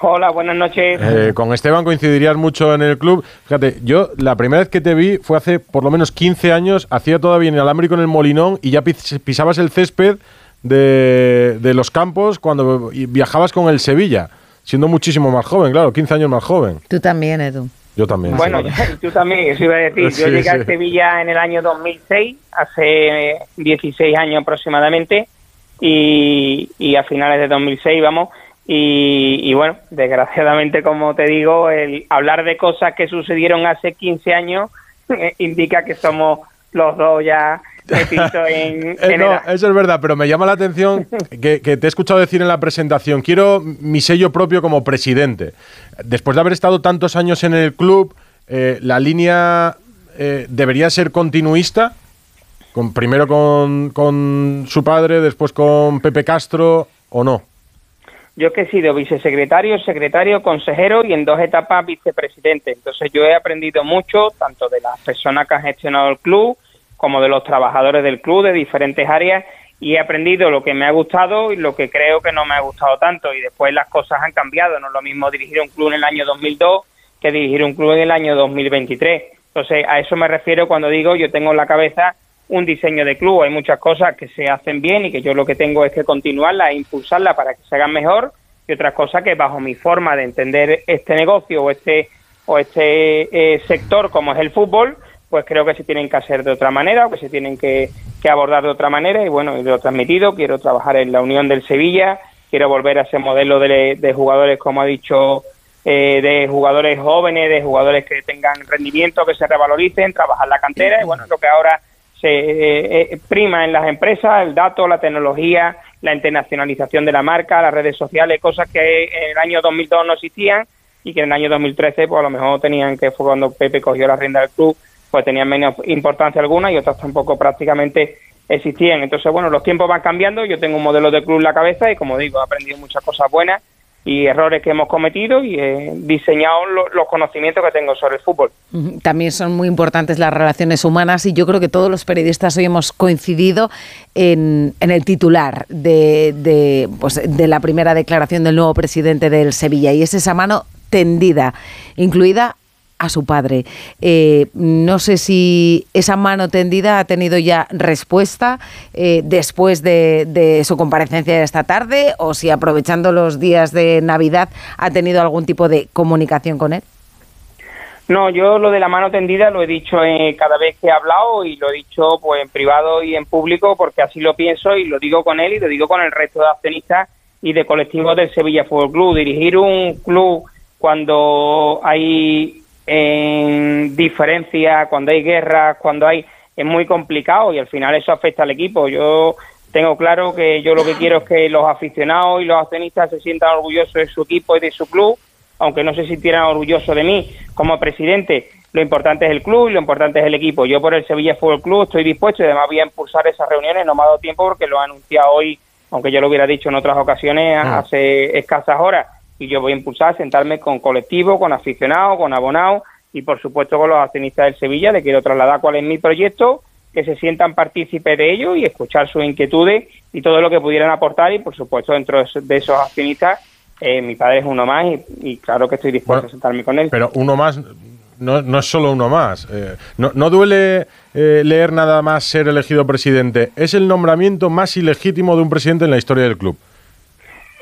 Hola, buenas noches. Eh, con Esteban coincidirías mucho en el club. Fíjate, yo la primera vez que te vi fue hace por lo menos 15 años, hacía todavía en el alámbrico en el Molinón y ya pisabas el césped de, los campos cuando viajabas con el Sevilla, siendo muchísimo más joven, claro, 15 años más joven. Tú también, Edu. Yo también. Bueno, tú también, eso iba a decir. Yo llegué a Sevilla en el año 2006, hace 16 años aproximadamente, y, y a finales de 2006, vamos, y, bueno, desgraciadamente, como te digo, el hablar de cosas que sucedieron hace 15 años eh, indica que somos los dos ya en, eh, no, eso es verdad, pero me llama la atención que, te he escuchado decir en la presentación, quiero mi sello propio como presidente. Después de haber estado tantos años en el club, eh, ¿la línea debería ser continuista? Con, primero con, con su padre, después con Pepe Castro, ¿o no? Yo que he sido vicesecretario, secretario, consejero y en dos etapas vicepresidente. Entonces yo he aprendido mucho, tanto de las personas que han gestionado el club, como de los trabajadores del club de diferentes áreas, y he aprendido lo que me ha gustado y lo que creo que no me ha gustado tanto. Y después las cosas han cambiado. No es lo mismo dirigir un club en el año 2002 que dirigir un club en el año 2023. Entonces a eso me refiero cuando digo yo tengo en la cabeza un diseño de club. Hay muchas cosas que se hacen bien y que yo lo que tengo es que continuarla e impulsarla para que se hagan mejor y otras cosas que bajo mi forma de entender este negocio o este o este eh, sector como es el fútbol, pues creo que se tienen que hacer de otra manera o que se tienen que, abordar de otra manera y bueno, y lo he transmitido, quiero trabajar en la unión del Sevilla, quiero volver a ese modelo de, jugadores, como ha dicho, eh, de jugadores jóvenes, de jugadores que tengan rendimiento, que se revaloricen, trabajar la cantera y bueno, lo que ahora se eh, eh, prima en las empresas el dato, la tecnología, la internacionalización de la marca, las redes sociales, cosas que en el año 2002 no existían y que en el año 2013 pues a lo mejor tenían que fue cuando Pepe cogió la rienda del club pues tenían menos importancia alguna y otras tampoco prácticamente existían. Entonces, bueno, los tiempos van cambiando, yo tengo un modelo de club en la cabeza y como digo, he aprendido muchas cosas buenas y errores que hemos cometido y he diseñado los conocimientos que tengo sobre el fútbol. También son muy importantes las relaciones humanas y yo creo que todos los periodistas hoy hemos coincidido en, el titular de, de, pues, de la primera declaración del nuevo presidente del Sevilla y es esa mano tendida, incluida a su padre. Eh, no sé si esa mano tendida ha tenido ya respuesta eh, después de, su comparecencia de esta tarde o si aprovechando los días de Navidad ha tenido algún tipo de comunicación con él. No, yo lo de la mano tendida lo he dicho eh, cada vez que he hablado y lo he dicho pues en privado y en público porque así lo pienso y lo digo con él y lo digo con el resto de accionistas y de colectivos del Sevilla Fútbol Club. Dirigir un club cuando hay en diferencia, cuando hay guerras, cuando hay es muy complicado y al final eso afecta al equipo. Yo tengo claro que yo lo que quiero es que los aficionados y los accionistas se sientan orgullosos de su equipo y de su club, aunque no se sintieran orgullosos de mí como presidente. Lo importante es el club y lo importante es el equipo. Yo por el Sevilla Fútbol Club estoy dispuesto y además voy a impulsar esas reuniones. No me ha dado tiempo porque lo ha anunciado hoy, aunque yo lo hubiera dicho en otras ocasiones, ah. hace escasas horas y yo voy a impulsar sentarme con colectivos, con aficionados, con abonados y por supuesto con los accionistas del Sevilla. Le quiero trasladar cuál es mi proyecto, que se sientan partícipes de ello y escuchar sus inquietudes y todo lo que pudieran aportar y por supuesto dentro de esos accionistas eh, mi padre es uno más y, claro que estoy dispuesto a sentarme con él. Pero uno más no, no es solo uno más. Eh, no, no, duele eh, leer nada más ser elegido presidente. Es el nombramiento más ilegítimo de un presidente en la historia del club.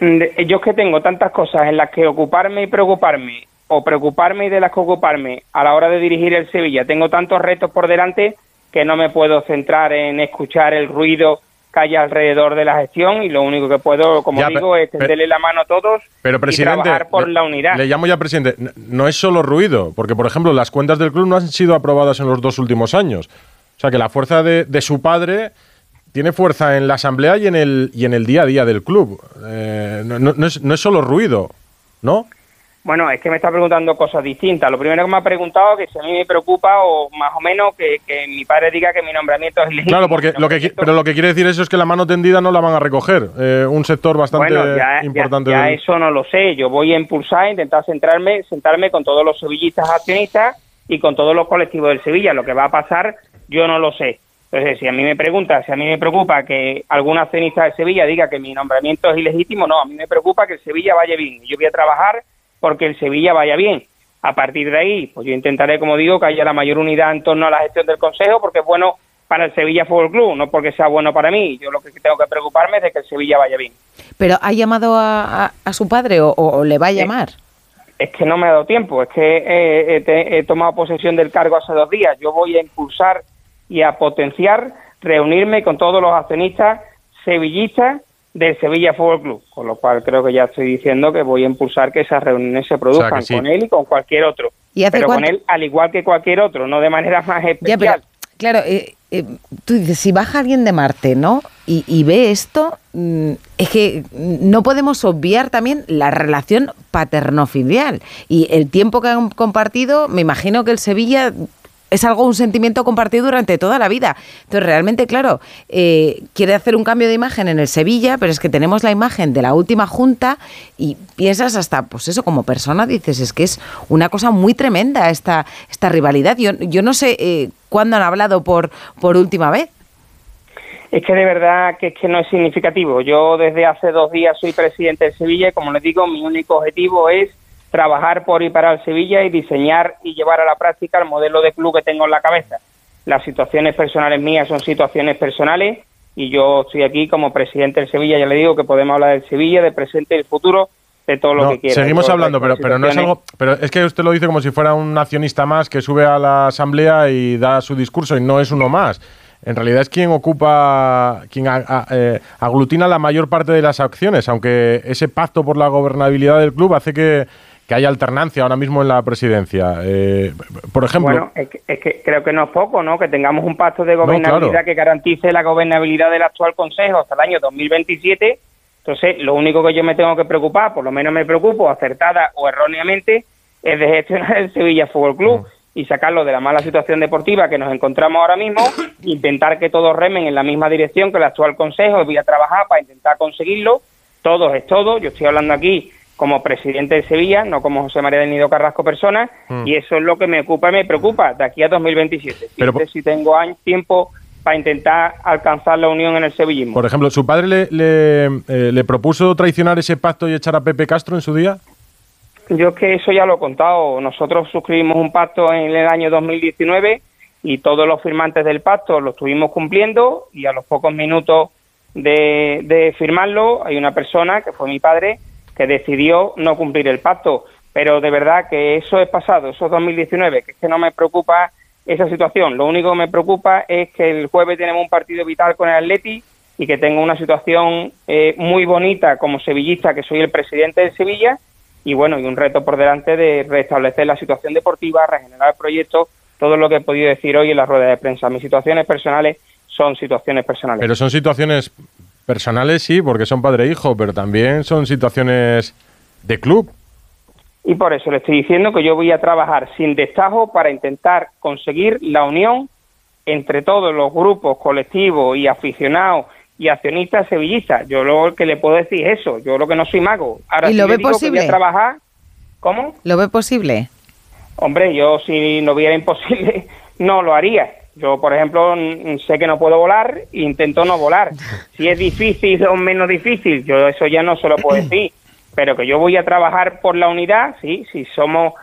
Yo es que tengo tantas cosas en las que ocuparme y preocuparme, o preocuparme y de las que ocuparme a la hora de dirigir el Sevilla. Tengo tantos retos por delante que no me puedo centrar en escuchar el ruido que alrededor de la gestión y lo único que puedo, como digo, es tenderle la mano a todos pero, presidente, y trabajar por la unidad. Le llamo ya presidente. No es solo ruido, porque, por ejemplo, las cuentas del club no han sido aprobadas en los dos últimos años. O sea, que la fuerza de, su padre tiene fuerza en la asamblea y en el, y en el día a día del club. Eh, no, no, es, no es solo ruido, ¿no? Bueno, es que me está preguntando cosas distintas. Lo primero que me ha preguntado que si a mí me preocupa o más o menos que, mi padre diga que mi nombramiento es ilegítimo. Claro, porque lo que pero lo que quiere decir eso es que la mano tendida no la van a recoger. Eh, un sector bastante importante. Ya, eso no lo sé. Yo voy a impulsar, intentar centrarme, sentarme con todos los sevillistas accionistas y con todos los colectivos del Sevilla. Lo que va a pasar, yo no lo sé. Entonces, si a mí me pregunta, si a mí me preocupa que algún accionista de Sevilla diga que mi nombramiento es ilegítimo, no, a mí me preocupa que el Sevilla vaya bien. Yo voy a trabajar porque el Sevilla vaya bien. A partir de ahí, pues yo intentaré, como digo, que haya la mayor unidad en torno a la gestión del Consejo, porque es bueno para el Sevilla Fútbol Club, no porque sea bueno para mí. Yo lo que tengo que preocuparme es de que el Sevilla vaya bien. ¿Pero ha llamado a, su padre o, le va a llamar? Es, que no me ha dado tiempo, es que eh, he tomado posesión del cargo hace dos días. Yo voy a impulsar y a potenciar, reunirme con todos los accionistas sevillistas del Sevilla Fútbol Club, con lo cual creo que ya estoy diciendo que voy a impulsar que esas reuniones se produzcan con él y con cualquier otro. pero con él al igual que cualquier otro, no de manera más especial. claro, eh, eh, tú dices, si baja alguien de Marte, ¿no? Y, ve esto, mm, es que no podemos obviar también la relación paterno-filial y el tiempo que han compartido, me imagino que el Sevilla es algo, un sentimiento compartido durante toda la vida. Entonces, realmente, claro, eh, quiere hacer un cambio de imagen en el Sevilla, pero es que tenemos la imagen de la última junta y piensas hasta, pues eso, como persona, dices, es que es una cosa muy tremenda esta, esta rivalidad. Yo, yo no sé eh, cuándo han hablado por, por última vez. Es que de verdad que es que no es significativo. Yo desde hace dos días soy presidente de Sevilla y como les digo, mi único objetivo es trabajar por y para el Sevilla y diseñar y llevar a la práctica el modelo de club que tengo en la cabeza. Las situaciones personales mías son situaciones personales y yo estoy aquí como presidente del Sevilla, ya le digo que podemos hablar del Sevilla, del presente y del futuro, de todo lo que quiera. Seguimos hablando, pero, pero no es algo. Pero es que usted lo dice como si fuera un accionista más que sube a la asamblea y da su discurso y no es uno más. En realidad es quien ocupa, quien eh, aglutina la mayor parte de las acciones, aunque ese pacto por la gobernabilidad del club hace que, que haya alternancia ahora mismo en la presidencia. Eh, por ejemplo. Bueno, es que, creo que no es poco, ¿no? Que tengamos un pacto de gobernabilidad que garantice la gobernabilidad del actual Consejo hasta el año 2027. Entonces, lo único que yo me tengo que preocupar, por lo menos me preocupo, acertada o erróneamente, es de gestionar el Sevilla Fútbol Club mm. y sacarlo de la mala situación deportiva que nos encontramos ahora mismo, intentar que todos remen en la misma dirección que el actual Consejo. Voy a trabajar para intentar conseguirlo. Todos es todo. Yo estoy hablando aquí como presidente de Sevilla, no como José María del Nido Carrasco persona, mm. y eso es lo que me ocupa y me preocupa de aquí a 2027. Pero, si tengo tiempo para intentar alcanzar la unión en el sevillismo. Por ejemplo, ¿su padre le, le, eh, le, propuso traicionar ese pacto y echar a Pepe Castro en su día? Yo es que eso ya lo he contado. Nosotros suscribimos un pacto en el año 2019 y todos los firmantes del pacto lo estuvimos cumpliendo y a los pocos minutos de, de firmarlo hay una persona, que fue mi padre, que decidió no cumplir el pacto. Pero de verdad que eso es pasado, eso es 2019, que es que no me preocupa esa situación. Lo único que me preocupa es que el jueves tenemos un partido vital con el Atleti y que tengo una situación eh, muy bonita como sevillista, que soy el presidente de Sevilla, y bueno, y un reto por delante de restablecer la situación deportiva, regenerar el proyecto, todo lo que he podido decir hoy en la rueda de prensa. Mis situaciones personales son situaciones personales. Pero son situaciones Personales sí, porque son padre e hijo, pero también son situaciones de club. Y por eso le estoy diciendo que yo voy a trabajar sin destajo para intentar conseguir la unión entre todos los grupos colectivos y aficionados y accionista sevillista. Yo lo que le puedo decir es eso. Yo lo que no soy mago. Ahora, ¿Y lo ve digo que voy a posible? trabajar, ¿cómo? ¿Lo ve posible? Hombre, yo si no viera imposible, no lo haría. Yo, por ejemplo, sé que no puedo volar e intento no volar. Si es difícil o menos difícil, yo eso ya no se lo puedo decir. Pero que yo voy a trabajar por la unidad, sí, si somos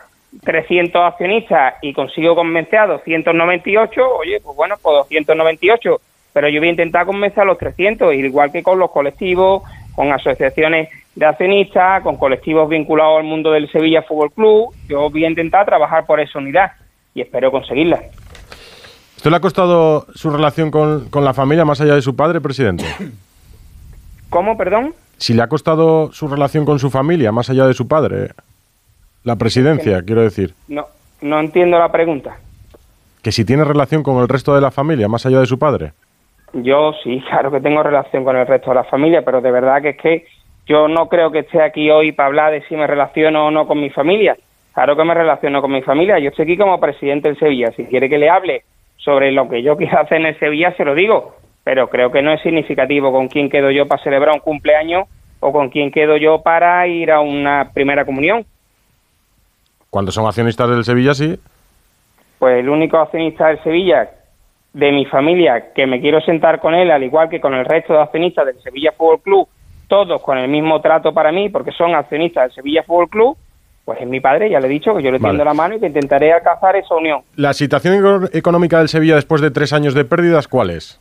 300 accionistas y consigo convencer a 298, oye, pues bueno, pues 298. Pero yo voy a intentar convencer a los 300, igual que con los colectivos, con asociaciones de accionistas, con colectivos vinculados al mundo del Sevilla Fútbol Club. Yo voy a intentar trabajar por esa unidad y espero conseguirla. ¿Esto le ha costado su relación con, con la familia más allá de su padre, presidente? ¿Cómo, perdón? Si le ha costado su relación con su familia más allá de su padre, la presidencia, quiero decir. No, no entiendo la pregunta. Que si tiene relación con el resto de la familia más allá de su padre. Yo sí, claro que tengo relación con el resto de la familia, pero de verdad que es que yo no creo que esté aquí hoy para hablar de si me relaciono o no con mi familia. Claro que me relaciono con mi familia. Yo estoy aquí como presidente del Sevilla. Si quiere que le hable sobre lo que yo quiero hacer en el Sevilla, se lo digo. Pero creo que no es significativo con quién quedo yo para celebrar un cumpleaños o con quién quedo yo para ir a una primera comunión. Cuando son accionistas del Sevilla, sí. Pues el único accionista del Sevilla de mi familia que me quiero sentar con él, al igual que con el resto de accionistas del Sevilla Fútbol Club, todos con el mismo trato para mí, porque son accionistas del Sevilla Fútbol Club, pues es mi padre, ya le he dicho que yo le Vale. tiendo la mano y que intentaré alcanzar esa unión. La situación eco- económica del Sevilla después de tres años de pérdidas, ¿cuál es?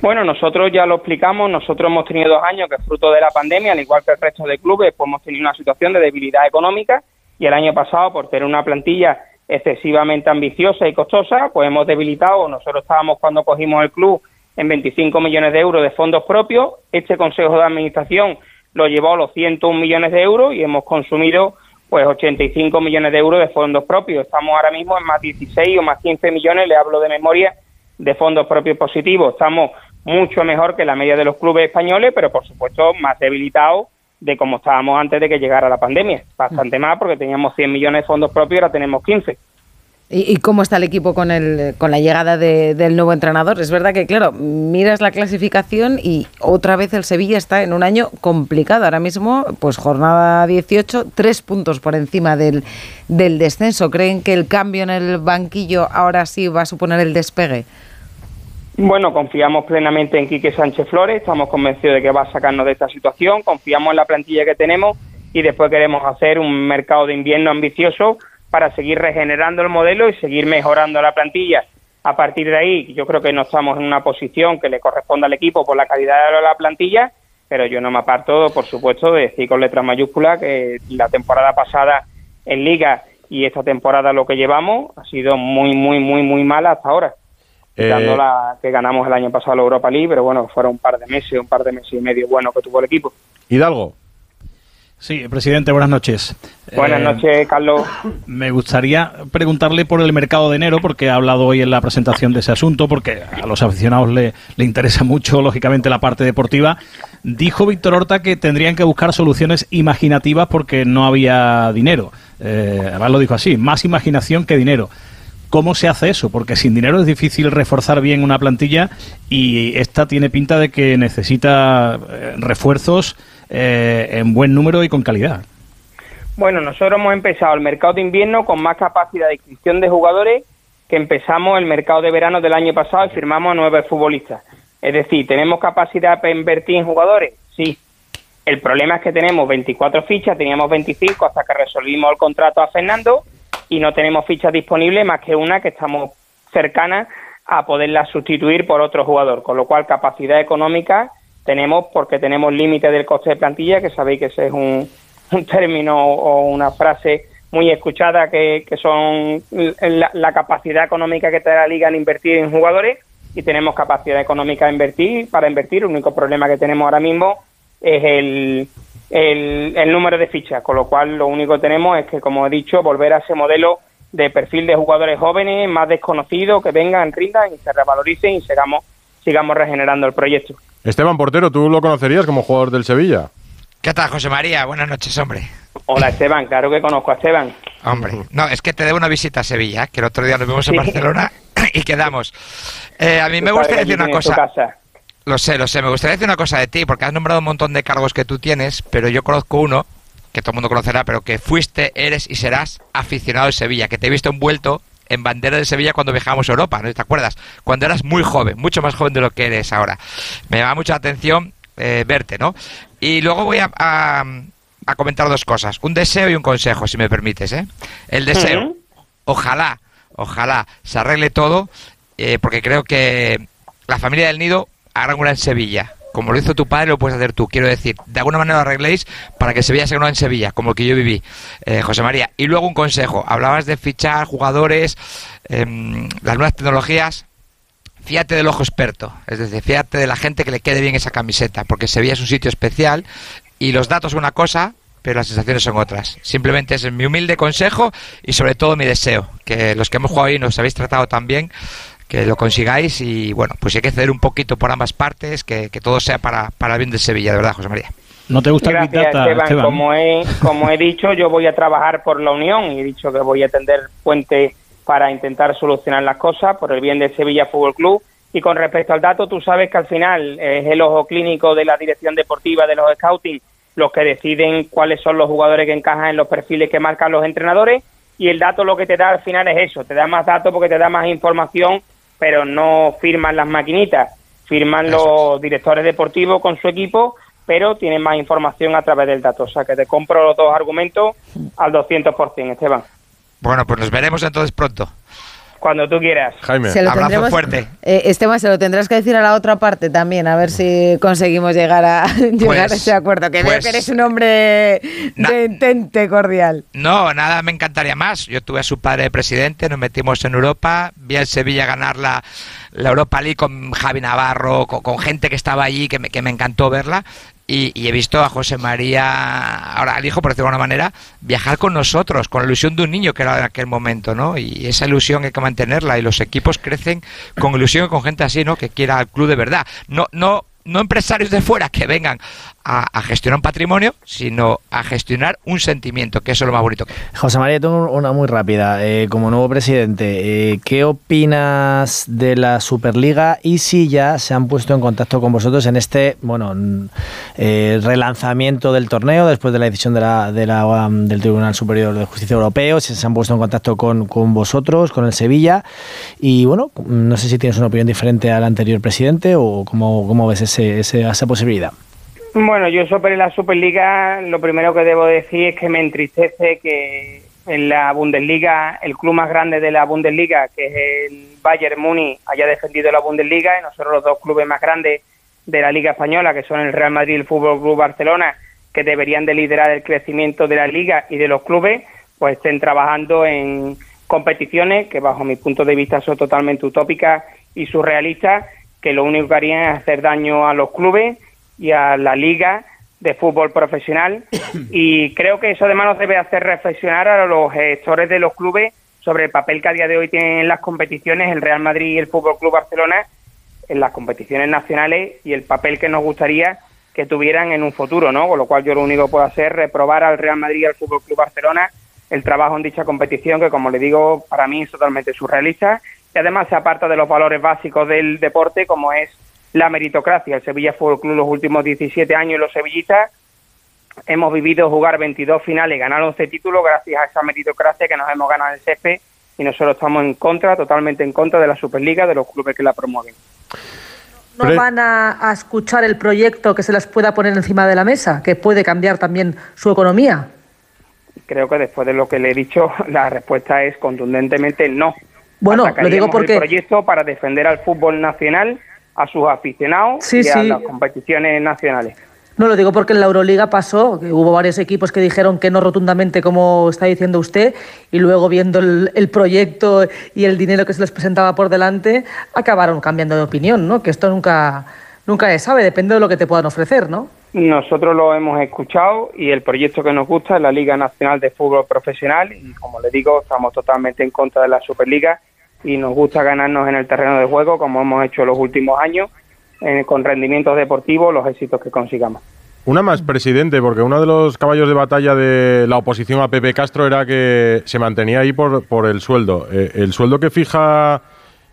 Bueno, nosotros ya lo explicamos, nosotros hemos tenido dos años que fruto de la pandemia, al igual que el resto de clubes, pues hemos tenido una situación de debilidad económica y el año pasado, por tener una plantilla excesivamente ambiciosa y costosa, pues hemos debilitado, nosotros estábamos cuando cogimos el club en 25 millones de euros de fondos propios, este Consejo de Administración lo llevó a los 101 millones de euros y hemos consumido pues 85 millones de euros de fondos propios. Estamos ahora mismo en más 16 o más 15 millones, le hablo de memoria, de fondos propios positivos. Estamos mucho mejor que la media de los clubes españoles, pero por supuesto más debilitados de como estábamos antes de que llegara la pandemia. Bastante más porque teníamos 100 millones de fondos propios y ahora tenemos 15. ¿Y, cómo está el equipo con, el, con la llegada de- del nuevo entrenador? Es verdad que, claro, miras la clasificación y otra vez el Sevilla está en un año complicado. Ahora mismo, pues jornada 18, tres puntos por encima del, del descenso. ¿Creen que el cambio en el banquillo ahora sí va a suponer el despegue? Bueno, confiamos plenamente en Quique Sánchez Flores, estamos convencidos de que va a sacarnos de esta situación, confiamos en la plantilla que tenemos y después queremos hacer un mercado de invierno ambicioso para seguir regenerando el modelo y seguir mejorando la plantilla. A partir de ahí, yo creo que no estamos en una posición que le corresponda al equipo por la calidad de la plantilla, pero yo no me aparto, por supuesto, de decir con letras mayúsculas que la temporada pasada en Liga y esta temporada lo que llevamos ha sido muy, muy, muy, muy mala hasta ahora Eh, la que ganamos el año pasado la Europa League, pero bueno, fueron un par de meses, un par de meses y medio bueno que tuvo el equipo. Hidalgo. Sí, presidente, buenas noches. Buenas Eh, noches, Carlos. Me gustaría preguntarle por el mercado de enero, porque ha hablado hoy en la presentación de ese asunto, porque a los aficionados le, le interesa mucho, lógicamente, la parte deportiva. Dijo Víctor Horta que tendrían que buscar soluciones imaginativas porque no había dinero. Eh, además lo dijo así, más imaginación que dinero. ¿Cómo se hace eso? Porque sin dinero es difícil reforzar bien una plantilla y esta tiene pinta de que necesita eh, refuerzos eh, en buen número y con calidad. Bueno, nosotros hemos empezado el mercado de invierno con más capacidad de inscripción de jugadores que empezamos el mercado de verano del año pasado y firmamos a nueve futbolistas. Es decir, ¿tenemos capacidad para invertir en jugadores? Sí. El problema es que tenemos 24 fichas, teníamos 25 hasta que resolvimos el contrato a Fernando y no tenemos fichas disponibles más que una que estamos cercanas a poderla sustituir por otro jugador, con lo cual capacidad económica tenemos porque tenemos límite del coste de plantilla, que sabéis que ese es un, término o una frase muy escuchada que, son la, la capacidad económica que te la liga en invertir en jugadores y tenemos capacidad económica de invertir para invertir. El único problema que tenemos ahora mismo es el, el, el número de fichas, con lo cual lo único que tenemos es que, como he dicho, volver a ese modelo de perfil de jugadores jóvenes, más desconocidos, que vengan, rindan y se revaloricen y sigamos, sigamos regenerando el proyecto. Esteban Portero, ¿tú lo conocerías como jugador del Sevilla? ¿Qué tal, José María? Buenas noches, hombre. Hola Esteban, claro que conozco a Esteban. Hombre, no, es que te debo una visita a Sevilla, que el otro día nos vimos en Sí. Barcelona y quedamos. Eh, a mí me que decir una cosa. casa. Lo sé, lo sé. Me gustaría decir una cosa de ti, porque has nombrado un montón de cargos que tú tienes, pero yo conozco uno que todo el mundo conocerá, pero que fuiste, eres y serás aficionado de Sevilla, que te he visto envuelto en bandera de Sevilla cuando viajamos a Europa, ¿no te acuerdas? Cuando eras muy joven, mucho más joven de lo que eres ahora. Me llama mucha atención eh, verte, ¿no? Y luego voy a, a, comentar dos cosas, un deseo y un consejo, si me permites, ¿eh? El deseo, ojalá, ojalá se arregle todo, eh, porque creo que la familia del Nido hará una en Sevilla. Como lo hizo tu padre, lo puedes hacer tú. Quiero decir, de alguna manera lo arregléis para que Sevilla sea una en Sevilla, como el que yo viví, eh, José María. Y luego un consejo. Hablabas de fichar jugadores, em, las nuevas tecnologías fíjate del ojo experto, es decir, fíjate de la gente que le quede bien esa camiseta, porque Sevilla es un sitio especial y los datos son una cosa, pero las sensaciones son otras. Simplemente es mi humilde consejo y sobre todo mi deseo, que los que hemos jugado ahí nos habéis tratado tan bien, que lo consigáis y bueno, pues hay que ceder un poquito por ambas partes, que, todo sea para, para el bien de Sevilla, de verdad, José María. ¿No te gusta Gracias, Esteban. Como, he, como he dicho, yo voy a trabajar por la Unión y he dicho que voy a tender puente para intentar solucionar las cosas por el bien de Sevilla Fútbol Club. Y con respecto al dato, tú sabes que al final es el ojo clínico de la dirección deportiva de los scouting los que deciden cuáles son los jugadores que encajan en los perfiles que marcan los entrenadores. Y el dato lo que te da al final es eso, te da más datos porque te da más información, pero no firman las maquinitas, firman los directores deportivos con su equipo, pero tienen más información a través del dato. O sea que te compro los dos argumentos al 200%, Esteban. Bueno, pues nos veremos entonces pronto. Cuando tú quieras. Jaime, abrazo fuerte. Eh, Esteban, se lo tendrás que decir a la otra parte también, a ver si conseguimos llegar a, llegar a ese acuerdo. Que veo que pues eres un hombre de intente cordial. No, nada me encantaría más. Yo tuve a su padre presidente, nos metimos en Europa, vi al Sevilla ganar la, la Europa League con Javi Navarro, con, gente que estaba allí, que me, que me encantó verla. Y, he visto a José María, ahora al hijo, por decirlo de alguna manera, viajar con nosotros, con la ilusión de un niño que era en aquel momento, ¿no? Y esa ilusión hay que mantenerla y los equipos crecen con ilusión con gente así, ¿no? Que quiera al club de verdad. No, no no empresarios de fuera que vengan a, gestionar un patrimonio, sino a gestionar un sentimiento, que eso es lo más bonito. José María, tengo una muy rápida. Eh, como nuevo presidente, eh, ¿qué opinas de la Superliga y si ya se han puesto en contacto con vosotros en este bueno eh, relanzamiento del torneo después de la decisión de la, de la, um, del Tribunal Superior de Justicia Europeo? Si se han puesto en contacto con, con vosotros, con el Sevilla. Y bueno, no sé si tienes una opinión diferente al anterior presidente o cómo, ves ese esa posibilidad? Bueno, yo sobre la Superliga lo primero que debo decir es que me entristece que en la Bundesliga, el club más grande de la Bundesliga, que es el Bayern Múnich, haya defendido la Bundesliga y nosotros los dos clubes más grandes de la Liga Española, que son el Real Madrid y el Fútbol Club Barcelona, que deberían de liderar el crecimiento de la liga y de los clubes, pues estén trabajando en competiciones que bajo mi punto de vista son totalmente utópicas y surrealistas que lo único que harían es hacer daño a los clubes y a la liga de fútbol profesional y creo que eso además nos debe hacer reflexionar a los gestores de los clubes sobre el papel que a día de hoy tienen en las competiciones el Real Madrid y el Fútbol Club Barcelona en las competiciones nacionales y el papel que nos gustaría que tuvieran en un futuro, ¿no? Con lo cual yo lo único que puedo hacer es reprobar al Real Madrid y al Fútbol Club Barcelona el trabajo en dicha competición que como le digo para mí es totalmente surrealista y además se aparta de los valores básicos del deporte como es la meritocracia. El Sevilla Fútbol Club los últimos 17 años los sevillistas hemos vivido jugar 22 finales ganar 11 títulos gracias a esa meritocracia que nos hemos ganado en el CESPE y nosotros estamos en contra, totalmente en contra de la Superliga, de los clubes que la promueven. ¿No van a, a, escuchar el proyecto que se les pueda poner encima de la mesa, que puede cambiar también su economía? Creo que después de lo que le he dicho, la respuesta es contundentemente no. Bueno, lo digo porque... El proyecto para defender al fútbol nacional, a sus aficionados y a las competiciones nacionales. No, lo digo porque en la Euroliga pasó, que hubo varios equipos que dijeron que no rotundamente, como está diciendo usted, y luego viendo el, el, proyecto y el dinero que se les presentaba por delante, acabaron cambiando de opinión, ¿no? Que esto nunca, nunca se sabe, depende de lo que te puedan ofrecer, ¿no? Nosotros lo hemos escuchado y el proyecto que nos gusta es la Liga Nacional de Fútbol Profesional y como le digo, estamos totalmente en contra de la Superliga y nos gusta ganarnos en el terreno de juego como hemos hecho los últimos años con rendimientos deportivos los éxitos que consigamos. Una más, presidente, porque uno de los caballos de batalla de la oposición a Pepe Castro era que se mantenía ahí por, por el sueldo. Eh, el sueldo que fija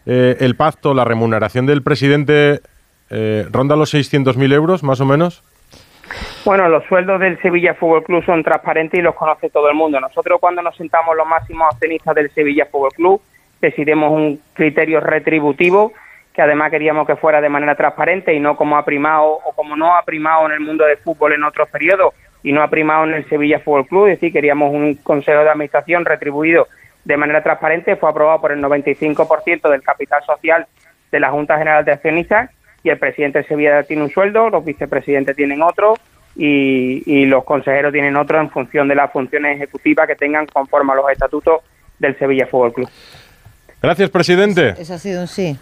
eh, el pacto, la remuneración del presidente eh, ¿ronda los 600.000 euros más o menos? Bueno, los sueldos del Sevilla Fútbol Club son transparentes y los conoce todo el mundo. Nosotros cuando nos sentamos los máximos accionistas del Sevilla Fútbol Club decidimos un criterio retributivo que además queríamos que fuera de manera transparente y no como ha primado o como no ha primado en el mundo del fútbol en otros periodos y no ha primado en el Sevilla Fútbol Club, es decir, queríamos un consejo de administración retribuido de manera transparente, fue aprobado por el 95% del capital social de la Junta General de Accionistas y el presidente de Sevilla tiene un sueldo, los vicepresidentes tienen otro y, y los consejeros tienen otro en función de las funciones ejecutivas que tengan conforme a los estatutos del Sevilla Fútbol Club. Gracias, presidente. Eso ha sido un sí.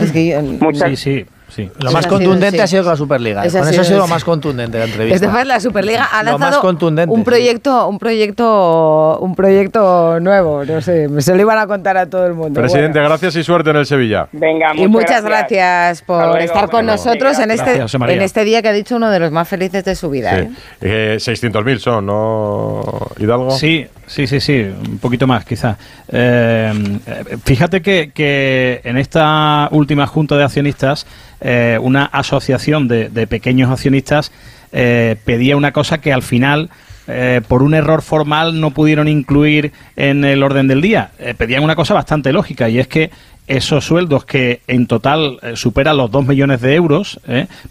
Es que yo- Sí, sí. Sí. Lo más contundente sí. ha sido con la Superliga. Con eso ha sido lo más contundente de la Es entrevista. de la Superliga ha Lo más lanzado un sí. proyecto, un proyecto, un proyecto nuevo, no sé, se lo iban a contar a todo el mundo. Presidente, gracias y suerte en el Sevilla. Venga, y muchas gracias, por luego, estar con nosotros en este, Gracias, en este día que ha dicho uno de los más felices de su vida. ¿eh? Sí. Eh, 600.000 son, ¿no, Hidalgo? Sí, sí, sí, sí, un poquito más quizás. Eh, eh, fíjate que, que en esta última junta de accionistas, eh, una asociación de, de pequeños accionistas eh, pedía una cosa que al final... eh, por un error formal no pudieron incluir en el orden del día. Pedían una cosa bastante lógica y es que esos sueldos que en total superan los 2 millones de euros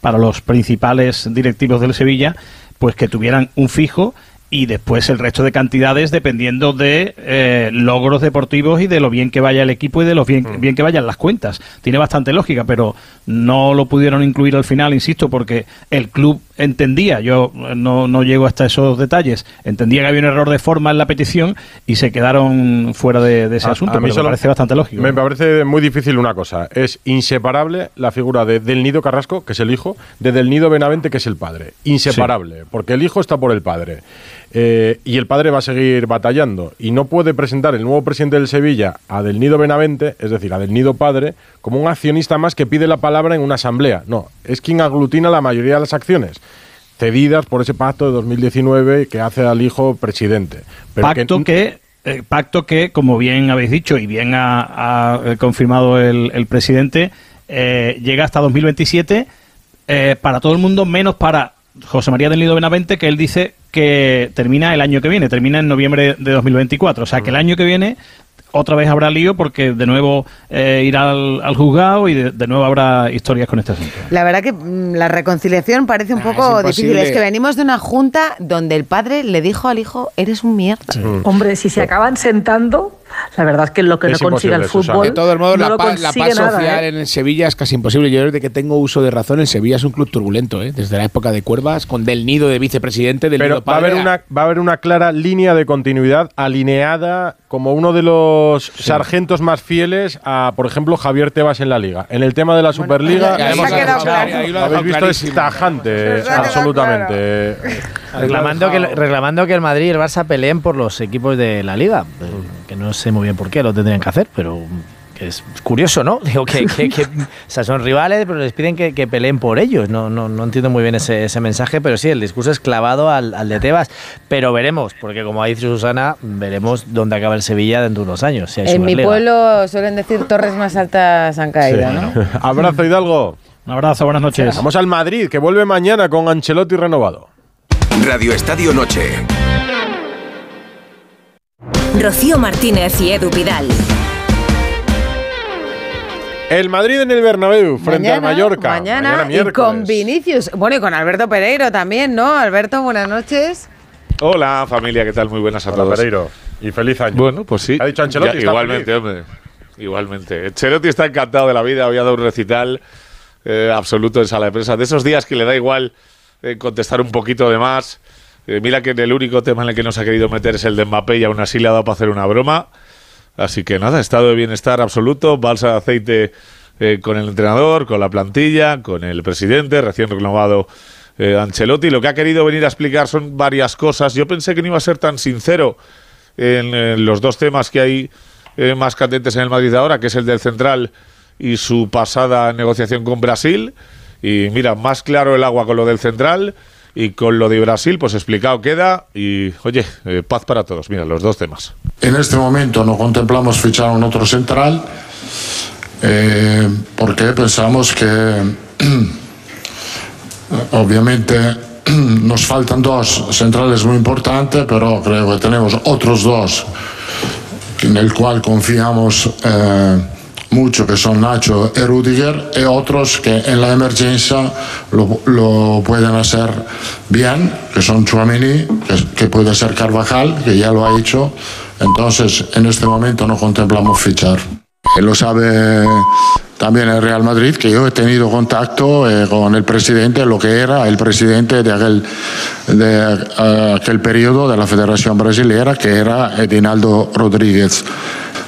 para los principales directivos del Sevilla, pues que tuvieran un fijo y después el resto de cantidades dependiendo de eh, logros deportivos y de lo bien que vaya el equipo y de lo bien, bien que vayan las cuentas. Tiene bastante lógica, pero no lo pudieron incluir al final, insisto, porque el club entendía, yo eh, no, no llego hasta esos detalles, entendía que había un error de forma en la petición y se quedaron fuera de, de ese A- asunto, a mí pero me parece bastante lógico. Me parece muy difícil una cosa. Es inseparable la figura de Del Nido Carrasco, que es el hijo, de Del Nido Benavente, que es el padre. Inseparable, porque el hijo está por el padre. Eh, y el padre va a seguir batallando. Y no puede presentar el nuevo presidente del Sevilla a Del Nido Benavente, es decir, a Del Nido Padre, como un accionista más que pide la palabra en una asamblea. No, es quien aglutina la mayoría de las acciones cedidas por ese pacto de 2019 que hace al hijo presidente. Pero pacto que, eh, pacto que, como bien habéis dicho y bien ha, ha, eh, confirmado el, el presidente, eh, llega hasta 2027 eh, para todo el mundo, menos para José María del Nido Benavente, que él dice que termina el año que viene, termina en noviembre de 2024. O sea, que el año que viene otra vez habrá lío porque de nuevo eh, irá al, al juzgado y de, de nuevo habrá historias con este asunto. La verdad que mm, la reconciliación parece un poco es difícil. Es que venimos de una junta donde el padre le dijo al hijo, eres un mierda. Hombre, si se acaban sentando, la verdad es que lo que no consigue el fútbol. De todos modos, no la, paz, la paz nada, social ¿eh? en el Sevilla es casi imposible. Yo desde que tengo uso de razón, el Sevilla es un club turbulento, ¿eh? desde la época de Cuervas, con Del Nido de vicepresidente, del Pero Nido va a, padre. haber una, va a haber una clara línea de continuidad alineada como uno de los sargentos más fieles a, por ejemplo, Javier Tebas en la Liga. En el tema de la Superliga, ya- ya hemos se ha claro. Habéis visto, es tajante, absolutamente. Reclamando que, el- reclamando que el Madrid y el Barça peleen por los equipos de la Liga. Eh, Que no sé muy bien por qué lo tendrían que hacer, pero que es curioso, ¿no? Digo que, que- que- o sea, son rivales, pero les piden que, que peleen por ellos. No, no, no entiendo muy bien ese, ese mensaje, pero sí, el discurso es clavado al, al de Tebas. Pero veremos, porque como ha dicho Susana, veremos dónde acaba el Sevilla dentro de unos años. si hay En mi pueblo suelen decir torres más altas han caído, ¿no? Abrazo, Hidalgo. Un abrazo, buenas noches. Vamos al Madrid, que vuelve mañana con Ancelotti renovado. Radio Estadio Noche. Rocío Martínez y Edu Vidal. El Madrid en el Bernabéu, frente al Mallorca. Mañana, y miércoles. con Vinicius. Bueno, y con Alberto Pereiro también, ¿no? Alberto, buenas noches. Hola familia, ¿qué tal? Muy buenas a Hola, todos. Pereiro. Y feliz año. Bueno, pues sí. Ha dicho Ancelotti, Ya, igualmente, feliz. hombre. Igualmente. Ancelotti está encantado de la vida. Había dado un recital eh, absoluto en sala de prensa. De esos días que le da igual eh, contestar un poquito de más. Eh, mira que el único tema en el que no se ha querido meter es el de Mbappé y aún así le ha dado para hacer una broma. Así que nada, estado de bienestar absoluto, balsa de aceite eh, con el entrenador, con la plantilla, con el presidente, recién renovado Ancelotti. Lo que ha querido venir a explicar son varias cosas. Yo pensé que no iba a ser tan sincero en, los dos temas que hay eh, más candentes en el Madrid ahora, que es el del central y su pasada negociación con Brasil. Y mira, más claro el agua con lo del central y con lo de Brasil, pues explicado queda. Y oye, eh, paz para todos. Mira, los dos temas. En este momento no contemplamos fichar un otro central eh, porque pensamos que obviamente nos faltan dos centrales muy importantes, pero creo que tenemos otros dos en el cual confiamos eh, mucho, que son Nacho y Rudiger, y otros que en la emergencia lo, lo pueden hacer bien, que son Chouameni, que, que puede ser Carvajal, que ya lo ha hecho. Entonces, en este momento no contemplamos fichar. Lo sabe también el Real Madrid, que yo he tenido contacto eh, con el presidente, lo que era el presidente de aquel, de, aquel periodo de la Federación Brasilera, que era Edinaldo Rodríguez.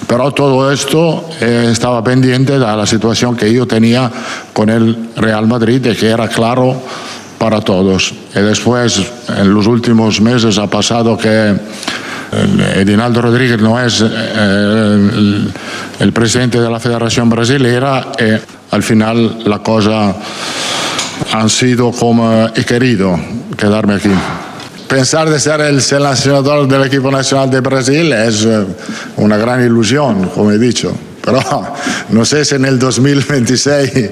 Pero todo esto eh, estaba pendiente de la situación que yo tenía con el Real Madrid, de que era claro para todos. Y después, en los últimos meses, ha pasado que Edinaldo Rodríguez no es eh, el, el, presidente de la Federación Brasilera y al final la cosa han sido como he querido quedarme aquí. Pensar de ser el seleccionador del equipo nacional de Brasil es una gran ilusión, como he dicho. Pero no sé si en el 2026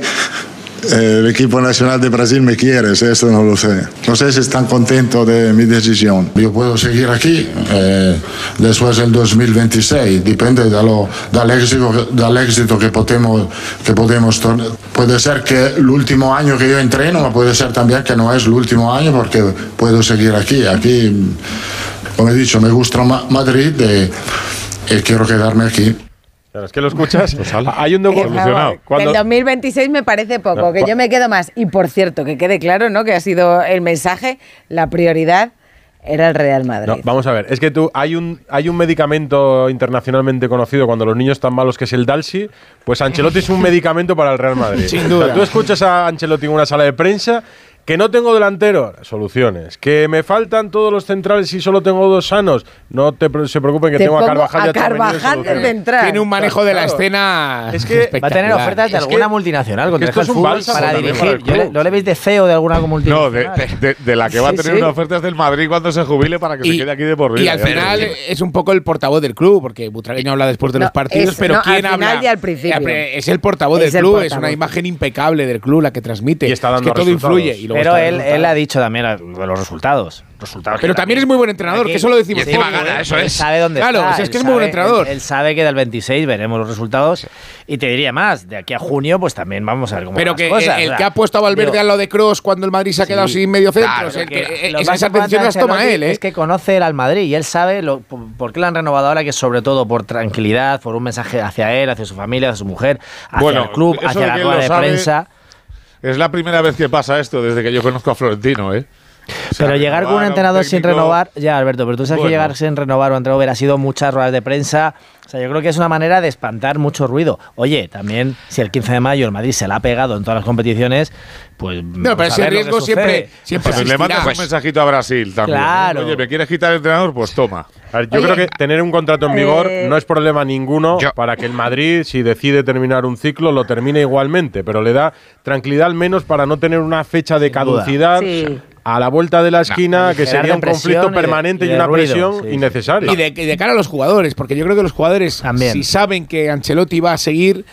el equipo nacional de Brasil me quiere, eso no lo sé. No sé si están contentos de mi decisión. Yo puedo seguir aquí eh, después del 2026, depende de lo, del, éxito, del éxito que podemos, que podemos Puede ser que el último año que yo entreno, puede ser también que no es el último año porque puedo seguir aquí. Aquí, como he dicho, me gusta Madrid y, y quiero quedarme aquí. Claro, es que lo escuchas. Hay un documental. El 2026 me parece poco, No, que yo me quedo más. Y por cierto, que quede claro, ¿no? Que ha sido el mensaje, la prioridad era el Real Madrid. No, vamos a ver, es que tú hay un hay un medicamento internacionalmente conocido cuando los niños están malos que es el Dalsi, pues Ancelotti es un medicamento para el Real Madrid. Sin O sea, duda. tú escuchas a Ancelotti en una sala de prensa que no tengo delantero, soluciones. Que me faltan todos los centrales y solo tengo dos sanos, no te se preocupen que Te tengo a Carvajal a Carvajal de central. Tiene un manejo de la Claro. escena. Es que Va a tener ofertas de es alguna que- multinacional que esto el es un fútbol bálsamo para dirigir. para. ¿No le veis de CEO de alguna No, multinacional? de, de- de la que va a tener sí. una oferta es del Madrid cuando se jubile para que se quede aquí de por vida. Y al final es un poco el portavoz del club, porque Butragueño habla después de No, los partidos, es- pero no, ¿quién al final habla? y al principio. Es el portavoz del el club, es una imagen impecable del club la que transmite. Y está es dando que todo influye. Y luego Pero él, él ha dicho también eh, de los resultados. resultados Pero también es muy buen entrenador, que eso lo decimos poco, gana, ¿eh? eso Él es. sabe dónde Claro, está. o sea, es él que es muy buen sabe- entrenador. Él, él sabe que del 26 veremos los resultados. Y te diría más, de aquí a junio, pues también vamos a ver cómo Pero van que las cosas. el que ha puesto a Valverde digo, al lado de Cross cuando el Madrid se ha quedado Sí, sin medio centro, claro, o sea, que eh, esas decisiones las toma él, ¿eh? Es que conoce el al Madrid y él sabe lo, por, qué le han renovado ahora, que es sobre todo por tranquilidad, por un mensaje hacia él, hacia su familia, hacia su mujer, hacia Bueno, el club, hacia la rueda de sabe, prensa. Es la primera vez que pasa esto desde que yo conozco a Florentino, ¿eh? O sea, Pero llegar con un entrenador sin renovar, ya Alberto, pero tú sabes Bueno. que llegar sin renovar o entrenador hubiera sido muchas ruedas de prensa. O sea, yo creo que es una manera de espantar mucho ruido. Oye, también si el 15 de mayo el Madrid se la ha pegado en todas las competiciones, pues. No, pero ese riesgo siempre, siempre Pues le mandas un mensajito a Brasil también. ¿eh? Claro. Oye, ¿me quieres quitar el entrenador? Pues toma. A ver, yo Oye, creo que tener un contrato en vigor eh, no es problema ninguno para que el Madrid, si decide terminar un ciclo, lo termine igualmente, pero le da tranquilidad al menos para no tener una fecha de duda. caducidad Sí. A la vuelta de la esquina, que sería un conflicto y de- permanente y una ruido, presión sí. innecesaria. Y de, y de cara a los jugadores, porque yo creo que los jugadores, También. si saben que Ancelotti va a seguir,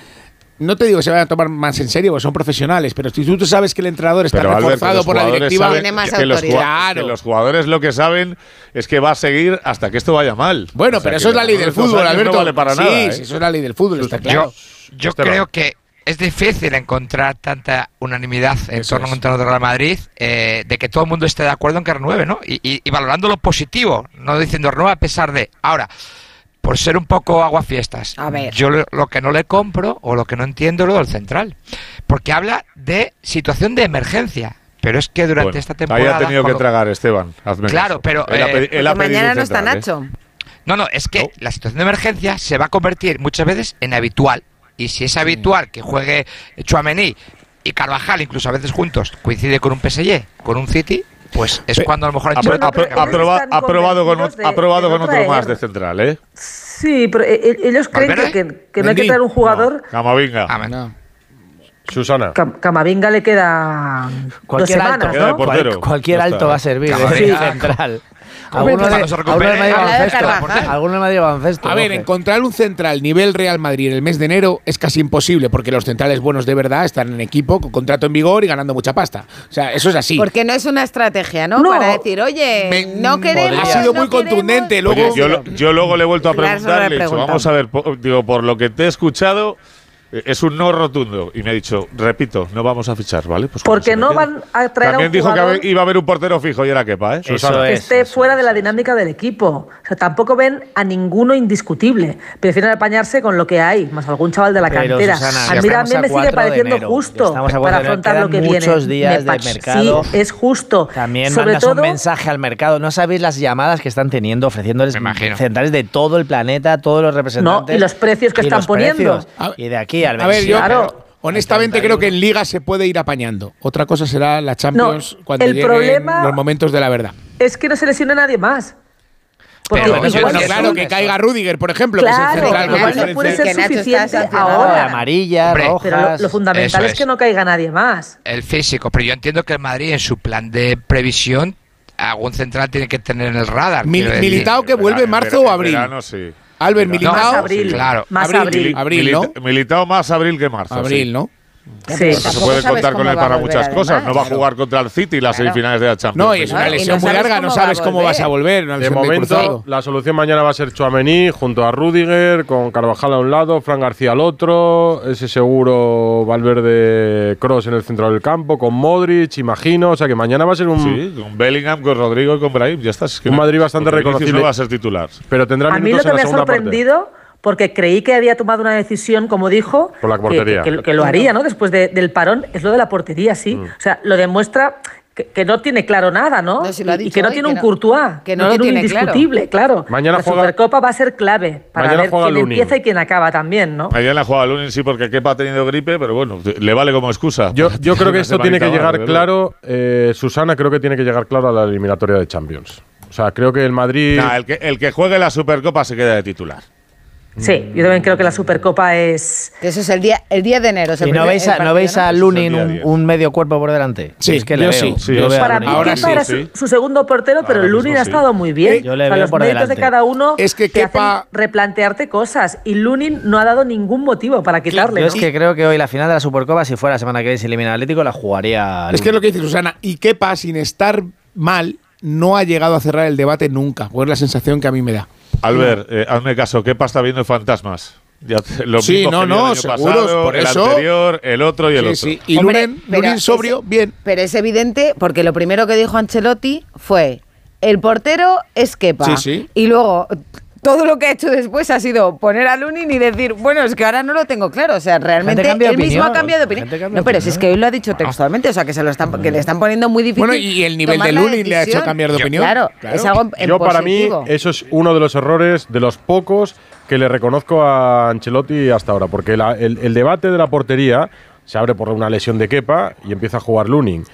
no te digo que se vayan a tomar más en serio, porque son profesionales, pero si tú sabes que el entrenador está Pero, reforzado los por la jugadores directiva, Tiene más que autoridad. jua- Claro. que los jugadores lo que saben es que va a seguir hasta que esto vaya mal. bueno, O sea, pero que eso es la ley del fútbol, Alberto. No vale para sí, nada. ¿eh? sí, eso es la ley del fútbol, está claro. Yo, creo que es difícil encontrar tanta unanimidad en Eso torno a un entrenador de Real Madrid eh, de que todo el mundo esté de acuerdo en que renueve, ¿no? Y, y- y valorando lo positivo, no diciendo renueva a pesar de. Ahora, por ser un poco aguafiestas, A ver. yo lo, lo que no le compro o lo que no entiendo es lo del central. Porque habla de situación de emergencia. Pero es que durante Bueno, esta temporada. ha tenido que tragar Esteban. hazme Claro, caso. pero, Él ha eh, él ha mañana no está ¿eh? Nacho. No, no, es que la situación de emergencia se va a convertir muchas veces en habitual. Y si es habitual que juegue Chuamení y Carvajal, incluso a veces juntos, coincide con un PSG, con un City, pues es cuando a lo mejor Ha, Ancelotti- ha- ha- ha proba- ha probado con, ha probado con otro más de central, ¿eh? Sí, pero eh, ellos creen que, que- que no hay que traer un jugador. Camavinga. Ah. No. Susana. Cam- Camavinga le queda dos Cualquier semanas, alto, Queda de ¿no? portero. cual- cualquier alto está. va a servir Camavinga. central. Algunos de, algunos me. A ver, encontrar un central nivel Real Madrid en el mes de enero es casi imposible porque los centrales buenos de verdad están en equipo, con contrato en vigor y ganando mucha pasta. O sea, eso es así. Porque no es una estrategia, ¿no? Para decir, oye, no queremos. Ha sido muy contundente. Luego, yo, yo, luego le he vuelto a preguntarle, he dicho, vamos a ver, digo, por lo que te he escuchado. Eh, es un no rotundo. Y me ha dicho, repito, no vamos a fichar, ¿vale? Pues Porque no van a traer También a un dijo que iba a haber un portero fijo y era Kepa, ¿eh? Eso es, que esté fuera de la dinámica del equipo. O sea, tampoco ven a ninguno indiscutible. Prefieren apañarse con lo que hay, más algún chaval de la Pero, cantera. A mí también me sigue pareciendo justo para afrontar lo que viene. días de mercado. Sí, es justo. También Sobre mandas todo, un mensaje al mercado. No sabéis las llamadas que están teniendo, ofreciéndoles centrales de todo el planeta, todos los representantes. No, y los precios que están poniendo. Y de aquí a ver, yo honestamente creo que en Liga se puede ir apañando. Otra cosa será la Champions no, cuando el lleguen problema los momentos de la verdad. Es que no se lesione nadie más. Pero, claro, que caiga Rudiger, por ejemplo. Claro, que, central, claro, que puede ser suficiente ahora. Amarilla, Hombre, rojas, Pero lo, fundamental es. que no caiga nadie más. El físico, pero yo entiendo que el Madrid en su plan de previsión algún central tiene que tener en el radar. Mil, militado que vuelve en marzo o abril. Verano, sí. Albert Militao. Más abril, claro. Más abril. abril. ¿no? Más abril que marzo. Abril, ¿no? Se puede contar con él para muchas cosas. No va a jugar contra el City las semifinales de la Champions. No, y es una lesión muy larga, no sabes cómo vas a volver. de momento, la solución mañana va a ser Chuamení junto a Rudiger, con Carvajal a un lado, Fran García al otro, ese seguro Valverde Cross en el centro del campo, con Modric, imagino. O sea que mañana va a ser un. Sí, con Bellingham, con Rodrigo y con Brahim. Ya estás. Es que un Madrid bastante reconocido. va a ser titular. Pero tendrá a mí lo que me ha sorprendido porque creí que había tomado una decisión, como dijo, Por la portería. Que, lo haría, ¿no? Después de, del parón, es lo de la portería, sí. Mm. O sea, lo demuestra que, no tiene claro nada, ¿no? y que no tiene un Courtois, que no, tiene un indiscutible, claro. claro. Mañana la Supercopa va a ser clave para ver quién empieza y quién acaba también, ¿no? Mañana juega Lunin, sí, porque Kepa ha tenido gripe, pero bueno, le vale como excusa. Yo, yo creo que esto tiene que llegar claro, eh, Susana, creo que tiene que llegar claro a la eliminatoria de Champions. O sea, creo que el Madrid. Nah, el, que, el que juegue la Supercopa se queda de titular. Sí, yo también creo que la Supercopa es. Eso es el día, el 10 de enero. ¿Y no veis a, partido, ¿no veis a Lunin un, un, medio cuerpo por delante? Sí, es que yo le veo. Sí, sí, yo veo para mí, ahora sí, era su, su, segundo portero, pero Ahora Lunin ha estado muy bien. Eh, yo le o sea, los por méritos delante. de cada uno es que te Kepa... hacen replantearte cosas. Y Lunin no ha dado ningún motivo para quitarle. Yo ¿no? es que creo que hoy la final de la Supercopa, si fuera la semana que viene se elimina Atlético, la jugaría. Lunin. Es que es lo que dice Susana. Y Kepa, sin estar mal, no ha llegado a cerrar el debate nunca. Pues es la sensación que a mí me da. Albert, eh, hazme caso, ¿qué pasa viendo fantasmas? Ya, lo sí, no, no, el pasado, por el anterior, el otro y el otro. Y Hombre, Luren, pero, Luren sobrio, bien. Pero es evidente porque lo primero que dijo Ancelotti fue el portero es quepa Sí, sí. Y luego todo lo que ha hecho después ha sido poner a Lunin y decir, bueno, es que ahora no lo tengo claro. O sea, realmente él mismo ha cambiado de opinión. No, pero si es que hoy lo ha dicho textualmente, o sea, que, se lo están, que le están poniendo muy difícil. Bueno, y el nivel de Lunin le ha hecho cambiar de opinión. Claro, es algo en Yo, para mí, eso es uno de los errores, de los pocos que le reconozco a Ancelotti hasta ahora, porque la, el, el debate de la portería se abre por una lesión de Kepa y empieza a jugar Lunin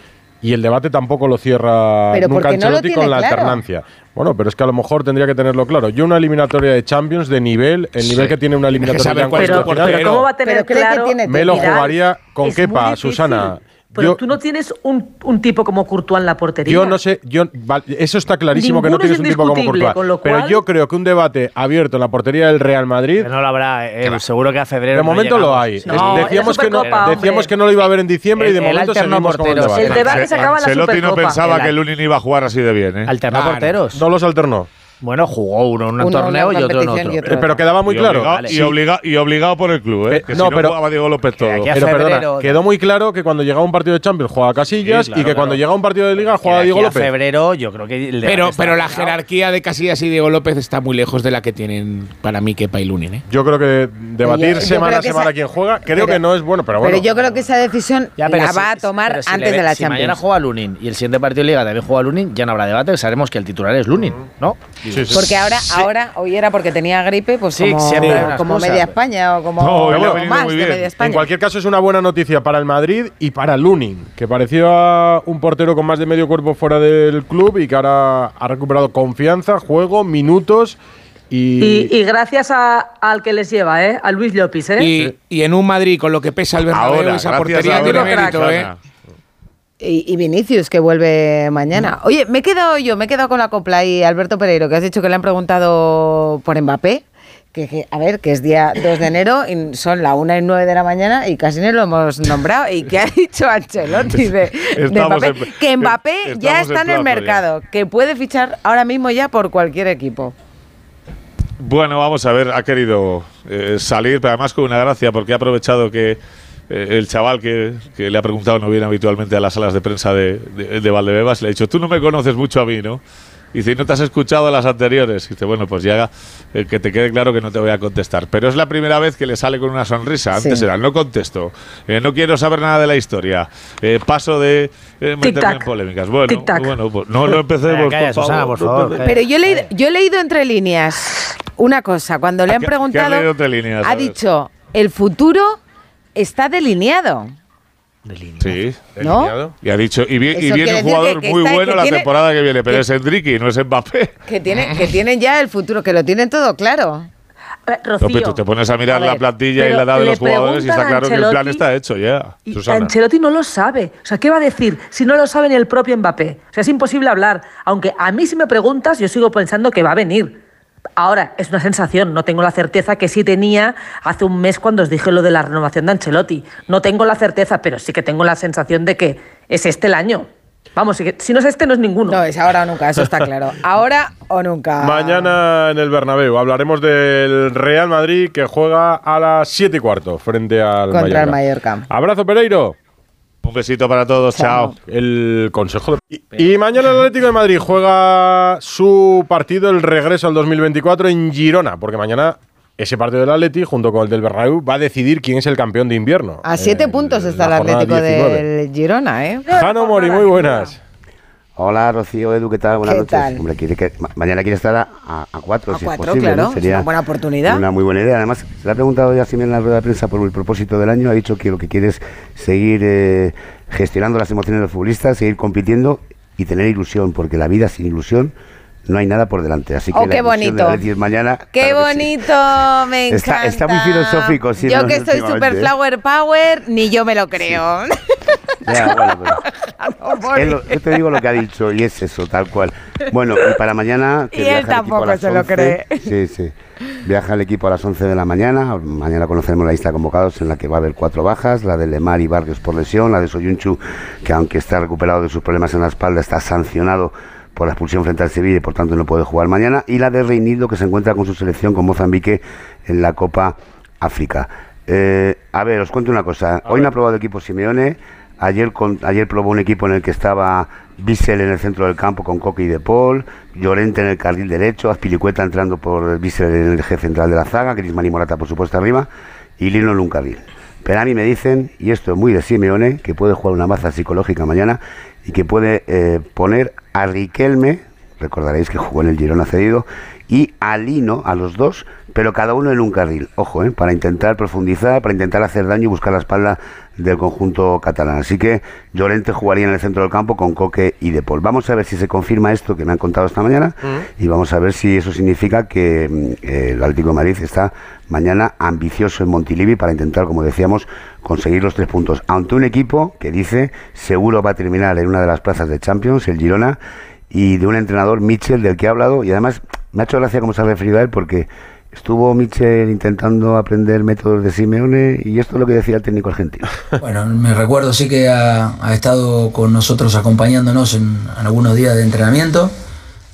y el debate tampoco lo cierra nunca Ancelotti con la alternancia. Bueno, pero es que a lo mejor tendría que tenerlo claro. Yo una eliminatoria de Champions de nivel, el nivel que tiene una eliminatoria de pero, pero, ¿cómo va a tener claro? Que me lo jugaría con Kepa, Susana. Pero yo, tú no tienes un, un, tipo como Courtois en la portería. Yo no sé, yo, eso está clarísimo Ninguno que no tienes un tipo como Courtois. Cual, pero yo creo que un debate abierto en la portería del Real Madrid. No lo habrá, eh, que seguro que a febrero. De momento llegamos. lo hay. No, decíamos, que no, decíamos que no lo iba a haber en diciembre el, y de momento seguimos porteros. con el debate. El debate se, se acaba en la Celotti no pensaba que Lunin iba a jugar así de bien. ¿eh? Alternó ah, porteros. No los alternó. Bueno, jugó uno en un torneo y otro en otro. Pero quedaba muy claro. Obligado, y, y, obligado por el club, ¿eh? eh que no, pero, jugaba Diego López todo. Pero quedó muy claro que cuando llegaba un partido de Champions jugaba Casillas y que cuando llegaba un partido de Liga jugaba Diego López. En febrero, yo creo que. Pero, pero la jerarquía de Casillas y Diego López está muy lejos de la que tienen para mí Kepa y Lunin, ¿eh? Yo creo que debatir semana a semana quién juega, creo que no es bueno, pero bueno. Pero yo creo que esa decisión la va a tomar antes de la Champions. Si mañana juega Lunin y el siguiente partido de Liga también juega Lunin, ya no habrá debate, sabemos que el titular es Lunin, ¿no? Porque ahora, ahora, hoy era porque tenía gripe, pues como, como media España o como, más de media España. En cualquier caso, es una buena noticia para el Madrid y para Lunin, que parecía un portero con más de medio cuerpo fuera del club y que ahora ha recuperado confianza, juego, minutos. Y, y, gracias a, al que les lleva, ¿eh? a Luis Llopis. ¿eh? Y, en un Madrid con lo que pesa el Bernabéu, esa portería tiene mérito. ¿eh? Y, y Vinicius, que vuelve mañana. Oye, me he quedado yo, me he quedado con la copla y Alberto Pereiro, que has dicho que le han preguntado por Mbappé. Que, que, a ver, que es día 2 de enero y son la 1 y 9 de la mañana y casi no lo hemos nombrado. ¿Y qué ha dicho Ancelotti de, de Mbappé? en- que Mbappé ya está en plazo el ya. mercado, que puede fichar ahora mismo ya por cualquier equipo. Bueno, vamos a ver, ha querido eh, salir, pero además con una gracia, porque ha aprovechado que eh, el chaval que, que le ha preguntado no viene habitualmente a las salas de prensa de, de, de Valdebebas, le ha dicho, tú no me conoces mucho a mí, ¿no? Y dice, ¿no te has escuchado las anteriores? Y dice, bueno, pues ya eh, que te quede claro que no te voy a contestar. Pero es la primera vez que le sale con una sonrisa. Antes Sí. era, no contesto, eh, no quiero saber nada de la historia, eh, paso de eh, meterme en polémicas. Bueno, bueno pues no lo empecemos, calla, por favor. Por no favor. Pero yo he leído, yo he leído entre líneas una cosa. Cuando le han ¿Qué- qué has preguntado, leído entre líneas? A ha dicho, el futuro está delineado. Sí. ¿No? Y ha dicho, y, vi- y viene un jugador que- que muy está- bueno la tiene- temporada que viene, pero que- es Enrique, no es Mbappé. Que, tiene, que tienen ya el futuro, que lo tienen todo claro. No, pero tú te pones a mirar a la ver, plantilla y la edad de los jugadores y está claro que el plan Ancelotti está hecho ya. Y Susana. Ancelotti no lo sabe. O sea, ¿qué va a decir si no lo sabe ni el propio Mbappé? O sea, es imposible hablar. Aunque a mí si me preguntas, yo sigo pensando que va a venir. Ahora, es una sensación, no tengo la certeza que sí tenía hace un mes cuando os dije lo de la renovación de Ancelotti. No tengo la certeza, pero sí que tengo la sensación de que es este el año. Vamos, si no es este, no es ninguno. No, es ahora o nunca, eso está claro. Ahora o nunca. Mañana en el Bernabéu hablaremos del Real Madrid que juega a las 7 y cuarto frente al Contra el. Mallorca. Abrazo, Pereiro. Un besito para todos, chao. El consejo de... Y, y mañana el Atlético de Madrid juega su partido, el regreso al 2024 en Girona, porque mañana ese partido del Atleti, junto con el del Bernabéu, va a decidir quién es el campeón de invierno. A siete puntos está el Atlético 19. del Girona, ¿eh? Jano Mori, muy buenas. Hola Rocío, Edu, ¿qué tal? Buenas ¿Qué noches. tal? Hombre, quiere que, ma- mañana quiere estar a, a, a cuatro, A si cuatro, es posible. claro, ¿no? es Sería una buena oportunidad. Una muy buena idea. Además, se le ha preguntado ya Simeone en la rueda de prensa por el propósito del año. Ha dicho que lo que quiere es seguir eh, gestionando las emociones de los futbolistas, seguir compitiendo y tener ilusión, porque la vida sin ilusión no hay nada por delante. Así que Oh, qué bonito. es mañana. ¡Qué claro que sí. bonito! Me encanta. Está- está muy filosófico, sí, Yo no, que soy últimamente, super ¿eh? flower power, ni yo me lo creo. Ya, bueno, pero- yo te digo lo que ha dicho y es eso, tal cual. Bueno, y para mañana... que Y él tampoco se lo 11, cree. Sí, sí. Viaja el equipo a las 11 de la mañana. Mañana conoceremos la lista de convocados en la que va a haber cuatro bajas. La de Lemar y Vargas por lesión. La de Soyunchu, que aunque está recuperado de sus problemas en la espalda, está sancionado por la expulsión frente al Sevilla y por tanto no puede jugar mañana. Y la de Reinildo, que se encuentra con su selección con Mozambique en la Copa África. Eh, a ver, os cuento una cosa. Hoy no ha probado el equipo Simeone. Ayer, con, ayer probó un equipo en el que estaba Bissell en el centro del campo con Coque y De Paul, Llorente en el carril derecho, Azpilicueta entrando por Bissell en el eje central de la zaga, Griezmann y Morata por supuesto arriba, y Lino en un carril. Pero a mí me dicen, y esto es muy de Simeone, que puede jugar una maza psicológica mañana y que puede eh, poner a Riquelme, recordaréis que jugó en el Girona cedido, y a Lino, a los dos, pero cada uno en un carril, ojo, eh, para intentar profundizar, para intentar hacer daño y buscar la espalda del conjunto catalán. Así que Llorente jugaría en el centro del campo con Coque y De Paul. Vamos a ver si se confirma esto que me han contado esta mañana y vamos a ver si eso significa que mm, eh, el Atlético de Madrid está mañana ambicioso en Montilivi para intentar, como decíamos, conseguir los tres puntos ante un equipo que dice seguro va a terminar en una de las plazas de Champions, el Girona, y de un entrenador, Mitchell, del que he hablado, y además me ha hecho gracia cómo se ha referido a él porque estuvo Mitchell intentando aprender métodos de Simeone y esto es lo que decía el técnico argentino. Bueno, me recuerdo sí que ha, estado con nosotros acompañándonos en, en algunos días de entrenamiento.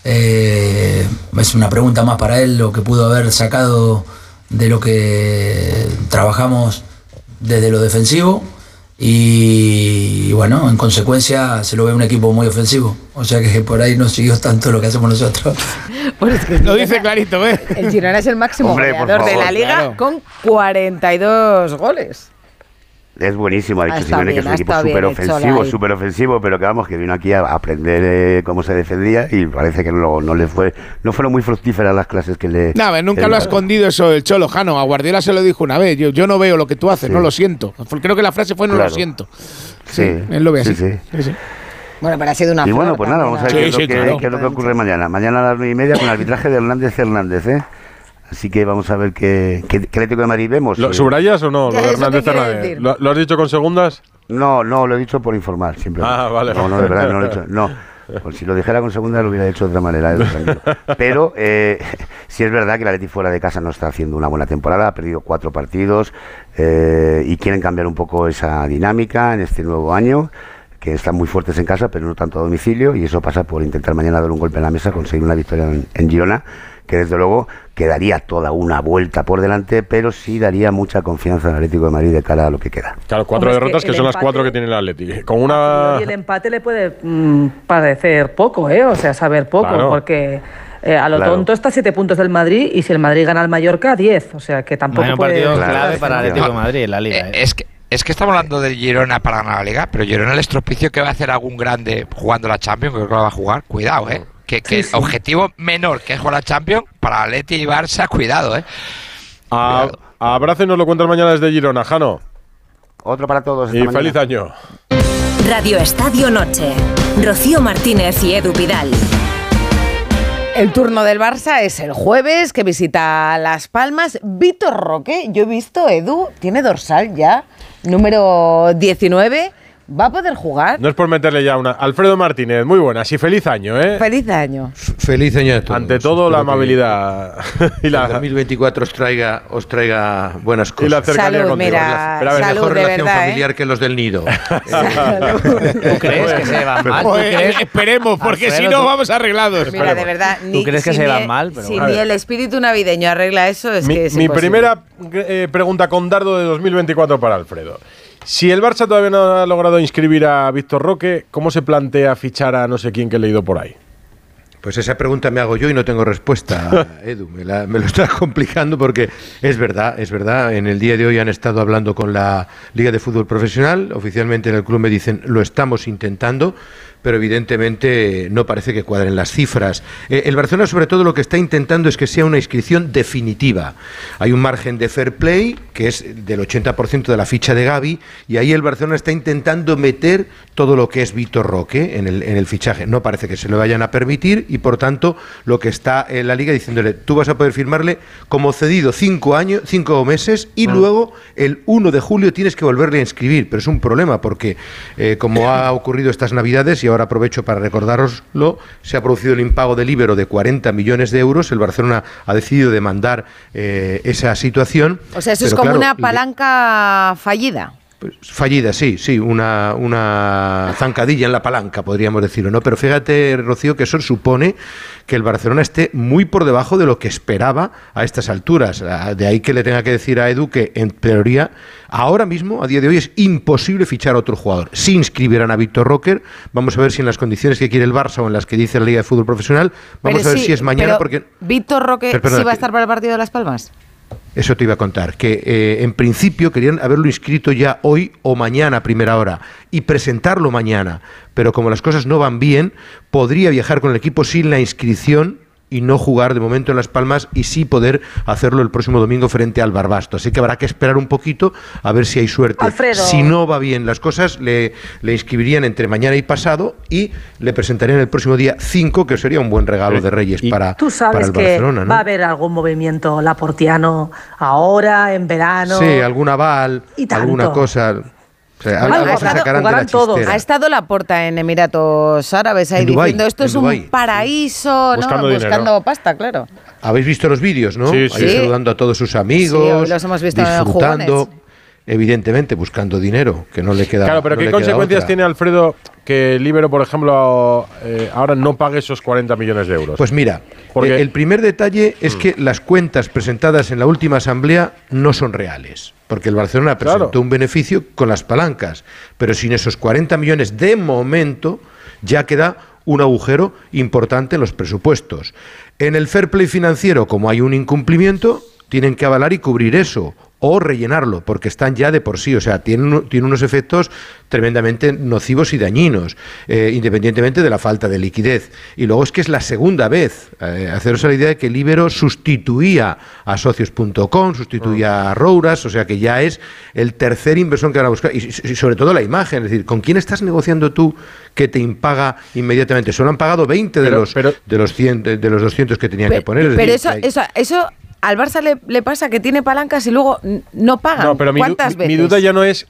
Eh, es una pregunta más para él lo que pudo haber sacado de lo que trabajamos desde lo defensivo y, bueno, en consecuencia se lo ve un equipo muy ofensivo. O sea que por ahí no siguió tanto lo que hacemos nosotros. Lo dice clarito, ¿eh? El Girona es el máximo Hombre, goleador de la liga claro. con 42 goles. Es buenísimo, ha dicho Ha estado Simeone que es un ha equipo súper ofensivo, súper ofensivo, pero que vamos, que vino aquí a aprender eh, cómo se defendía y parece que no, no le fue, no fueron muy fructíferas las clases que le... Nada, nunca le lo ha escondido eso el Cholo, Jano. A Guardiola se lo dijo una vez. Yo, yo no veo lo que tú haces, Sí. no lo siento. Creo que la frase fue no Claro. lo siento. Sí, él lo ve sí, así. sí. Sí, sí. Bueno, pero ha sido una Y bueno, pues nada, vamos a ver ¿no? qué, es lo que, qué es lo que ocurre mañana. Mañana a las nueve y media con arbitraje de Hernández Hernández, ¿eh? Así que vamos a ver qué, qué, qué Atlético de Madrid vemos. ¿Lo Eh, subrayas o no, lo de ¿eso Hernández? ¿Lo, lo has dicho con segundas? No, no, lo he dicho por informar, siempre. Ah, vale. No, no, de verdad, no lo he hecho. No, pues si lo dijera con segunda lo hubiera hecho de otra manera. Tranquilo. Pero eh, sí es verdad que el Atleti fuera de casa no está haciendo una buena temporada, ha perdido cuatro partidos eh, y quieren cambiar un poco esa dinámica en este nuevo año que están muy fuertes en casa, pero no tanto a domicilio, y eso pasa por intentar mañana dar un golpe en la mesa, conseguir una victoria en, en Girona, que desde luego quedaría toda una vuelta por delante, pero sí daría mucha confianza al Atlético de Madrid de cara a lo que queda. Claro, cuatro Hombre, es que derrotas que, el son las cuatro que tiene el Atleti. Con una... Y el empate le puede mm, parecer poco, ¿eh? O sea, saber poco, Claro. porque eh, a lo Claro. tonto está a siete puntos del Madrid y si el Madrid gana al Mallorca, 10. O sea, que tampoco Hay un puede... partido Claro, clave para diferencia. Atlético de Madrid en la Liga. Eh, ¿eh? Es que, es que estamos hablando de Girona para ganar la Liga, pero Girona el estropicio que va a hacer algún grande jugando la Champions, que creo que la va a jugar, cuidado, ¿eh? Que, que Sí, el sí. objetivo menor que es jugar la Champions, para Atleti y Barça, cuidado, ¿eh? A, Brace nos lo cuentas mañana desde Girona, Jano. Otro para todos. Y feliz año. Radio Estadio Noche. Rocío Martínez y Edu Pidal. El turno del Barça es el jueves, que visita Las Palmas. Víctor Roque, yo he visto, Edu, tiene dorsal ya, número 19. ¿Va a poder jugar? No es por meterle ya una. Alfredo Martínez, muy buenas y feliz año, ¿eh? Feliz año. Feliz año a todos. Ante todo, la Espero que amabilidad y El la, 2024 os traiga, os traiga buenas cosas. y la cercanía Salud, mira, Pero a ver, salud, Mejor de relación verdad, ¿eh? familiar que los del nido. ¿Tú crees que se van mal? ¿Tú crees? esperemos, porque Alfredo, si no tú- vamos arreglados. Mira, de verdad, ni, crees que si se ni van el- mal? Pero si bueno. ni el espíritu navideño arregla eso, es mi, que es mi imposible. primera eh, pregunta con dardo de 2024 para Alfredo. Si el Barça todavía no ha logrado inscribir a Víctor Roque, ¿cómo se plantea fichar a no sé quién que he leído por ahí? Pues esa pregunta me hago yo y no tengo respuesta, Edu. Me, la- me lo está complicando porque es verdad, es verdad. En el día de hoy han estado hablando con la Liga de Fútbol Profesional. Oficialmente en el club me dicen lo estamos intentando, pero evidentemente no parece que cuadren las cifras. Eh, el Barcelona, sobre todo, lo que está intentando es que sea una inscripción definitiva. Hay un margen de fair play que es del 80% de la ficha de Gaby y ahí el Barcelona está intentando meter todo lo que es Víctor Roque en el, en el fichaje. No parece que se lo vayan a permitir y por tanto lo que está en la liga diciéndole tú vas a poder firmarle como cedido cinco años, cinco meses y luego el 1 de julio tienes que volverle a inscribir. Pero es un problema porque eh, como ha ocurrido estas navidades y ahora aprovecho para recordároslo, se ha producido el impago del Ibero de 40 millones de euros. El Barcelona ha decidido demandar eh, esa situación. O sea, eso es como claro, una palanca fallida. Fallida, sí, sí, una, una zancadilla en la palanca, podríamos decirlo, ¿no? Pero fíjate, Rocío, que eso supone que el Barcelona esté muy por debajo de lo que esperaba a estas alturas. Ah, De ahí que le tenga que decir a Edu que, en teoría, ahora mismo, a día de hoy, es imposible fichar a otro jugador. Si inscribieran a Víctor Rocker, vamos a ver si en las condiciones que quiere el Barça o en las que dice la Liga de Fútbol Profesional, vamos Pero a ver sí, si es mañana, pero porque... Víctor perdona, sí va a estar para el partido de Las Palmas. Eso te iba a contar, que eh, en principio querían haberlo inscrito ya hoy o mañana a primera hora y presentarlo mañana, pero como las cosas no van bien, podría viajar con el equipo sin la inscripción y no jugar de momento en Las Palmas y sí poder hacerlo el próximo domingo frente al Barbasto. Así que habrá que esperar un poquito a ver si hay suerte. Alfredo. Si no va bien las cosas, le, le inscribirían entre mañana y pasado y le presentarían el próximo día 5, que sería un buen regalo de Reyes para, Tú para sabes el que Barcelona. ¿no? va a haber algún movimiento laportiano ahora, en verano. Sí, algún aval, Y alguna cosa. O sea, Bueno, algo ha se estado- sacarán la jugarán todos. chistera. Ha estado la porta en Emiratos Árabes ahí En diciendo esto es un paraíso, ¿no? Buscando pasta, claro. Habéis visto los vídeos, ¿no? Sí, sí. Ahí saludando a todos sus amigos, los hemos visto disfrutando. Evidentemente buscando dinero, que no le queda. Claro, pero no ¿qué consecuencias tiene Alfredo que el Ibero, por ejemplo, eh, ahora no pague esos 40 millones de euros? Pues mira, Porque- eh, el primer detalle es Mm. que las cuentas presentadas en la última asamblea no son reales, porque el Barcelona presentó Claro. un beneficio con las palancas, pero sin esos 40 millones de momento ya queda un agujero importante en los presupuestos. En el fair play financiero, como hay un incumplimiento, tienen que avalar y cubrir eso o rellenarlo, porque están ya de por sí, o sea, tienen, tienen unos efectos tremendamente nocivos y dañinos, eh, independientemente de la falta de liquidez. Y luego es que es la segunda vez, eh, haceros la idea de que el Ibero sustituía a socios.com, sustituía a Rouras, o sea que ya es el tercer inversor que van a buscar, y, y sobre todo la imagen, es decir, ¿con quién estás negociando tú que te impaga inmediatamente? Solo han pagado 20 de, los, pero- de, los 100, de, de los 200 que tenían que poner. es Pero decir, eso, que hay- eso, eso al Barça le, le pasa que tiene palancas y luego no pagan. No, pero mi, ¿Cuántas mi veces? duda ya no es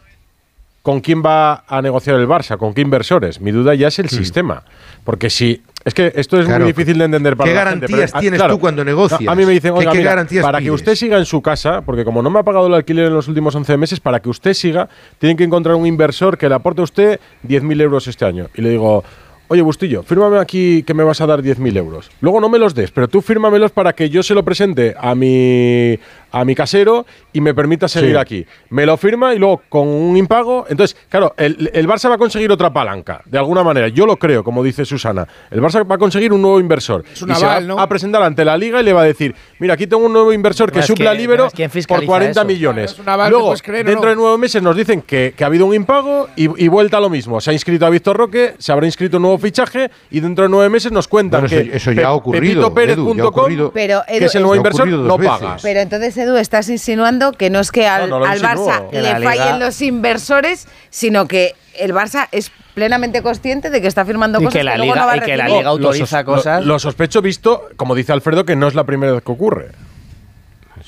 con quién va a negociar el Barça, con qué inversores. Mi duda ya es el sistema. Porque si. Es que esto es Claro. muy difícil de entender para ¿Qué la gente, garantías pero, ah, tienes claro, tú cuando negocias? no, a mí me dicen, ¿Qué- oiga, qué mira, garantías para que usted siga en su casa, porque como no me ha pagado el alquiler en los últimos 11 meses, para que usted siga, tienen que encontrar un inversor que le aporte a usted 10.000 euros este año. Y le digo, oye, Bustillo, fírmame aquí que me vas a dar 10.000 euros. Luego no me los des, pero tú fírmamelos para que yo se lo presente a mi, a mi casero y me permita seguir Sí. aquí. Me lo firma y luego con un impago. Entonces, claro, el, el Barça va a conseguir otra palanca, de alguna manera. Yo lo creo, como dice Susana. El Barça va a conseguir un nuevo inversor. un y se va ¿no? a presentar ante la liga y le va a decir: Mira, aquí tengo un nuevo inversor que Además, supla a ¿quién- Libero además, ¿quién por fiscaliza 40 eso? millones. Claro, es un aval, ¿te Luego, creer dentro no? de nueve meses nos dicen que, que ha habido un impago y, y vuelta a lo mismo. Se ha inscrito a Víctor Roque, se habrá inscrito un nuevo fichaje y dentro de nueve meses nos cuentan Bueno, que eso ya ha ocurrido, pepitopérez.com, Edu, ya ha ocurrido. Pero, que es el nuevo inversor, no dos veces. paga. Pero entonces, Edu, estás insinuando que no es que al, No, no lo al insinúo. Barça Que le Liga- fallen los inversores, sino que el Barça es plenamente consciente de que está firmando Y cosas que la luego Liga- no va a y que la. Liga autoriza Lo cosas. Lo, lo sospecho visto, como dice Alfredo, que no es la primera vez que ocurre.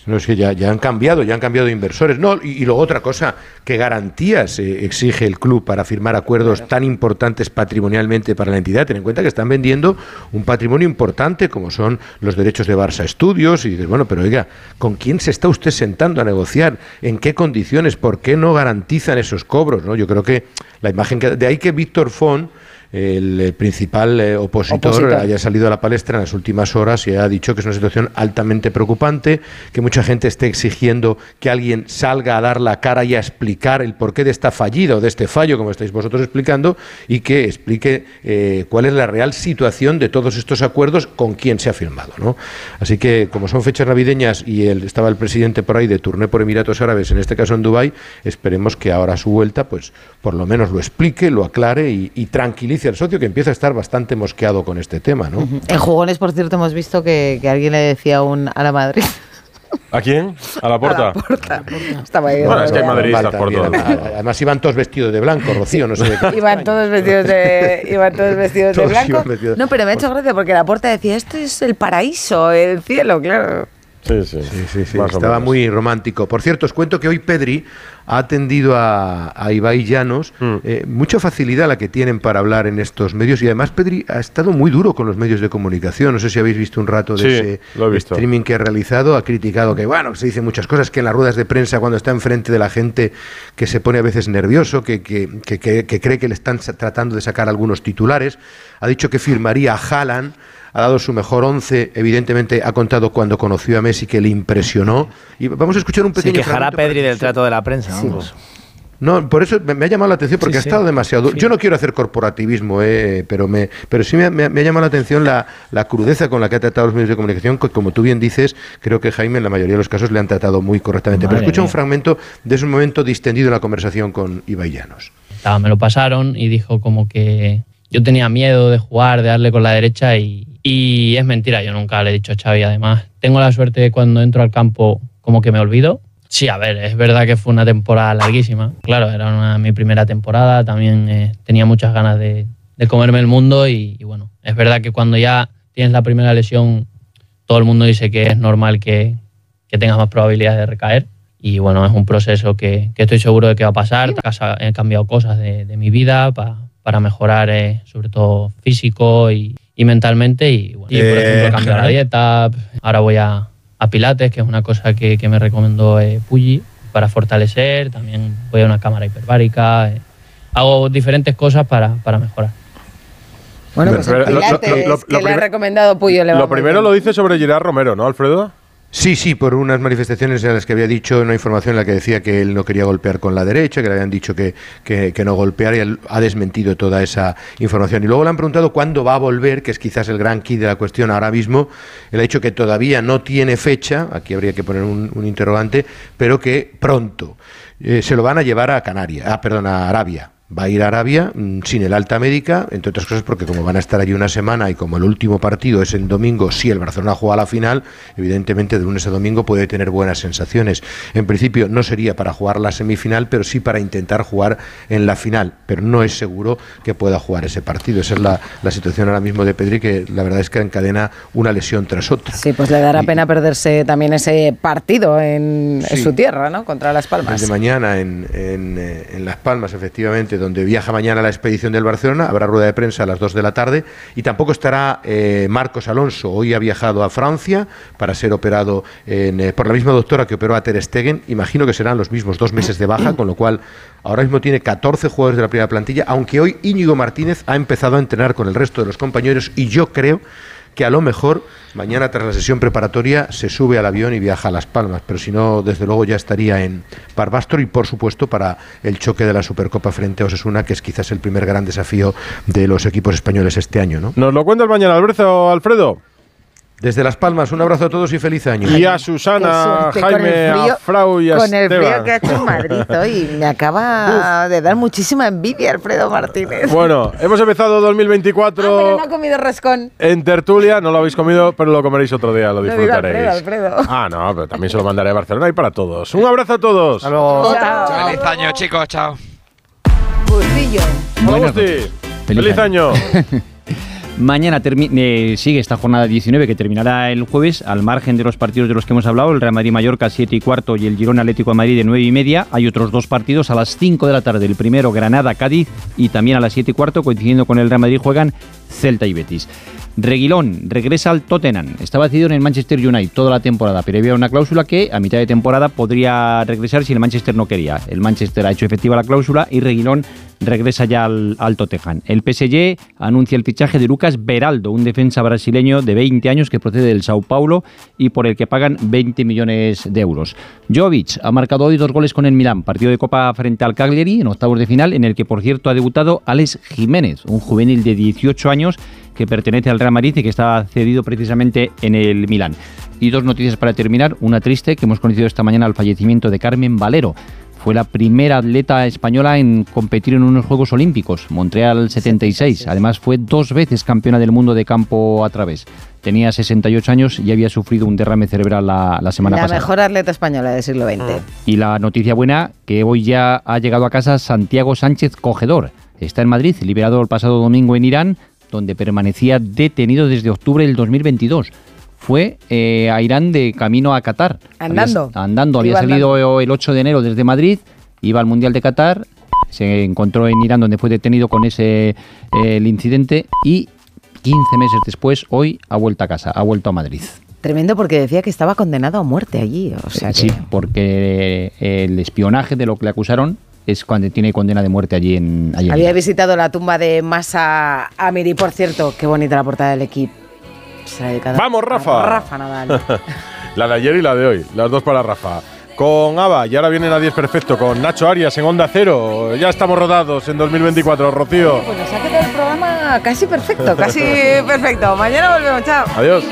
No, es que ya, ya han cambiado, ya han cambiado de inversores. No, y, y luego otra cosa, ¿qué garantías eh, exige el club para firmar acuerdos tan importantes patrimonialmente para la entidad? Ten en cuenta que están vendiendo un patrimonio importante como son los derechos de Barça Estudios y dices, bueno, pero oiga, ¿con quién se está usted sentando a negociar? ¿En qué condiciones? ¿Por qué no garantizan esos cobros? ¿no? Yo creo que la imagen que de ahí que Víctor Font el eh, principal eh, opositor, Opositor. haya salido a la palestra en las últimas horas y ha dicho que es una situación altamente preocupante, que mucha gente esté exigiendo que alguien salga a dar la cara y a explicar el porqué de esta fallida o de este fallo, como estáis vosotros explicando, y que explique eh, cuál es la real situación de todos estos acuerdos con quién se ha firmado. ¿no? Así que, como son fechas navideñas y el, estaba el presidente por ahí de turné por Emiratos Árabes, en este caso en Dubái, esperemos que ahora a su vuelta, pues por lo menos lo explique, lo aclare y, y tranquilice al socio que empieza a estar bastante mosqueado con este tema. ¿no? En jugones, por cierto, hemos visto que, que alguien le decía un, a la Madrid. ¿A quién? ¿A la puerta? A la puerta. Estaba ahí. Bueno, es que hay madridistas por todos además, iban todos vestidos de blanco, Rocío, no sé de qué. Iban todos vestidos de, iban todos vestidos de Todos blanco. iban vestidos- No, pero me ha hecho gracia porque la puerta decía, esto es el paraíso, el cielo, claro. Sí, sí. Sí, sí, estaba muy romántico. Por cierto, os cuento que hoy Pedri ha atendido a, a Ibai Llanos, Mm. eh, mucha facilidad la que tienen para hablar en estos medios y además Pedri ha estado muy duro con los medios de comunicación. No sé si habéis visto un rato de ese streaming que ha realizado. Ha criticado que, bueno, se dicen muchas cosas, que en las ruedas de prensa cuando está enfrente de la gente que se pone a veces nervioso, que, que- que- que- cree que le están tratando de sacar algunos titulares. Ha dicho que firmaría a Haaland ha dado su mejor once, evidentemente ha contado cuando conoció a Messi que le impresionó. Y vamos a escuchar un Se pequeño quejará fragmento para Pedri del se- trato de la prensa. vamos. No, por eso me, ha llamado la atención, porque Sí, ha sí. estado demasiado duro. Yo no quiero hacer corporativismo, eh, pero, me, pero sí me, ha- me me ha llamado la atención la, la crudeza con la que ha tratado los medios de comunicación, que como tú bien dices, creo que Jaime en la mayoría de los casos le han tratado muy correctamente. Madre pero escucha un mía. fragmento de ese momento distendido en la conversación con Ibai Llanos. Estaba, me lo pasaron y dijo como que yo tenía miedo de jugar, de darle con la derecha y, y es mentira, yo nunca le he dicho a Xavi además. Tengo la suerte de cuando entro al campo como que me olvido. Sí, a ver, es verdad que fue una temporada larguísima. Claro, era una- mi primera temporada, también eh, tenía muchas ganas de, de comerme el mundo y, y bueno, es verdad que cuando ya tienes la primera lesión, todo el mundo dice que es normal que, que tengas más probabilidades de recaer. Y bueno, es un proceso que, que estoy seguro de que va a pasar. He cambiado cosas de, de mi vida pa- para mejorar, eh, sobre todo físico y, y mentalmente. Y, bueno, y, por Eh, ejemplo, he cambiado la dieta. Ahora voy a, a Pilates, que es una cosa que, que me recomendó eh, Puyi para fortalecer. También voy a una cámara hiperbárica. eh. Hago diferentes cosas para, para mejorar. Bueno, pues lo- lo- Pilates lo- lo- que le ha recomendado Puyo le va Lo primero bien. lo dice sobre Gerard Romero, ¿no, Alfredo? Sí, sí, por unas manifestaciones en las que había dicho una información en la que decía que él no quería golpear con la derecha, que le habían dicho que, que, no golpeara y él ha desmentido toda esa información. Y luego le han preguntado cuándo va a volver, que es quizás el gran key de la cuestión ahora mismo. Él ha dicho que todavía no tiene fecha, aquí habría que poner un, un interrogante, pero que pronto. Eh, se lo van a llevar a Canarias, ah, perdón, a Arabia. Va a ir a Arabia mm, sin el alta médica, entre otras cosas porque como van a estar allí una semana y como el último partido es en domingo, si el Barcelona juega la final, evidentemente de lunes a domingo puede tener buenas sensaciones. En principio no sería para jugar la semifinal, pero sí para intentar jugar en la final, pero no es seguro que pueda jugar ese partido. Esa es la, la situación ahora mismo de Pedri, que la verdad es que encadena una lesión tras otra. Sí, pues le dará pena perderse también ese partido en, en su tierra, ¿no? Contra Las Palmas. Desde mañana en, en, eh, en Las Palmas, efectivamente, donde viaja mañana la expedición del Barcelona, habrá rueda de prensa a las 2 de la tarde y tampoco estará eh, Marcos Alonso. Hoy ha viajado a Francia para ser operado en, eh, por la misma doctora que operó a Ter Stegen. Imagino que serán los mismos dos meses de baja, con lo cual ahora mismo tiene 14 jugadores de la primera plantilla, aunque hoy Íñigo Martínez ha empezado a entrenar con el resto de los compañeros y yo creo que a lo mejor mañana tras la sesión preparatoria se sube al avión y viaja a Las Palmas, pero si no, desde luego ya estaría en Barbastro y por supuesto para el choque de la Supercopa frente a Osasuna, que es quizás el primer gran desafío de los equipos españoles este año, ¿no? Nos lo cuentas mañana, Alberto, Alfredo. Desde Las Palmas, un abrazo a todos y feliz año. Y a Susana, Jaime, el frío- a Frau y a Con el frío que ha hecho en Madrid hoy, me acaba de dar muchísima envidia Alfredo Martínez. Bueno, hemos empezado 2024 Pero no ha comido roscón. en tertulia. No lo habéis comido, pero lo comeréis otro día, lo disfrutaréis. Alfredo, Alfredo. Ah, no, pero también se lo mandaré a Barcelona y para todos. Un abrazo a todos. Feliz año, chicos. Chao. Bustillo. Hola, Gusti. Feliz año. Mañana eh, sigue esta jornada 19 que terminará el jueves. Al margen de los partidos de los que hemos hablado, el Real Madrid-Mallorca 7 y cuarto y el Girona Atlético de Madrid de 9 y media. Hay otros dos partidos a las 5 de la tarde. El primero Granada-Cádiz y también a las 7 y cuarto, coincidiendo con el Real Madrid, juegan Celta y Betis. Reguilón regresa al Tottenham. Estaba cedido en el Manchester United toda la temporada, pero había una cláusula que a mitad de temporada podría regresar si el Manchester no quería. El Manchester ha hecho efectiva la cláusula y Reguilón regresa ya al, al Tottenham. El PSG anuncia el fichaje de Lucas Beraldo, un defensa brasileño de 20 años que procede del Sao Paulo y por el que pagan 20 millones de euros. Jovic ha marcado hoy dos goles con el Milán, partido de Copa frente al Cagliari en octavos de final, en el que por cierto ha debutado Alex Jiménez, un juvenil de 18 años que pertenece al Real Madrid y que está cedido precisamente en el Milán. Y dos noticias para terminar, una triste que hemos conocido esta mañana el fallecimiento de Carmen Valero. Fue la primera atleta española en competir en unos Juegos Olímpicos, Montreal 76. Además fue dos veces campeona del mundo de campo a través. Tenía 68 años y había sufrido un derrame cerebral la, la semana La pasada. mejor atleta española del siglo XX. Y la noticia buena, que hoy ya ha llegado a casa Santiago Sánchez Cogedor. Está en Madrid, liberado el pasado domingo en Irán, donde permanecía detenido desde octubre del 2022. Fue eh, a Irán de camino a Qatar. Andando. Había- andando, había salido el 8 de enero desde Madrid, iba al Mundial de Qatar, se encontró en Irán donde fue detenido con ese eh, el incidente y 15 meses después, hoy ha vuelto a casa, ha vuelto a Madrid. Tremendo porque decía que estaba condenado a muerte allí. O sea Sí, que- porque eh, el espionaje de lo que le acusaron es cuando tiene condena de muerte allí en allí Había visitado la tumba de Masa Amiri, por cierto, qué bonita la portada del equipo. La Vamos, Rafa. Rafa Nadal. la de ayer y la de hoy, las dos para Rafa. Con Ava, y ahora vienen a 10 perfecto, con Nacho Arias en Onda Cero. Ya estamos rodados en 2024, Rocío. Pues nos ha quedado el programa casi perfecto, casi perfecto. Mañana volvemos, chao. Adiós.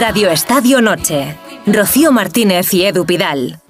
Radio Estadio Noche. Rocío Martínez y Edu Pidal.